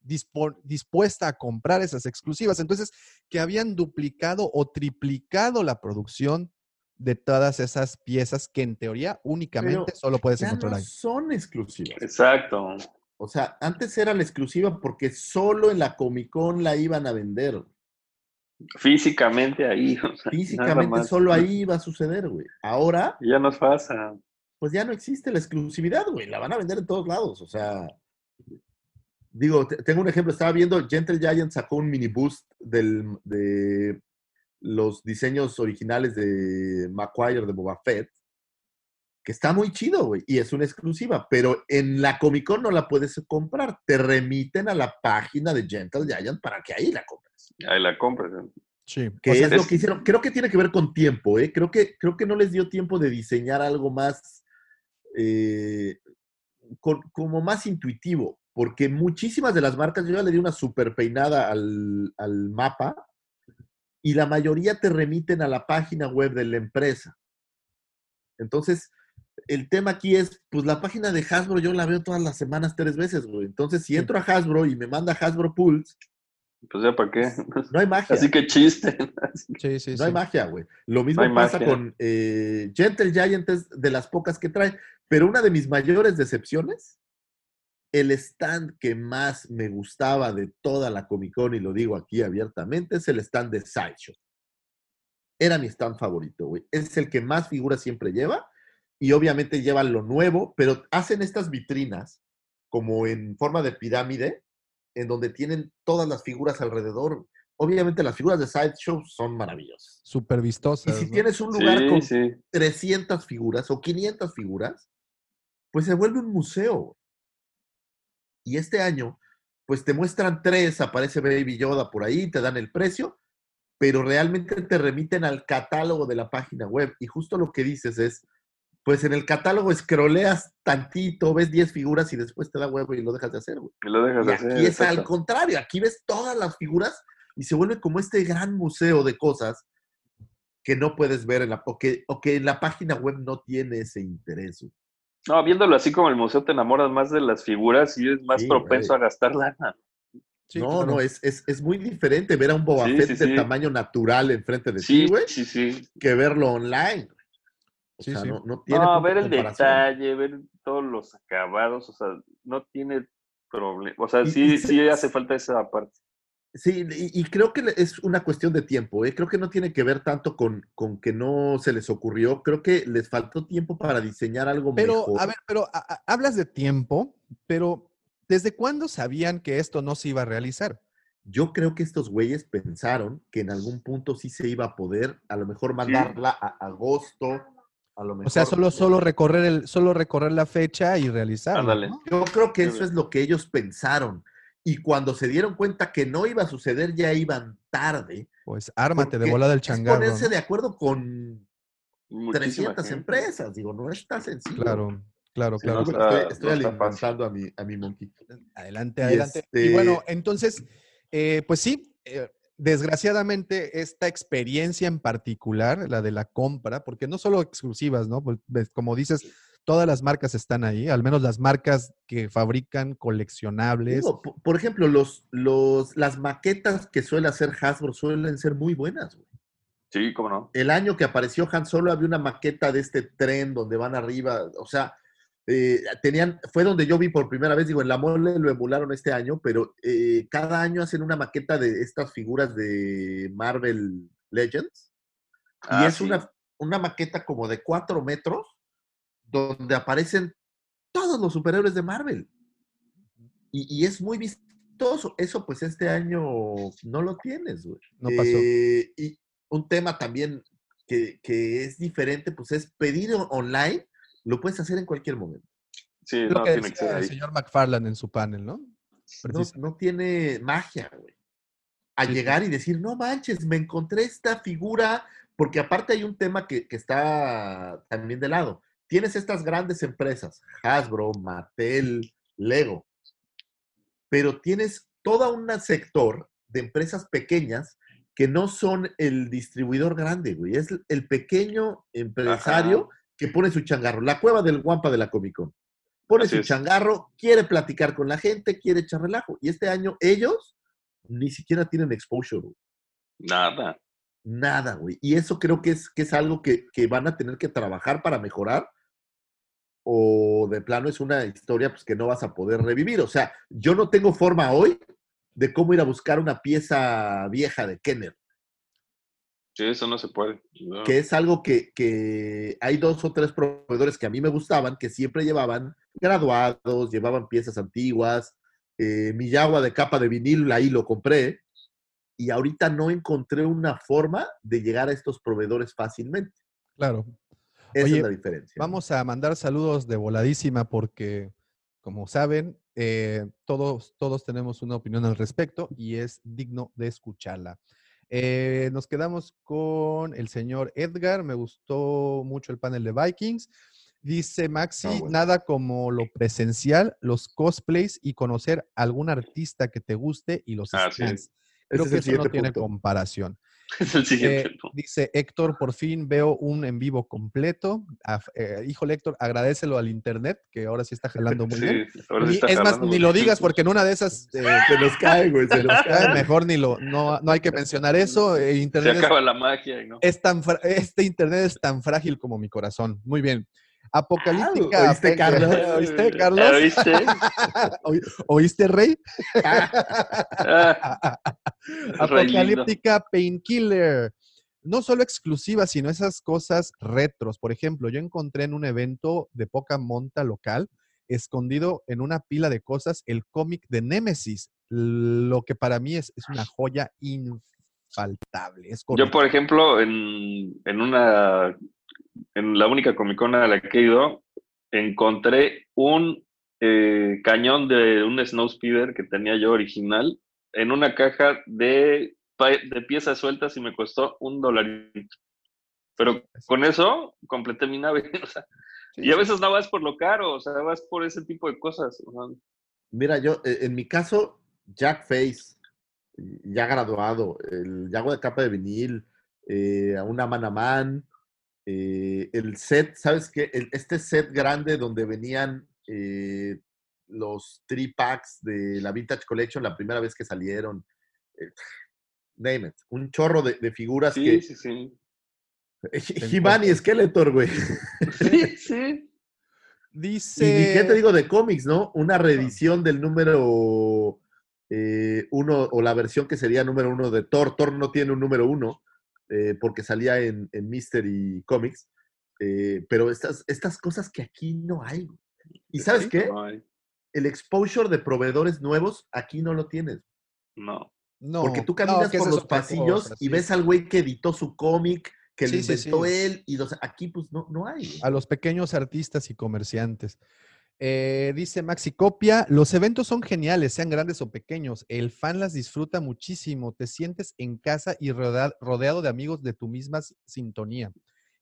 dispo- dispuesta a comprar esas exclusivas. Entonces, que habían duplicado o triplicado la producción de todas esas piezas que en teoría únicamente Pero solo puedes ya encontrar no ahí. son exclusivas. Exacto. O sea, antes era la exclusiva porque solo en la Comic Con la iban a vender. Físicamente ahí. o sea, nada Físicamente solo ahí iba a suceder, güey. Ahora, Ya nos pasa. Pues ya no existe la exclusividad, güey. La van a vender en todos lados. O sea, digo, te- tengo un ejemplo. Estaba viendo, Gentle Giant sacó un mini boost del, de los diseños originales de Maguire de Boba Fett, que está muy chido, güey. Y es una exclusiva, pero en la Comic Con no la puedes comprar. Te remiten a la página de Gentle Giant para que ahí la compres. Ahí la compras. ¿no? Sí. Que O sea, es lo que hicieron. Creo que tiene que ver con tiempo, ¿eh? Creo que, creo que no les dio tiempo de diseñar algo más, eh, con- como más intuitivo, porque muchísimas de las marcas, yo ya le di una super peinada al, al mapa y la mayoría te remiten a la página web de la empresa. Entonces, el tema aquí es, pues la página de Hasbro yo la veo todas las semanas tres veces, güey. Entonces, si entro a Hasbro y me manda Hasbro Pulse, Pues ya para qué. no hay magia. Así que chiste. sí, sí, No hay magia, güey. Lo mismo No pasa magia. con eh, Gentle Giant, es de las pocas que trae. Pero una de mis mayores decepciones, el stand que más me gustaba de toda la Comic Con, y lo digo aquí abiertamente, es el stand de Sideshow. Era mi stand favorito, güey. Es el que más figuras siempre lleva. Y obviamente llevan lo nuevo, pero hacen estas vitrinas como en forma de pirámide, en donde tienen todas las figuras alrededor. Obviamente las figuras de Sideshow son maravillosas. Súper Y vistosas. si ¿no? tienes un lugar Sí, con sí. 300 figuras o 500 figuras, pues se vuelve un museo. Y este año, pues te muestran tres, aparece Baby Yoda por ahí, te dan el precio, pero realmente te remiten al catálogo de la página web. Y justo lo que dices es, pues en el catálogo escroleas tantito, ves 10 figuras y después te da huevo y lo dejas de hacer, güey. Y lo dejas Y de hacer. aquí es al contrario, aquí ves todas las figuras y se vuelve como este gran museo de cosas que no puedes ver en la, o que, o que en la página web no tiene ese interés. güey. No, viéndolo así como el museo te enamoras más de las figuras y es más Sí, propenso güey. a gastar lana. Sí, no, claro. no, es, es, es muy diferente ver a un Boba Sí, Fett sí, de sí. tamaño natural enfrente de Sí, ti, güey, sí, sí. que verlo online. O Sí, sea, sí. no, no tiene No, ver el detalle, ver todos los acabados, o sea, no tiene problema. O sea, sí, sí hace falta esa parte. Sí, y, y creo que es una cuestión de tiempo, ¿eh? creo que no tiene que ver tanto con, con que no se les ocurrió, creo que les faltó tiempo para diseñar algo Pero, mejor. a ver, pero a- a- hablas de tiempo, pero ¿desde cuándo sabían que esto no se iba a realizar? Yo creo que estos güeyes pensaron que en algún punto sí se iba a poder, a lo mejor mandarla a agosto, a lo mejor. O sea, solo, solo recorrer el, solo recorrer la fecha y realizarlo. Ándale. ¿no? Yo creo que eso es lo que ellos pensaron. Y cuando se dieron cuenta que no iba a suceder, ya iban tarde. Pues ármate de volada el es changarro. ponerse ¿no? de acuerdo con Muchísima 300 gente. empresas. Digo, no está sencillo. Claro, claro, Sí, claro. no Estoy, está- estoy- estoy no está alimentando a mi, a mi monkey. Adelante, Y adelante. Y este- bueno, entonces, eh, pues sí, eh, desgraciadamente esta experiencia en particular, la de la compra, porque no solo exclusivas, ¿no? Pues, como dices, todas las marcas están ahí, al menos las marcas que fabrican coleccionables. Digo, por ejemplo, los, los, las maquetas que suele hacer Hasbro suelen ser muy buenas. güey. Sí, cómo no. El año que apareció Han Solo había una maqueta de este tren donde van arriba, o sea, eh, tenían, fue donde yo vi por primera vez, digo, en la mole lo emularon este año, pero eh, cada año hacen una maqueta de estas figuras de Marvel Legends. Y Ah, es sí. una, una maqueta como de cuatro metros, donde aparecen todos los superhéroes de Marvel. Y, y es muy vistoso. Eso, pues, este año no lo tienes, güey. No pasó. Eh, y un tema también que, que es diferente, pues, es pedir online, lo puedes hacer en cualquier momento. Sí, lo no que tiene que decía ser el señor McFarland en su panel, ¿no? No, no tiene magia, güey. A sí. llegar y decir, no manches, me encontré esta figura, porque aparte hay un tema que, que está también de lado. Tienes estas grandes empresas, Hasbro, Mattel, Lego, pero tienes todo un sector de empresas pequeñas que no son el distribuidor grande, güey. Es el pequeño empresario que pone su changarro. La cueva del guampa de la Comic Con. Pone Así su es. changarro, quiere platicar con la gente, quiere echar relajo. Y este año ellos ni siquiera tienen exposure, güey. Nada. Nada, güey. Y eso creo que es, que es algo que, que van a tener que trabajar para mejorar. O de plano es una historia pues, que no vas a poder revivir. O sea, yo no tengo forma hoy de cómo ir a buscar una pieza vieja de Kenner. Sí, eso no se puede. No. que es algo que, que hay dos o tres proveedores que a mí me gustaban, que siempre llevaban graduados, llevaban piezas antiguas. Eh, mi Yagua de capa de vinil, ahí lo compré. Y ahorita no encontré una forma de llegar a estos proveedores fácilmente. Claro. Esa Oye, es la diferencia. Vamos a mandar saludos de voladísima porque, como saben, eh, todos, todos tenemos una opinión al respecto y es digno de escucharla. Eh, nos quedamos con el señor Edgar. Me gustó mucho el panel de Vikings. Dice Maxi, Ah, bueno. nada como lo presencial, los cosplays y conocer algún artista que te guste y los Así stands. es. Creo que es eso no tiene comparación. Es el siguiente. Eh, ¿no? dice Héctor, por fin veo un en vivo completo. Af- eh, híjole, Héctor, agradecelo al internet, que ahora sí está jalando muy Sí, bien. Ni- está es más, ni lo digas porque en una de esas eh, Se nos cae, güey, se nos eh, cae. mejor ni lo, no, no hay que mencionar eso. eh, Se internet es- acaba la magia no. es tan este internet es tan frágil como mi corazón. Muy bien. Apocalíptica. Ah, ¿oíste, Carlos? ¿Oíste, Carlos? ¿Oíste? ¿Oí- ¿Oíste, Rey? Ah. Apocalíptica Painkiller. No solo exclusivas, sino esas cosas retros. Por ejemplo, yo encontré en un evento de poca monta local, escondido en una pila de cosas, el cómic de Nemesis, lo que para mí es, es una joya infaltable. Es Yo, por ejemplo, en, en una. En la única Comic Con a la que he ido, encontré un eh, cañón de un Snowspeeder que tenía yo original en una caja de, piezas sueltas y me costó un dolarito. Pero con eso completé mi nave. o sea, y a veces no vas por lo caro, o sea, vas por ese tipo de cosas. Mira, yo, eh, en mi caso, Jack Face, ya graduado, el Yago de capa de vinil, eh, a una Man a Man, eh, el set, ¿sabes qué? El- este set grande donde venían eh, los three packs de la Vintage Collection la primera vez que salieron. eh, name it. Un chorro de, de figuras sí, que. sí, sí. He-Man y Skeletor, güey. Sí, sí. Dice. Y qué te digo de cómics, ¿no? Una reedición del número eh, uno, o la versión que sería número uno de Thor. Thor no tiene un número uno, eh, porque salía en, en Mystery Comics. eh, pero estas, estas cosas que aquí no hay. ¿Y sabes qué? No, El exposure de proveedores nuevos aquí no lo tienes. no. No, Porque tú no, caminas que por los pasillos y sí. ves al güey que editó su cómic, que lo Sí, sí, inventó sí. él, y los, aquí pues no, no hay. a los pequeños artistas y comerciantes. Eh, dice Maxi Copia, los eventos son geniales, sean grandes o pequeños. El fan las disfruta muchísimo. Te sientes en casa y rodea- rodeado de amigos de tu misma sintonía.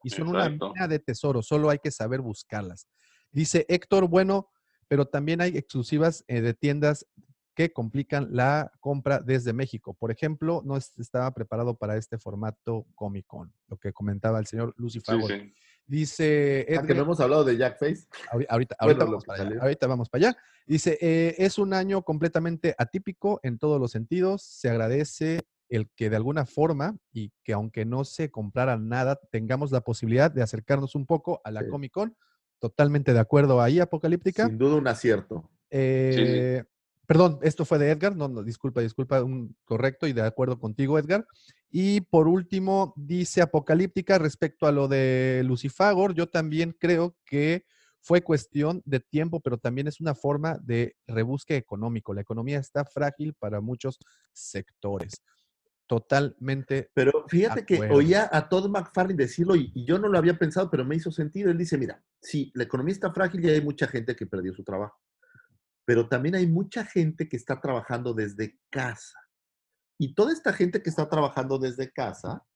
Y son Exacto. una mina de tesoros, solo hay que saber buscarlas. Dice Héctor, bueno, pero también hay exclusivas eh, de tiendas que complican la compra desde México. Por ejemplo, no es- estaba preparado para este formato Comic Con, lo que comentaba el señor Sí, sí. Dice Ah, que no hemos hablado de Jack Face. Ahori- Ahorita, Bueno, ahorita vamos para allá. Ahorita vamos para allá. Dice, eh, es un año completamente atípico en todos los sentidos. Se agradece el que de alguna forma y que aunque no se comprara nada, tengamos la posibilidad de acercarnos un poco a la Sí. Comic Con. Totalmente de acuerdo ahí, Apocalíptica. Sin duda un acierto. Eh, Perdón, esto fue de Edgar. No, no, disculpa, disculpa, un correcto y de acuerdo contigo, Edgar. Y por último, dice Apocalíptica respecto a lo de Lucifagor. Yo también creo que fue cuestión de tiempo, pero también es una forma de rebusque económico. La economía está frágil para muchos sectores. Totalmente. Pero fíjate que oía a Todd McFarlane decirlo y, y yo no lo había pensado, pero me hizo sentido. Él dice, mira, sí, la economía está frágil y hay mucha gente que perdió su trabajo, pero también hay mucha gente que está trabajando desde casa. Y toda esta gente que está trabajando desde casa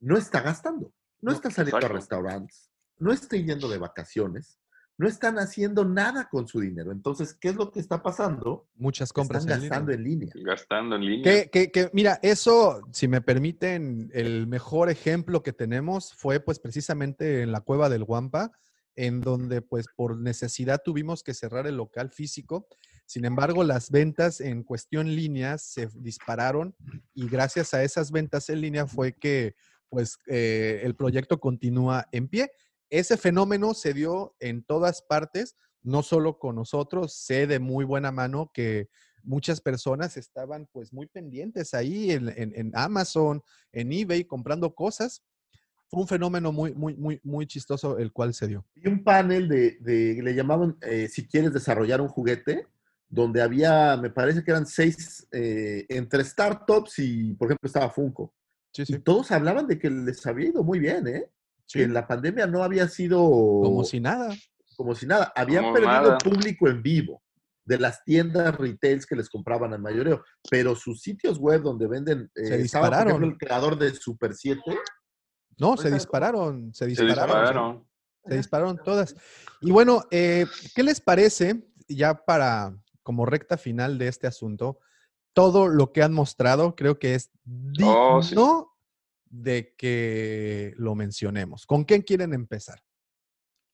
no está gastando, no, No, está saliendo exacto. a restaurantes, no está yendo de vacaciones, no están haciendo nada con su dinero. Entonces, ¿qué es lo que está pasando? Muchas compras Están en línea. gastando en línea. Gastando en línea. Que, que- que, mira, eso, si me permiten, el mejor ejemplo que tenemos fue pues precisamente en la cueva del Guampa, en donde pues por necesidad tuvimos que cerrar el local físico. Sin embargo, las ventas en cuestión línea se dispararon y gracias a esas ventas en línea fue que pues eh, el proyecto continúa en pie. Ese fenómeno se dio en todas partes, no solo con nosotros, sé de muy buena mano que muchas personas estaban pues muy pendientes ahí en, en- en Amazon, en eBay, comprando cosas. Fue un fenómeno muy, muy, muy, muy chistoso el cual se dio. Y un panel de, de- le llamaban, eh, si quieres desarrollar un juguete, donde había, me parece que eran seis, eh, entre startups y, por ejemplo, estaba Funko. Sí, Y sí. todos hablaban de que les había ido muy bien, ¿eh? Sí. Que en la pandemia no había sido Como si nada. como si nada. Habían Como perdido nada. público en vivo de las tiendas retails que les compraban al mayoreo, pero sus sitios web donde venden, Se eh, estaba, por dispararon. ejemplo, el creador de Super 7, No, se dispararon, se Se dispararon. dispararon. Se dispararon todas. Y bueno, eh, ¿qué les parece ya para como recta final de este asunto? Todo lo que han mostrado creo que es digno Oh, sí. de que lo mencionemos. ¿Con quién quieren empezar?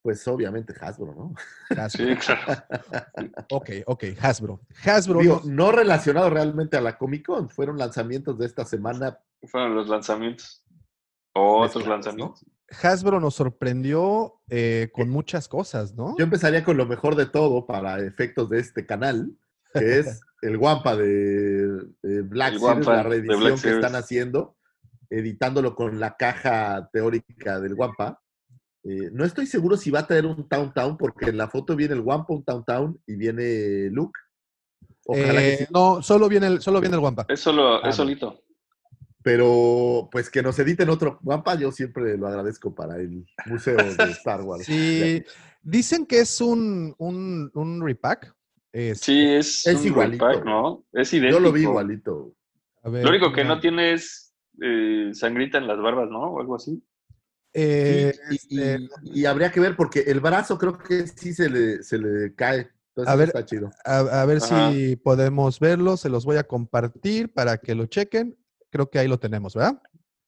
pues obviamente Hasbro, ¿no? Hasbro. Sí, claro. Ok, ok, Hasbro. Hasbro Digo, no relacionado realmente a la Comic Con, fueron lanzamientos de esta semana. Fueron los lanzamientos. Otros lanzamientos. Hasbro nos sorprendió eh, con muchas cosas, ¿no? Yo empezaría con lo mejor de todo para efectos de este canal, que es el Guampa de, de Black El Series, Wampa la reedición Black que Series. están haciendo, editándolo con la caja teórica del Guampa. Eh, no estoy seguro si va a traer un Town Town, porque en la foto viene el Guampa, un Town Town, y viene Luke. Ojalá Eh, que sí. No, solo viene el, solo viene el Wampa. Es solo, Ah, es solito. Pero pues que nos editen otro mapa, yo siempre lo agradezco para el museo de Star Wars. Sí, dicen que es un, un, un repack. Este, Sí, es, Es un igualito. repack, ¿no? Es idéntico. Yo lo vi igualito. a ver, Lo único que mira, no tiene es eh, sangrita en las barbas, ¿no? O algo así. eh, Sí, y, este, y- y habría que ver porque el brazo creo que sí se le, se le cae. Entonces A ver, está chido. a, a ver Ajá. si podemos verlo, se los voy a compartir para que lo chequen. Creo que ahí lo tenemos, ¿verdad?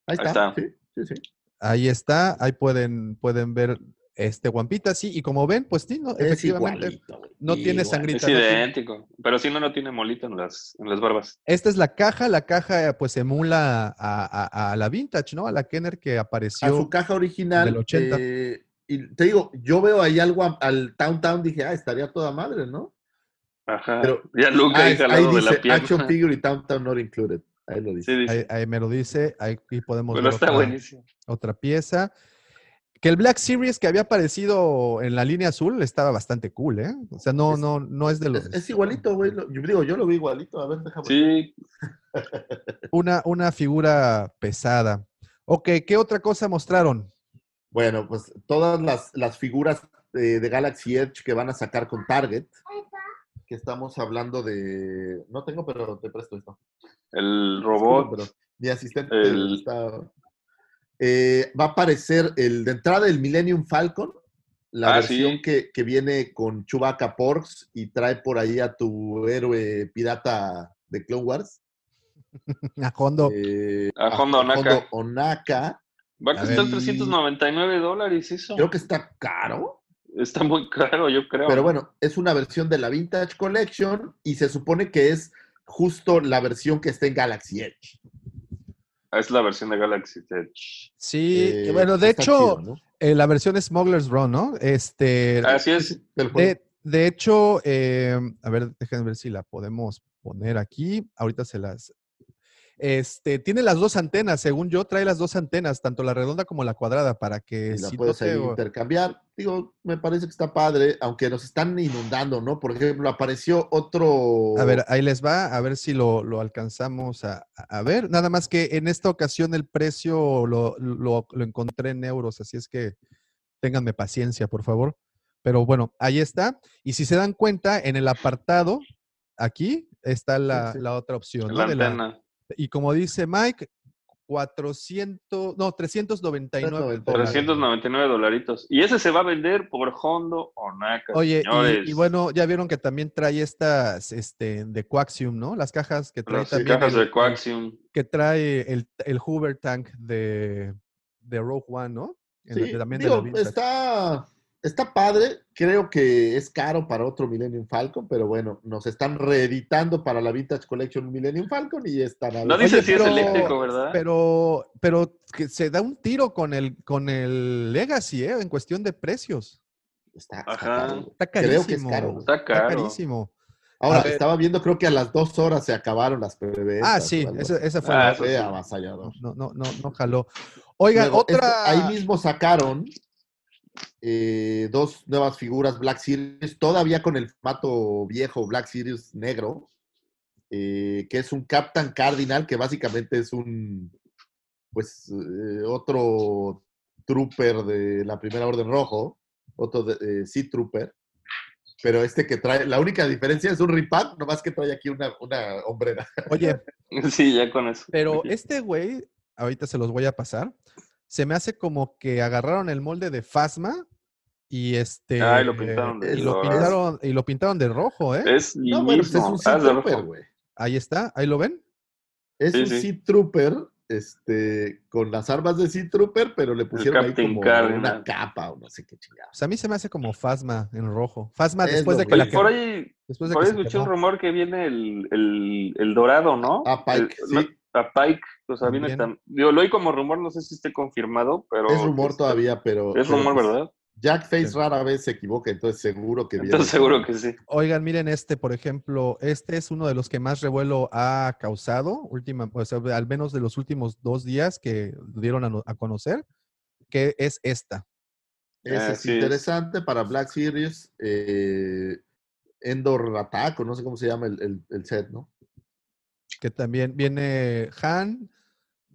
Ahí Ahí está. está. Sí, sí, sí. Ahí está, ahí pueden, pueden ver este guampita, sí, y como ven, pues sí, no, Es efectivamente, igualito. no tiene igual. sangrita. Es no idéntico. Pero si no, no tiene molito en las, en las barbas. Esta es la caja, la caja pues emula a, a- a la vintage, ¿no? A la Kenner que A apareció. su caja original. del 80. eh, y te digo, yo veo ahí algo a- al Town Town, dije, ah, estaría toda madre, ¿no? Ajá. Pero- ya Luke Ah, ahí ahí lado de la dice pierna. Action Figure y Town Town not included. Ahí lo dice. Sí, dice. Ahí, ahí me lo dice, ahí podemos Pero ver está otra, buenísimo. otra pieza. Que el Black Series que había aparecido en la línea azul estaba bastante cool, ¿eh? O sea, no, Es- no, no es de los. Es, es igualito, güey. Yo digo, yo lo vi igualito. A ver, déjame. Sí, Una, una figura pesada. Ok, ¿qué otra cosa mostraron? Bueno, pues todas las, las figuras eh, de Galaxy Edge que van a sacar con Target. Que estamos hablando de. No tengo, pero te presto esto. el robot. pero mi asistente el- está. Eh, va a aparecer el de entrada el Millennium Falcon, la Ah, versión sí. que, que viene con Chewbacca Porks y trae por ahí a tu héroe pirata de Clone Wars. A Hondo. eh, A Hondo Ohnaka. Ohnaka. Va a costar ver. 399 dólares eso. Creo que está caro. Está muy caro, yo creo. Pero bueno, es una versión de la Vintage Collection y se supone que es justo la versión que está en Galaxy Edge. Es la versión de Galaxy Edge. Sí, Eh, bueno, de hecho, chido, ¿no? eh, la versión Smuggler's Run, ¿no? Este, Así es. De, de hecho, eh, a ver, déjenme ver si la podemos poner aquí. Ahorita se las. Este, tiene las dos antenas, según yo, trae las dos antenas, tanto la redonda como la cuadrada, para que y la si puedes te- intercambiar. Digo, me parece que está padre, aunque nos están inundando, ¿no? Por ejemplo, apareció otro. A ver, ahí les va, a ver si lo, lo alcanzamos a, a ver. Nada más que en esta ocasión el precio lo, lo- lo encontré en euros, así es que ténganme paciencia, por favor. Pero bueno, ahí está. Y si se dan cuenta, en el apartado, aquí está la, sí. la otra opción. ¿no? La De la- antena. Y como dice Mike, 400, no, 399 399. dólares. 399 dolaritos. Y ese se va a vender por Hondo Ohnaka. Oye, y- señores. y, bueno, ya vieron que también trae estas este, de Coaxium, ¿no? Las cajas que trae Las también. cajas el- de Coaxium. que trae el, el Hoover Tank de, de Rogue One, ¿no? En la- Sí, también de la digo, está, está padre. Creo que es caro para otro Millennium Falcon, pero bueno, nos están reeditando para la Vintage Collection Millennium Falcon y están a No dice si es pero- eléctrico, ¿verdad? Pero, pero que se da un tiro con el, con el Legacy, ¿eh? En cuestión de precios. Está, está caro. Está Creo carísimo. que es caro. Está caro. carísimo. Ahora, estaba viendo, creo que a las dos horas se acabaron las preventas. Ah, sí, esa, fue Ah, la sí. avasallador. No, no, no, no jaló. Oigan, Luego, este- otra. ahí mismo sacaron eh, dos nuevas figuras Black Series, todavía con el formato viejo Black Series negro, eh, que es un Captain Cardinal, que básicamente es un, pues, eh, otro trooper de la Primera Orden Rojo, otro de, eh, Sea Trooper, pero este que trae, la única diferencia es un repack, nomás que trae aquí una, una hombrera. Oye, Sí, ya con eso. pero este güey, ahorita se los voy a pasar. Se me hace como que agarraron el molde de Phasma y este. Ah, y lo pintaron de y lo pintaron, y lo pintaron de rojo, ¿eh? Es No, bueno, pues es un Ah, Sea Trooper, güey. Ahí está, ahí lo ven. Es Sí, un sí. Sea Trooper, este, con las armas de Sea Trooper, pero le pusieron ahí como una capa o no sé qué chingados. Pues a mí se me hace como Phasma en rojo. Phasma Es después de que la por ahí, después de por que ahí escuché un rumor que viene el, el, el dorado, ¿no? Ah, Pike, El- sí. no, a Pike, o sea, viene También. tam- Yo lo oí como rumor, no sé si esté confirmado, pero. Es rumor este, todavía, pero. Es pero, rumor, pues, ¿verdad? Jack Face Sí. rara vez se equivoca, entonces seguro que viene. Entonces seguro que sí. Oigan, miren este, por ejemplo, este es uno de los que más revuelo ha causado, última, o sea, al menos de los últimos dos días que dieron a, no- a conocer, que es esta. Ese es interesante para Black Series. eh, Endor Attack, o no sé cómo se llama el, el- el set, ¿no? que también viene Han,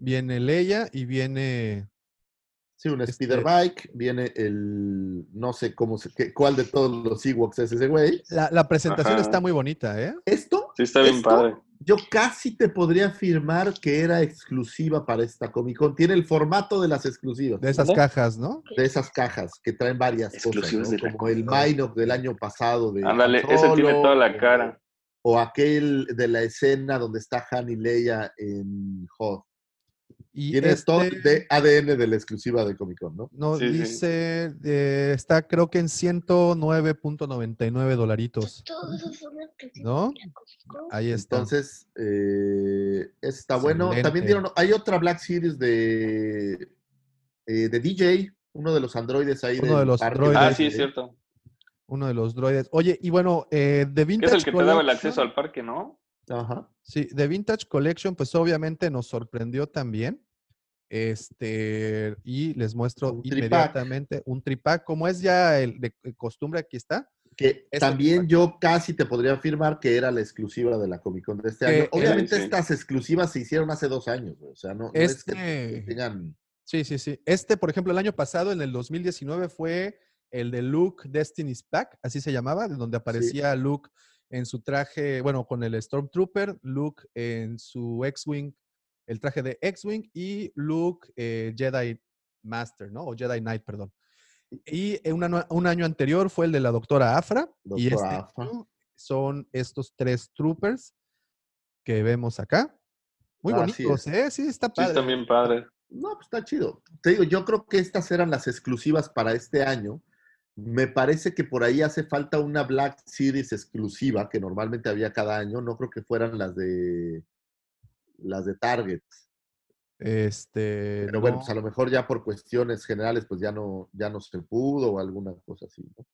Viene Leia y viene. Sí, un Este- speeder bike, viene el, no sé cómo, se, qué- cuál de todos los Ewoks es ese güey. La, la presentación Ajá. está muy bonita, ¿eh? Esto, Sí, está bien Esto- padre. yo casi te podría afirmar que era exclusiva para esta Comic Con. Tiene el formato de las exclusivas. De esas cajas, ¿no? de esas cajas que traen varias Exclusivas cosas, como el. Mine-Up del año pasado de Ándale, ese tiene Solo, toda la o- cara. O aquel de la escena donde está Han y Leia en Hoth. Y Tiene todo este- de ADN de la exclusiva de Comic Con, ¿no? No, Sí, sí. dice, eh, está creo que en 109.99 dolaritos, ¿no? Ahí está. Entonces, eh, está bueno. También dieron, hay otra Black Series de, eh, de DJ, uno de los androides ahí. Uno de los parque droides. Ah, sí, es cierto. Uno de los droides. Oye, y bueno, eh, de Que es Vintage el que te daba el acceso al parque, ¿no? Ajá. Sí, de Vintage Collection, pues obviamente nos sorprendió también. Este, y les muestro Un tripack. inmediatamente un tripack, como es ya el de de costumbre, aquí está. Que también tripack. yo casi te podría afirmar que era la exclusiva de la Comic Con de este Que, año. eh, Obviamente sí. estas exclusivas se hicieron hace dos años, o sea, no, no es que Este- tengan... Sí, sí, sí. Este, por ejemplo, el año pasado, en el 2019, fue el de Luke Destiny's Pack, así se llamaba, de donde aparecía Luke en su traje, bueno, con el Stormtrooper, Luke en su X-Wing, el traje de X-Wing y Luke eh, Jedi Master, ¿no? O Jedi Knight, perdón. Y en un año- un año anterior fue el de la doctora Afra. y este Afra. son estos tres troopers que vemos acá. Muy bonitos, es. ¿eh? Sí, está Sí, padre. está bien padre. No, pues está chido. Te digo, yo creo que estas eran las exclusivas para este año. Me parece que por ahí hace falta una Black Series exclusiva que normalmente había cada año. No creo que fueran las de las de Target. Este. Pero bueno, no. pues a lo mejor ya por cuestiones generales, pues ya no, ya no se pudo o alguna cosa así. ¿no?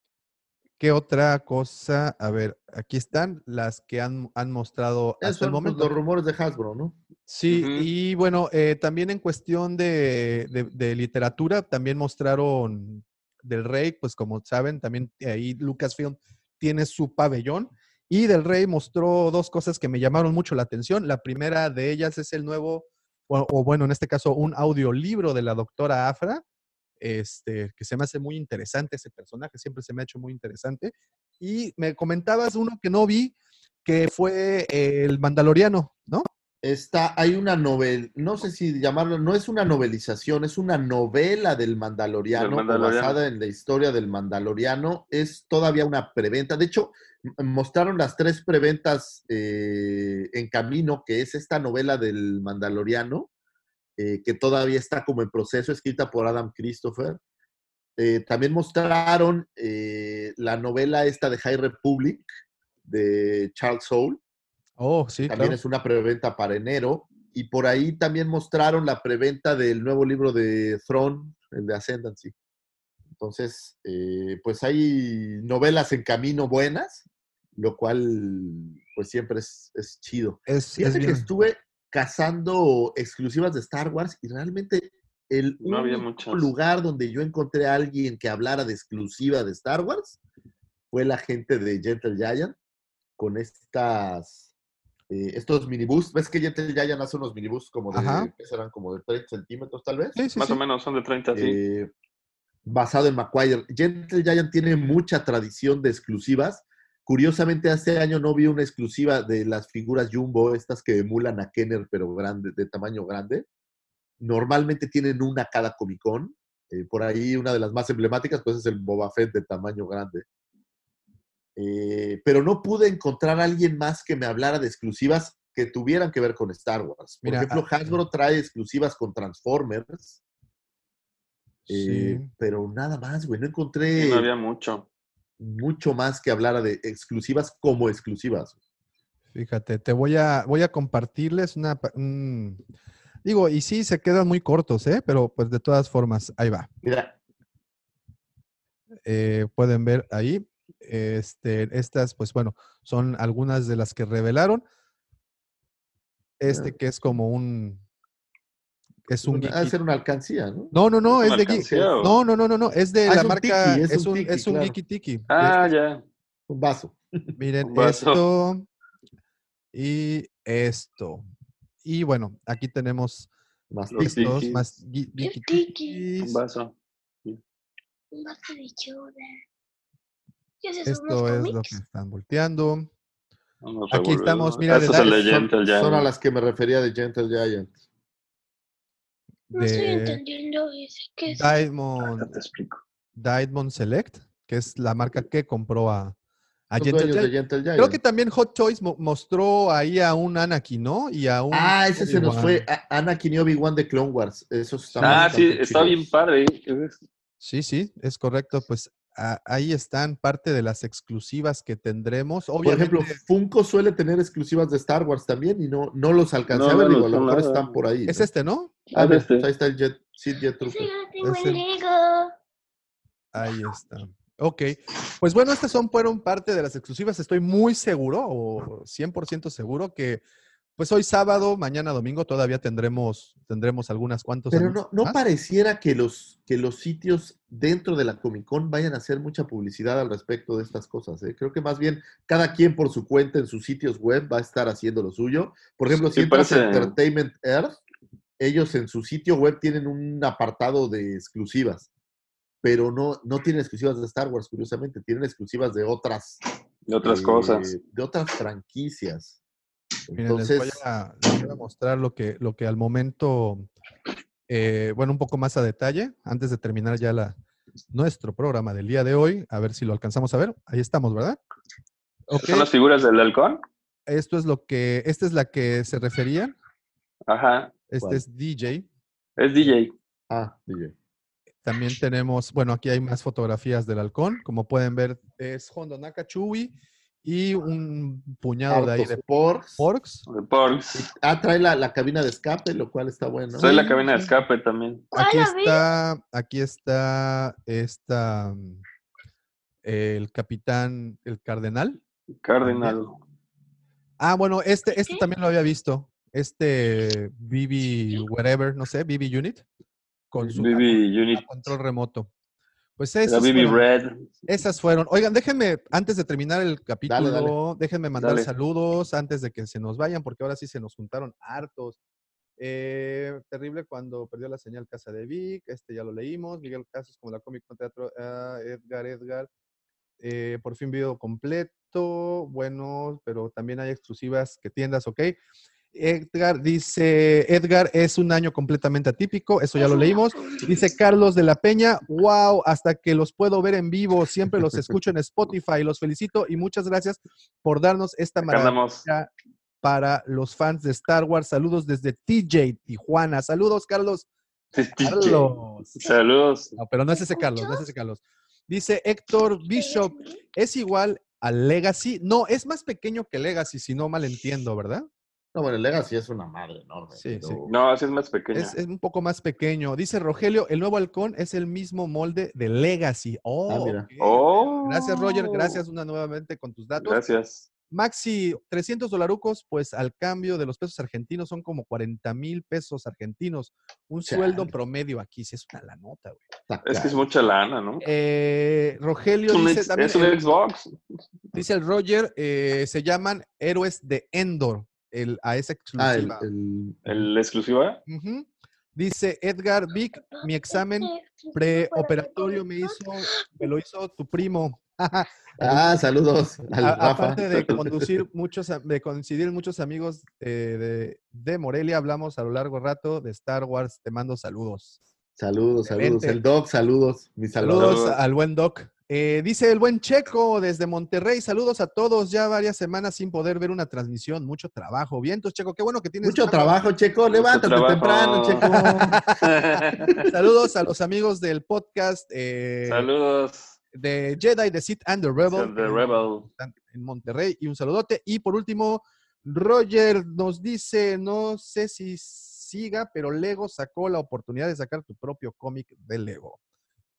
¿Qué otra cosa? A ver, aquí están las que han, han mostrado Esos hasta el pues, momento. los rumores de Hasbro, ¿no? Sí, y bueno, eh, también en cuestión de, de- de literatura, también mostraron Del Rey, pues como saben, también ahí Lucasfilm tiene su pabellón. Y Del Rey mostró dos cosas que me llamaron mucho la atención. La primera de ellas es el nuevo, o, o bueno, en este caso, un audiolibro de la doctora Afra, este, que se me hace muy interesante ese personaje, siempre se me ha hecho muy interesante. Y me comentabas uno que no vi, que fue el Mandaloriano, ¿no? Está, hay una novela, no sé si llamarlo, no es una novelización, es una novela del Mandaloriano, Del o Mandaloriano. basada en la historia del Mandaloriano. Es todavía una preventa. De hecho, mostraron las tres preventas eh, en camino, que es esta novela del Mandaloriano, eh, que todavía está como en proceso, escrita por Adam Christopher. Eh, también mostraron la novela esta de High Republic de Charles Soule. Oh, sí, También claro. es una preventa para enero. Y por ahí también mostraron la preventa del nuevo libro de Throne, el de Ascendancy. Entonces, eh, pues hay novelas en camino buenas, lo cual pues siempre es, es chido. Es, es que bien- estuve cazando exclusivas de Star Wars y realmente el No había único lugar donde yo encontré a alguien que hablara de exclusiva de Star Wars fue la gente de Gentle Giant con estas eh, estos minibús. ¿Ves que Gentle Giant hace unos minibús como de, Ajá. ¿qué serán? Como de 30 centímetros tal vez? Sí, sí, Más sí. o menos son de 30, sí. eh, basado en Macquarie. Gentle Giant tiene mucha tradición de exclusivas. Curiosamente, hace año no vi una exclusiva de las figuras Jumbo, estas que emulan a Kenner, pero grande, de tamaño grande. Normalmente tienen una cada Comic Con. Eh, por ahí una de las más emblemáticas, pues es el Boba Fett de tamaño grande. Eh, pero no pude encontrar a alguien más que me hablara de exclusivas que tuvieran que ver con Star Wars. Por Mira, ejemplo, ah, Hasbro trae exclusivas con Transformers. Eh, Sí. pero nada más, güey. No encontré Sí, no había mucho. mucho más que hablara de exclusivas como exclusivas. Fíjate, te voy a, voy a compartirles una, digo, y sí, se quedan muy cortos, ¿eh? Pero pues de todas formas, ahí va. Mira, Eh, pueden ver ahí. Este, estas, pues bueno, son algunas de las que revelaron. Este que es como un, es un ha de geeky- ser una alcancía, ¿no? No, no, no, ¿Es de o? No, no, no, no, no, es de Ah, es la un marca, tiki, es es un tiki, es un claro. geeky tiki. Ah, ya. Un vaso. Miren Un vaso. esto y esto. Y bueno, aquí tenemos Más tiki. Listos, más tiki. Un vaso. Un vaso de yoda. Esto ¿Unos es lo que están volteando. Vamos Aquí estamos, mira, de Son, a las que me refería de Gentle Giant. No estoy entendiendo ese. ¿Qué es? Diamond, te explico. Diamond Select, que es la marca que compró a, a Gentle Giant. Gentle Giant. Creo que también Hot Toys mo- mostró ahí a un Anakin, ¿no? Y a un. Ah, ese se nos fue. A- Anakin y Obi-Wan de Clone Wars. Eso está Ah, sí, está bien padre. Sí, sí, es correcto. Pues ahí están parte de las exclusivas que tendremos. Por ejemplo, Funko suele tener exclusivas de Star Wars también y no, no los alcancé No, a ver. no Digo, a los lo mejor están por ahí. es ¿no? este, ¿no? Ah, Es este. pues ahí está el Jet, Sid Jet Trooper. yo lo tengo en Lego. Ahí está. Ok, pues bueno, estas son, fueron parte de las exclusivas. Estoy muy seguro, o 100% seguro, que pues hoy sábado, mañana domingo, todavía tendremos, tendremos algunas cuantas. Pero no, no pareciera que los, que los sitios dentro de la Comic Con vayan a hacer mucha publicidad al respecto de estas cosas. ¿eh? Creo que más bien cada quien por su cuenta en sus sitios web va a estar haciendo lo suyo. Por ejemplo, si Sí, entras a parece- Entertainment Earth, ellos en su sitio web tienen un apartado de exclusivas, pero no, no tienen exclusivas de Star Wars, curiosamente, tienen exclusivas de otras, De otras eh, cosas. de otras franquicias. Miren, les, voy a, les voy a mostrar lo que, lo que al momento, eh, bueno, un poco más a detalle, antes de terminar ya la, nuestro programa del día de hoy, a ver si lo alcanzamos a ver. Ahí estamos, ¿verdad? Ok, ¿Son las figuras del halcón? esto es lo que, esta es la que se refería. Ajá. Este es DJ. Es DJ. ah, DJ. También tenemos, bueno, aquí hay más fotografías del halcón. Como pueden ver, es Hondo Nakachui y un puñado de ahí de porks. porks. De Porks. Ah, trae la, la cabina de escape, lo cual está bueno. Soy la cabina de escape también. Aquí Hola, Vic. está, aquí está esta, el capitán, el cardenal. Cardinal. Ah, bueno, este, este también lo había visto. Este BB, whatever, no sé, BB Unit, con su BB Unit. control remoto. Pues esas fueron, Red. esas fueron. Oigan, déjenme, antes de terminar el capítulo, dale. déjenme mandar Dale. saludos antes de que se nos vayan, porque ahora sí se nos juntaron hartos. Eh, terrible cuando perdió la señal Casa de Vic, este ya lo leímos. Miguel Casos como la Comic Con Teatro, ah, Edgar, Edgar. eh, por fin video completo, bueno, pero también hay exclusivas que tiendas, ok. Edgar dice, Edgar es un año completamente atípico, eso ya lo leímos. Dice Carlos de la Peña, wow, hasta que los puedo ver en vivo, siempre los escucho en Spotify, los felicito y muchas gracias por darnos esta maravilla para los fans de Star Wars. Saludos desde TJ, Tijuana. Saludos, Carlos. Carlos. Saludos. No, pero no es ese Carlos, no es ese Carlos. Dice Héctor Bishop, ¿es igual al Legacy? No, es más pequeño que Legacy, si no mal entiendo, ¿verdad? No, bueno, el Legacy es una madre enorme. Sí, pero- sí. No, así es más pequeña. Es, es un poco más pequeño. Dice Rogelio, el nuevo halcón es el mismo molde de Legacy. Oh, Ah, mira. ok. Oh. Gracias, Roger. Gracias una nuevamente con tus datos. Gracias. Maxi, 300 dolarucos, pues al cambio de los pesos argentinos son como 40 mil pesos argentinos. Un sueldo promedio aquí, sí es una la nota, güey. Es que es mucha lana, ¿no? Eh, Rogelio Es un, dice ex- también, es un el- Xbox. dice el Roger, eh, se llaman héroes de Endor, el, a esa Ah, el, exclusiva. el- ¿El exclusiva? Ujú. Dice Edgar Vic, mi examen preoperatorio me hizo, me lo hizo tu primo. Ah, saludos al A- Rafa. aparte de conducir muchos, de coincidir muchos amigos eh, de, de Morelia, hablamos a lo largo rato de Star Wars. Te mando saludos. Saludos, saludos. El Doc, saludos. Mi Saludos saludos. al buen Doc. Eh, dice el buen Checo desde Monterrey. Saludos a todos. Ya varias semanas sin poder ver una transmisión. Mucho trabajo. Vientos, Checo. Qué bueno que tienes. Mucho trabajo, Checo. Levántate trabajo. temprano, Checo. Saludos a los amigos del podcast eh, Saludos. de Jedi, The Sith and the Rebel. The Rebel. en Monterrey. Y un saludote. Y por último, Roger nos dice, no sé si siga, pero Lego sacó la oportunidad de sacar tu propio cómic de Lego.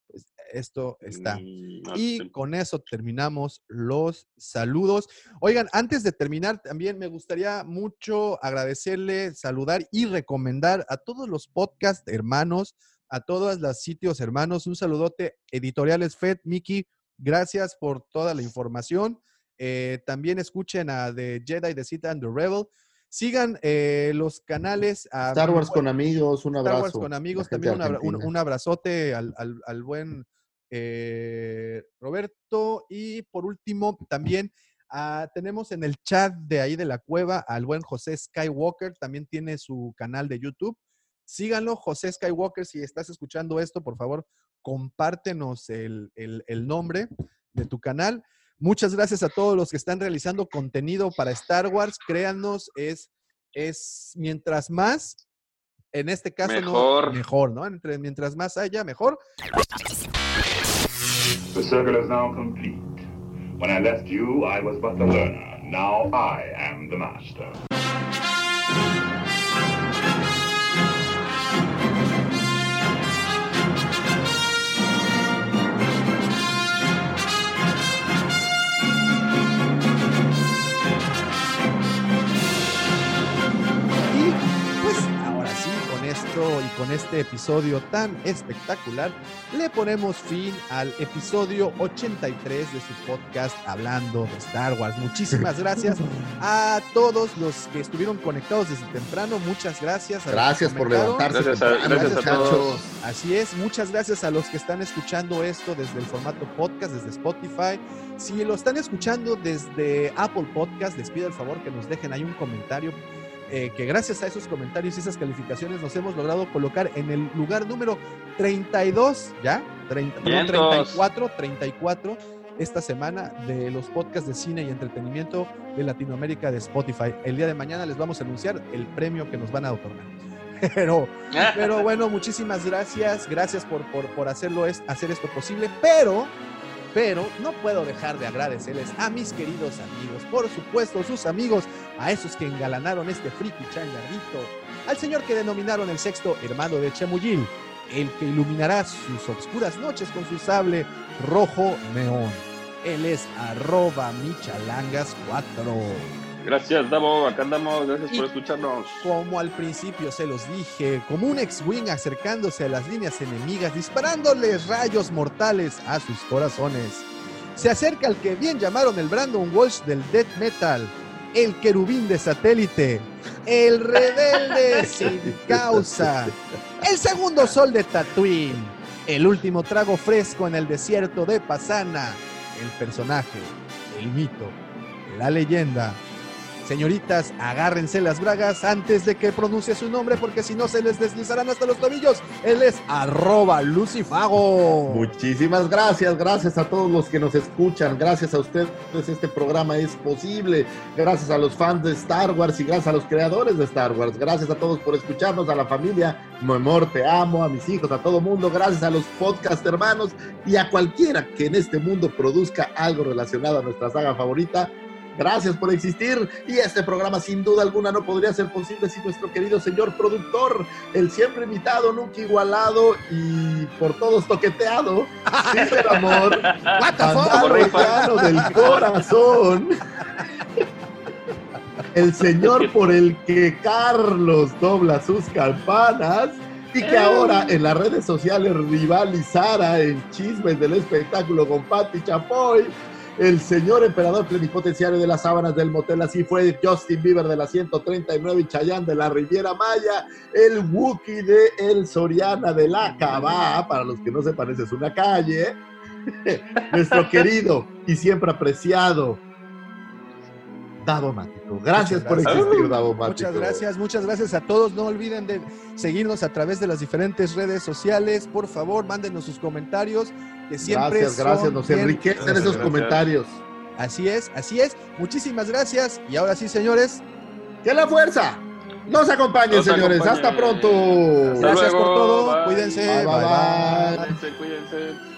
Pues esto está. Mm, Y con eso terminamos los saludos. Oigan, antes de terminar, también me gustaría mucho agradecerle, saludar y recomendar a todos los podcast hermanos, a todos los sitios hermanos. Un saludote, Editoriales Fed, Miki, gracias por toda la información. Eh, también escuchen a The Jedi, The Sith and The Rebel. Sigan eh, los canales. a Star Wars buen- con amigos, un Star abrazo. Wars con amigos, también un, abra- un- argentina. un abrazote al, al- al buen eh, Roberto. Y por último, también ah, tenemos en el chat de ahí de la cueva al buen José Skywalker, también tiene su canal de YouTube. Síganlo, José Skywalker, si estás escuchando esto, por favor, compártenos el, el- el nombre de tu canal. Muchas gracias a todos los que están realizando contenido para Star Wars. Créanos, es, es mientras más, en este caso, no- Mejor. mejor, ¿no? Entre, mientras más haya, mejor. The circle is now complete. When I left you, I was but the learner. Now I am the master. Y con este episodio tan espectacular, le ponemos fin al episodio 83 de su podcast Hablando de Star Wars. Muchísimas gracias a todos los que estuvieron conectados desde temprano. Muchas gracias. a Gracias por levantarse. Gracias a- gracias a todos. muchachos. Así es, muchas gracias a los que están escuchando esto desde el formato podcast, desde Spotify. Si lo están escuchando desde Apple Podcast, les pido el favor que nos dejen ahí un comentario. Eh, que gracias a esos comentarios y esas calificaciones nos hemos logrado colocar en el lugar número 32, ¿ya? 30, perdón, Vientos. 34, 34 esta semana de los podcasts de cine y entretenimiento de Latinoamérica de Spotify. El día de mañana les vamos a anunciar el premio que nos van a otorgar. Pero pero bueno, muchísimas gracias. Gracias por, por, por hacerlo es, hacer esto posible. Pero, pero no puedo dejar de agradecerles a mis queridos amigos, por supuesto, sus amigos, a esos que engalanaron este friki changarrito, al señor que denominaron el sexto hermano de Chemuyil, el que iluminará sus obscuras noches con su sable rojo neón. Él es arroba michalangas4. Gracias, Davo. Acá andamos. Gracias Y- por escucharnos. Como al principio se los dije, como un ex-wing acercándose a las líneas enemigas, disparándoles rayos mortales a sus corazones. Se acerca al que bien llamaron el Brandon Walsh del death metal, el querubín de satélite, el rebelde sin causa, el segundo sol de Tatooine, el último trago fresco en el desierto de Pasana, el personaje, el mito, la leyenda. Señoritas, agárrense las bragas antes de que pronuncie su nombre porque si no se les deslizarán hasta los tobillos. Él es arroba Lucifago. Muchísimas gracias, gracias a todos los que nos escuchan, gracias a ustedes este programa es posible, gracias a los fans de Star Wars y gracias a los creadores de Star Wars, gracias a todos por escucharnos, a la familia, mi amor, te amo, a mis hijos, a todo mundo, gracias a los podcast hermanos y a cualquiera que en este mundo produzca algo relacionado a nuestra saga favorita. Gracias por existir y este programa sin duda alguna no podría ser posible sin nuestro querido señor productor, el siempre invitado, nunca igualado y por todos toqueteado, Cicer Amor? Andalo del corazón, el señor por el que Carlos dobla sus campanas y que ahora en las redes sociales rivalizara en chismes del espectáculo con Patti Chapoy. El señor emperador plenipotenciario de las sábanas del motel, así fue Justin Bieber de la 139 y Chayanne de la Riviera Maya, el Wookiee de El Soriana de la Cabá, para los que no sepan, esa es una calle, nuestro querido y siempre apreciado Davo Mático. Gracias por existir, Davo Mático. Muchas gracias, muchas gracias a todos. No olviden de seguirnos a través de las diferentes redes sociales. Por favor, mándenos sus comentarios, que siempre Gracias, gracias, son nos bien- enriquecen Gracias, esos gracias. comentarios. Así es, así es. Muchísimas gracias. Y ahora sí, señores, ¡Que la fuerza nos acompañe, Nos señores! acompañe. ¡Hasta pronto! Hasta gracias por todo. bye. Cuídense. Bye, bye, bye. Cuídense, cuídense.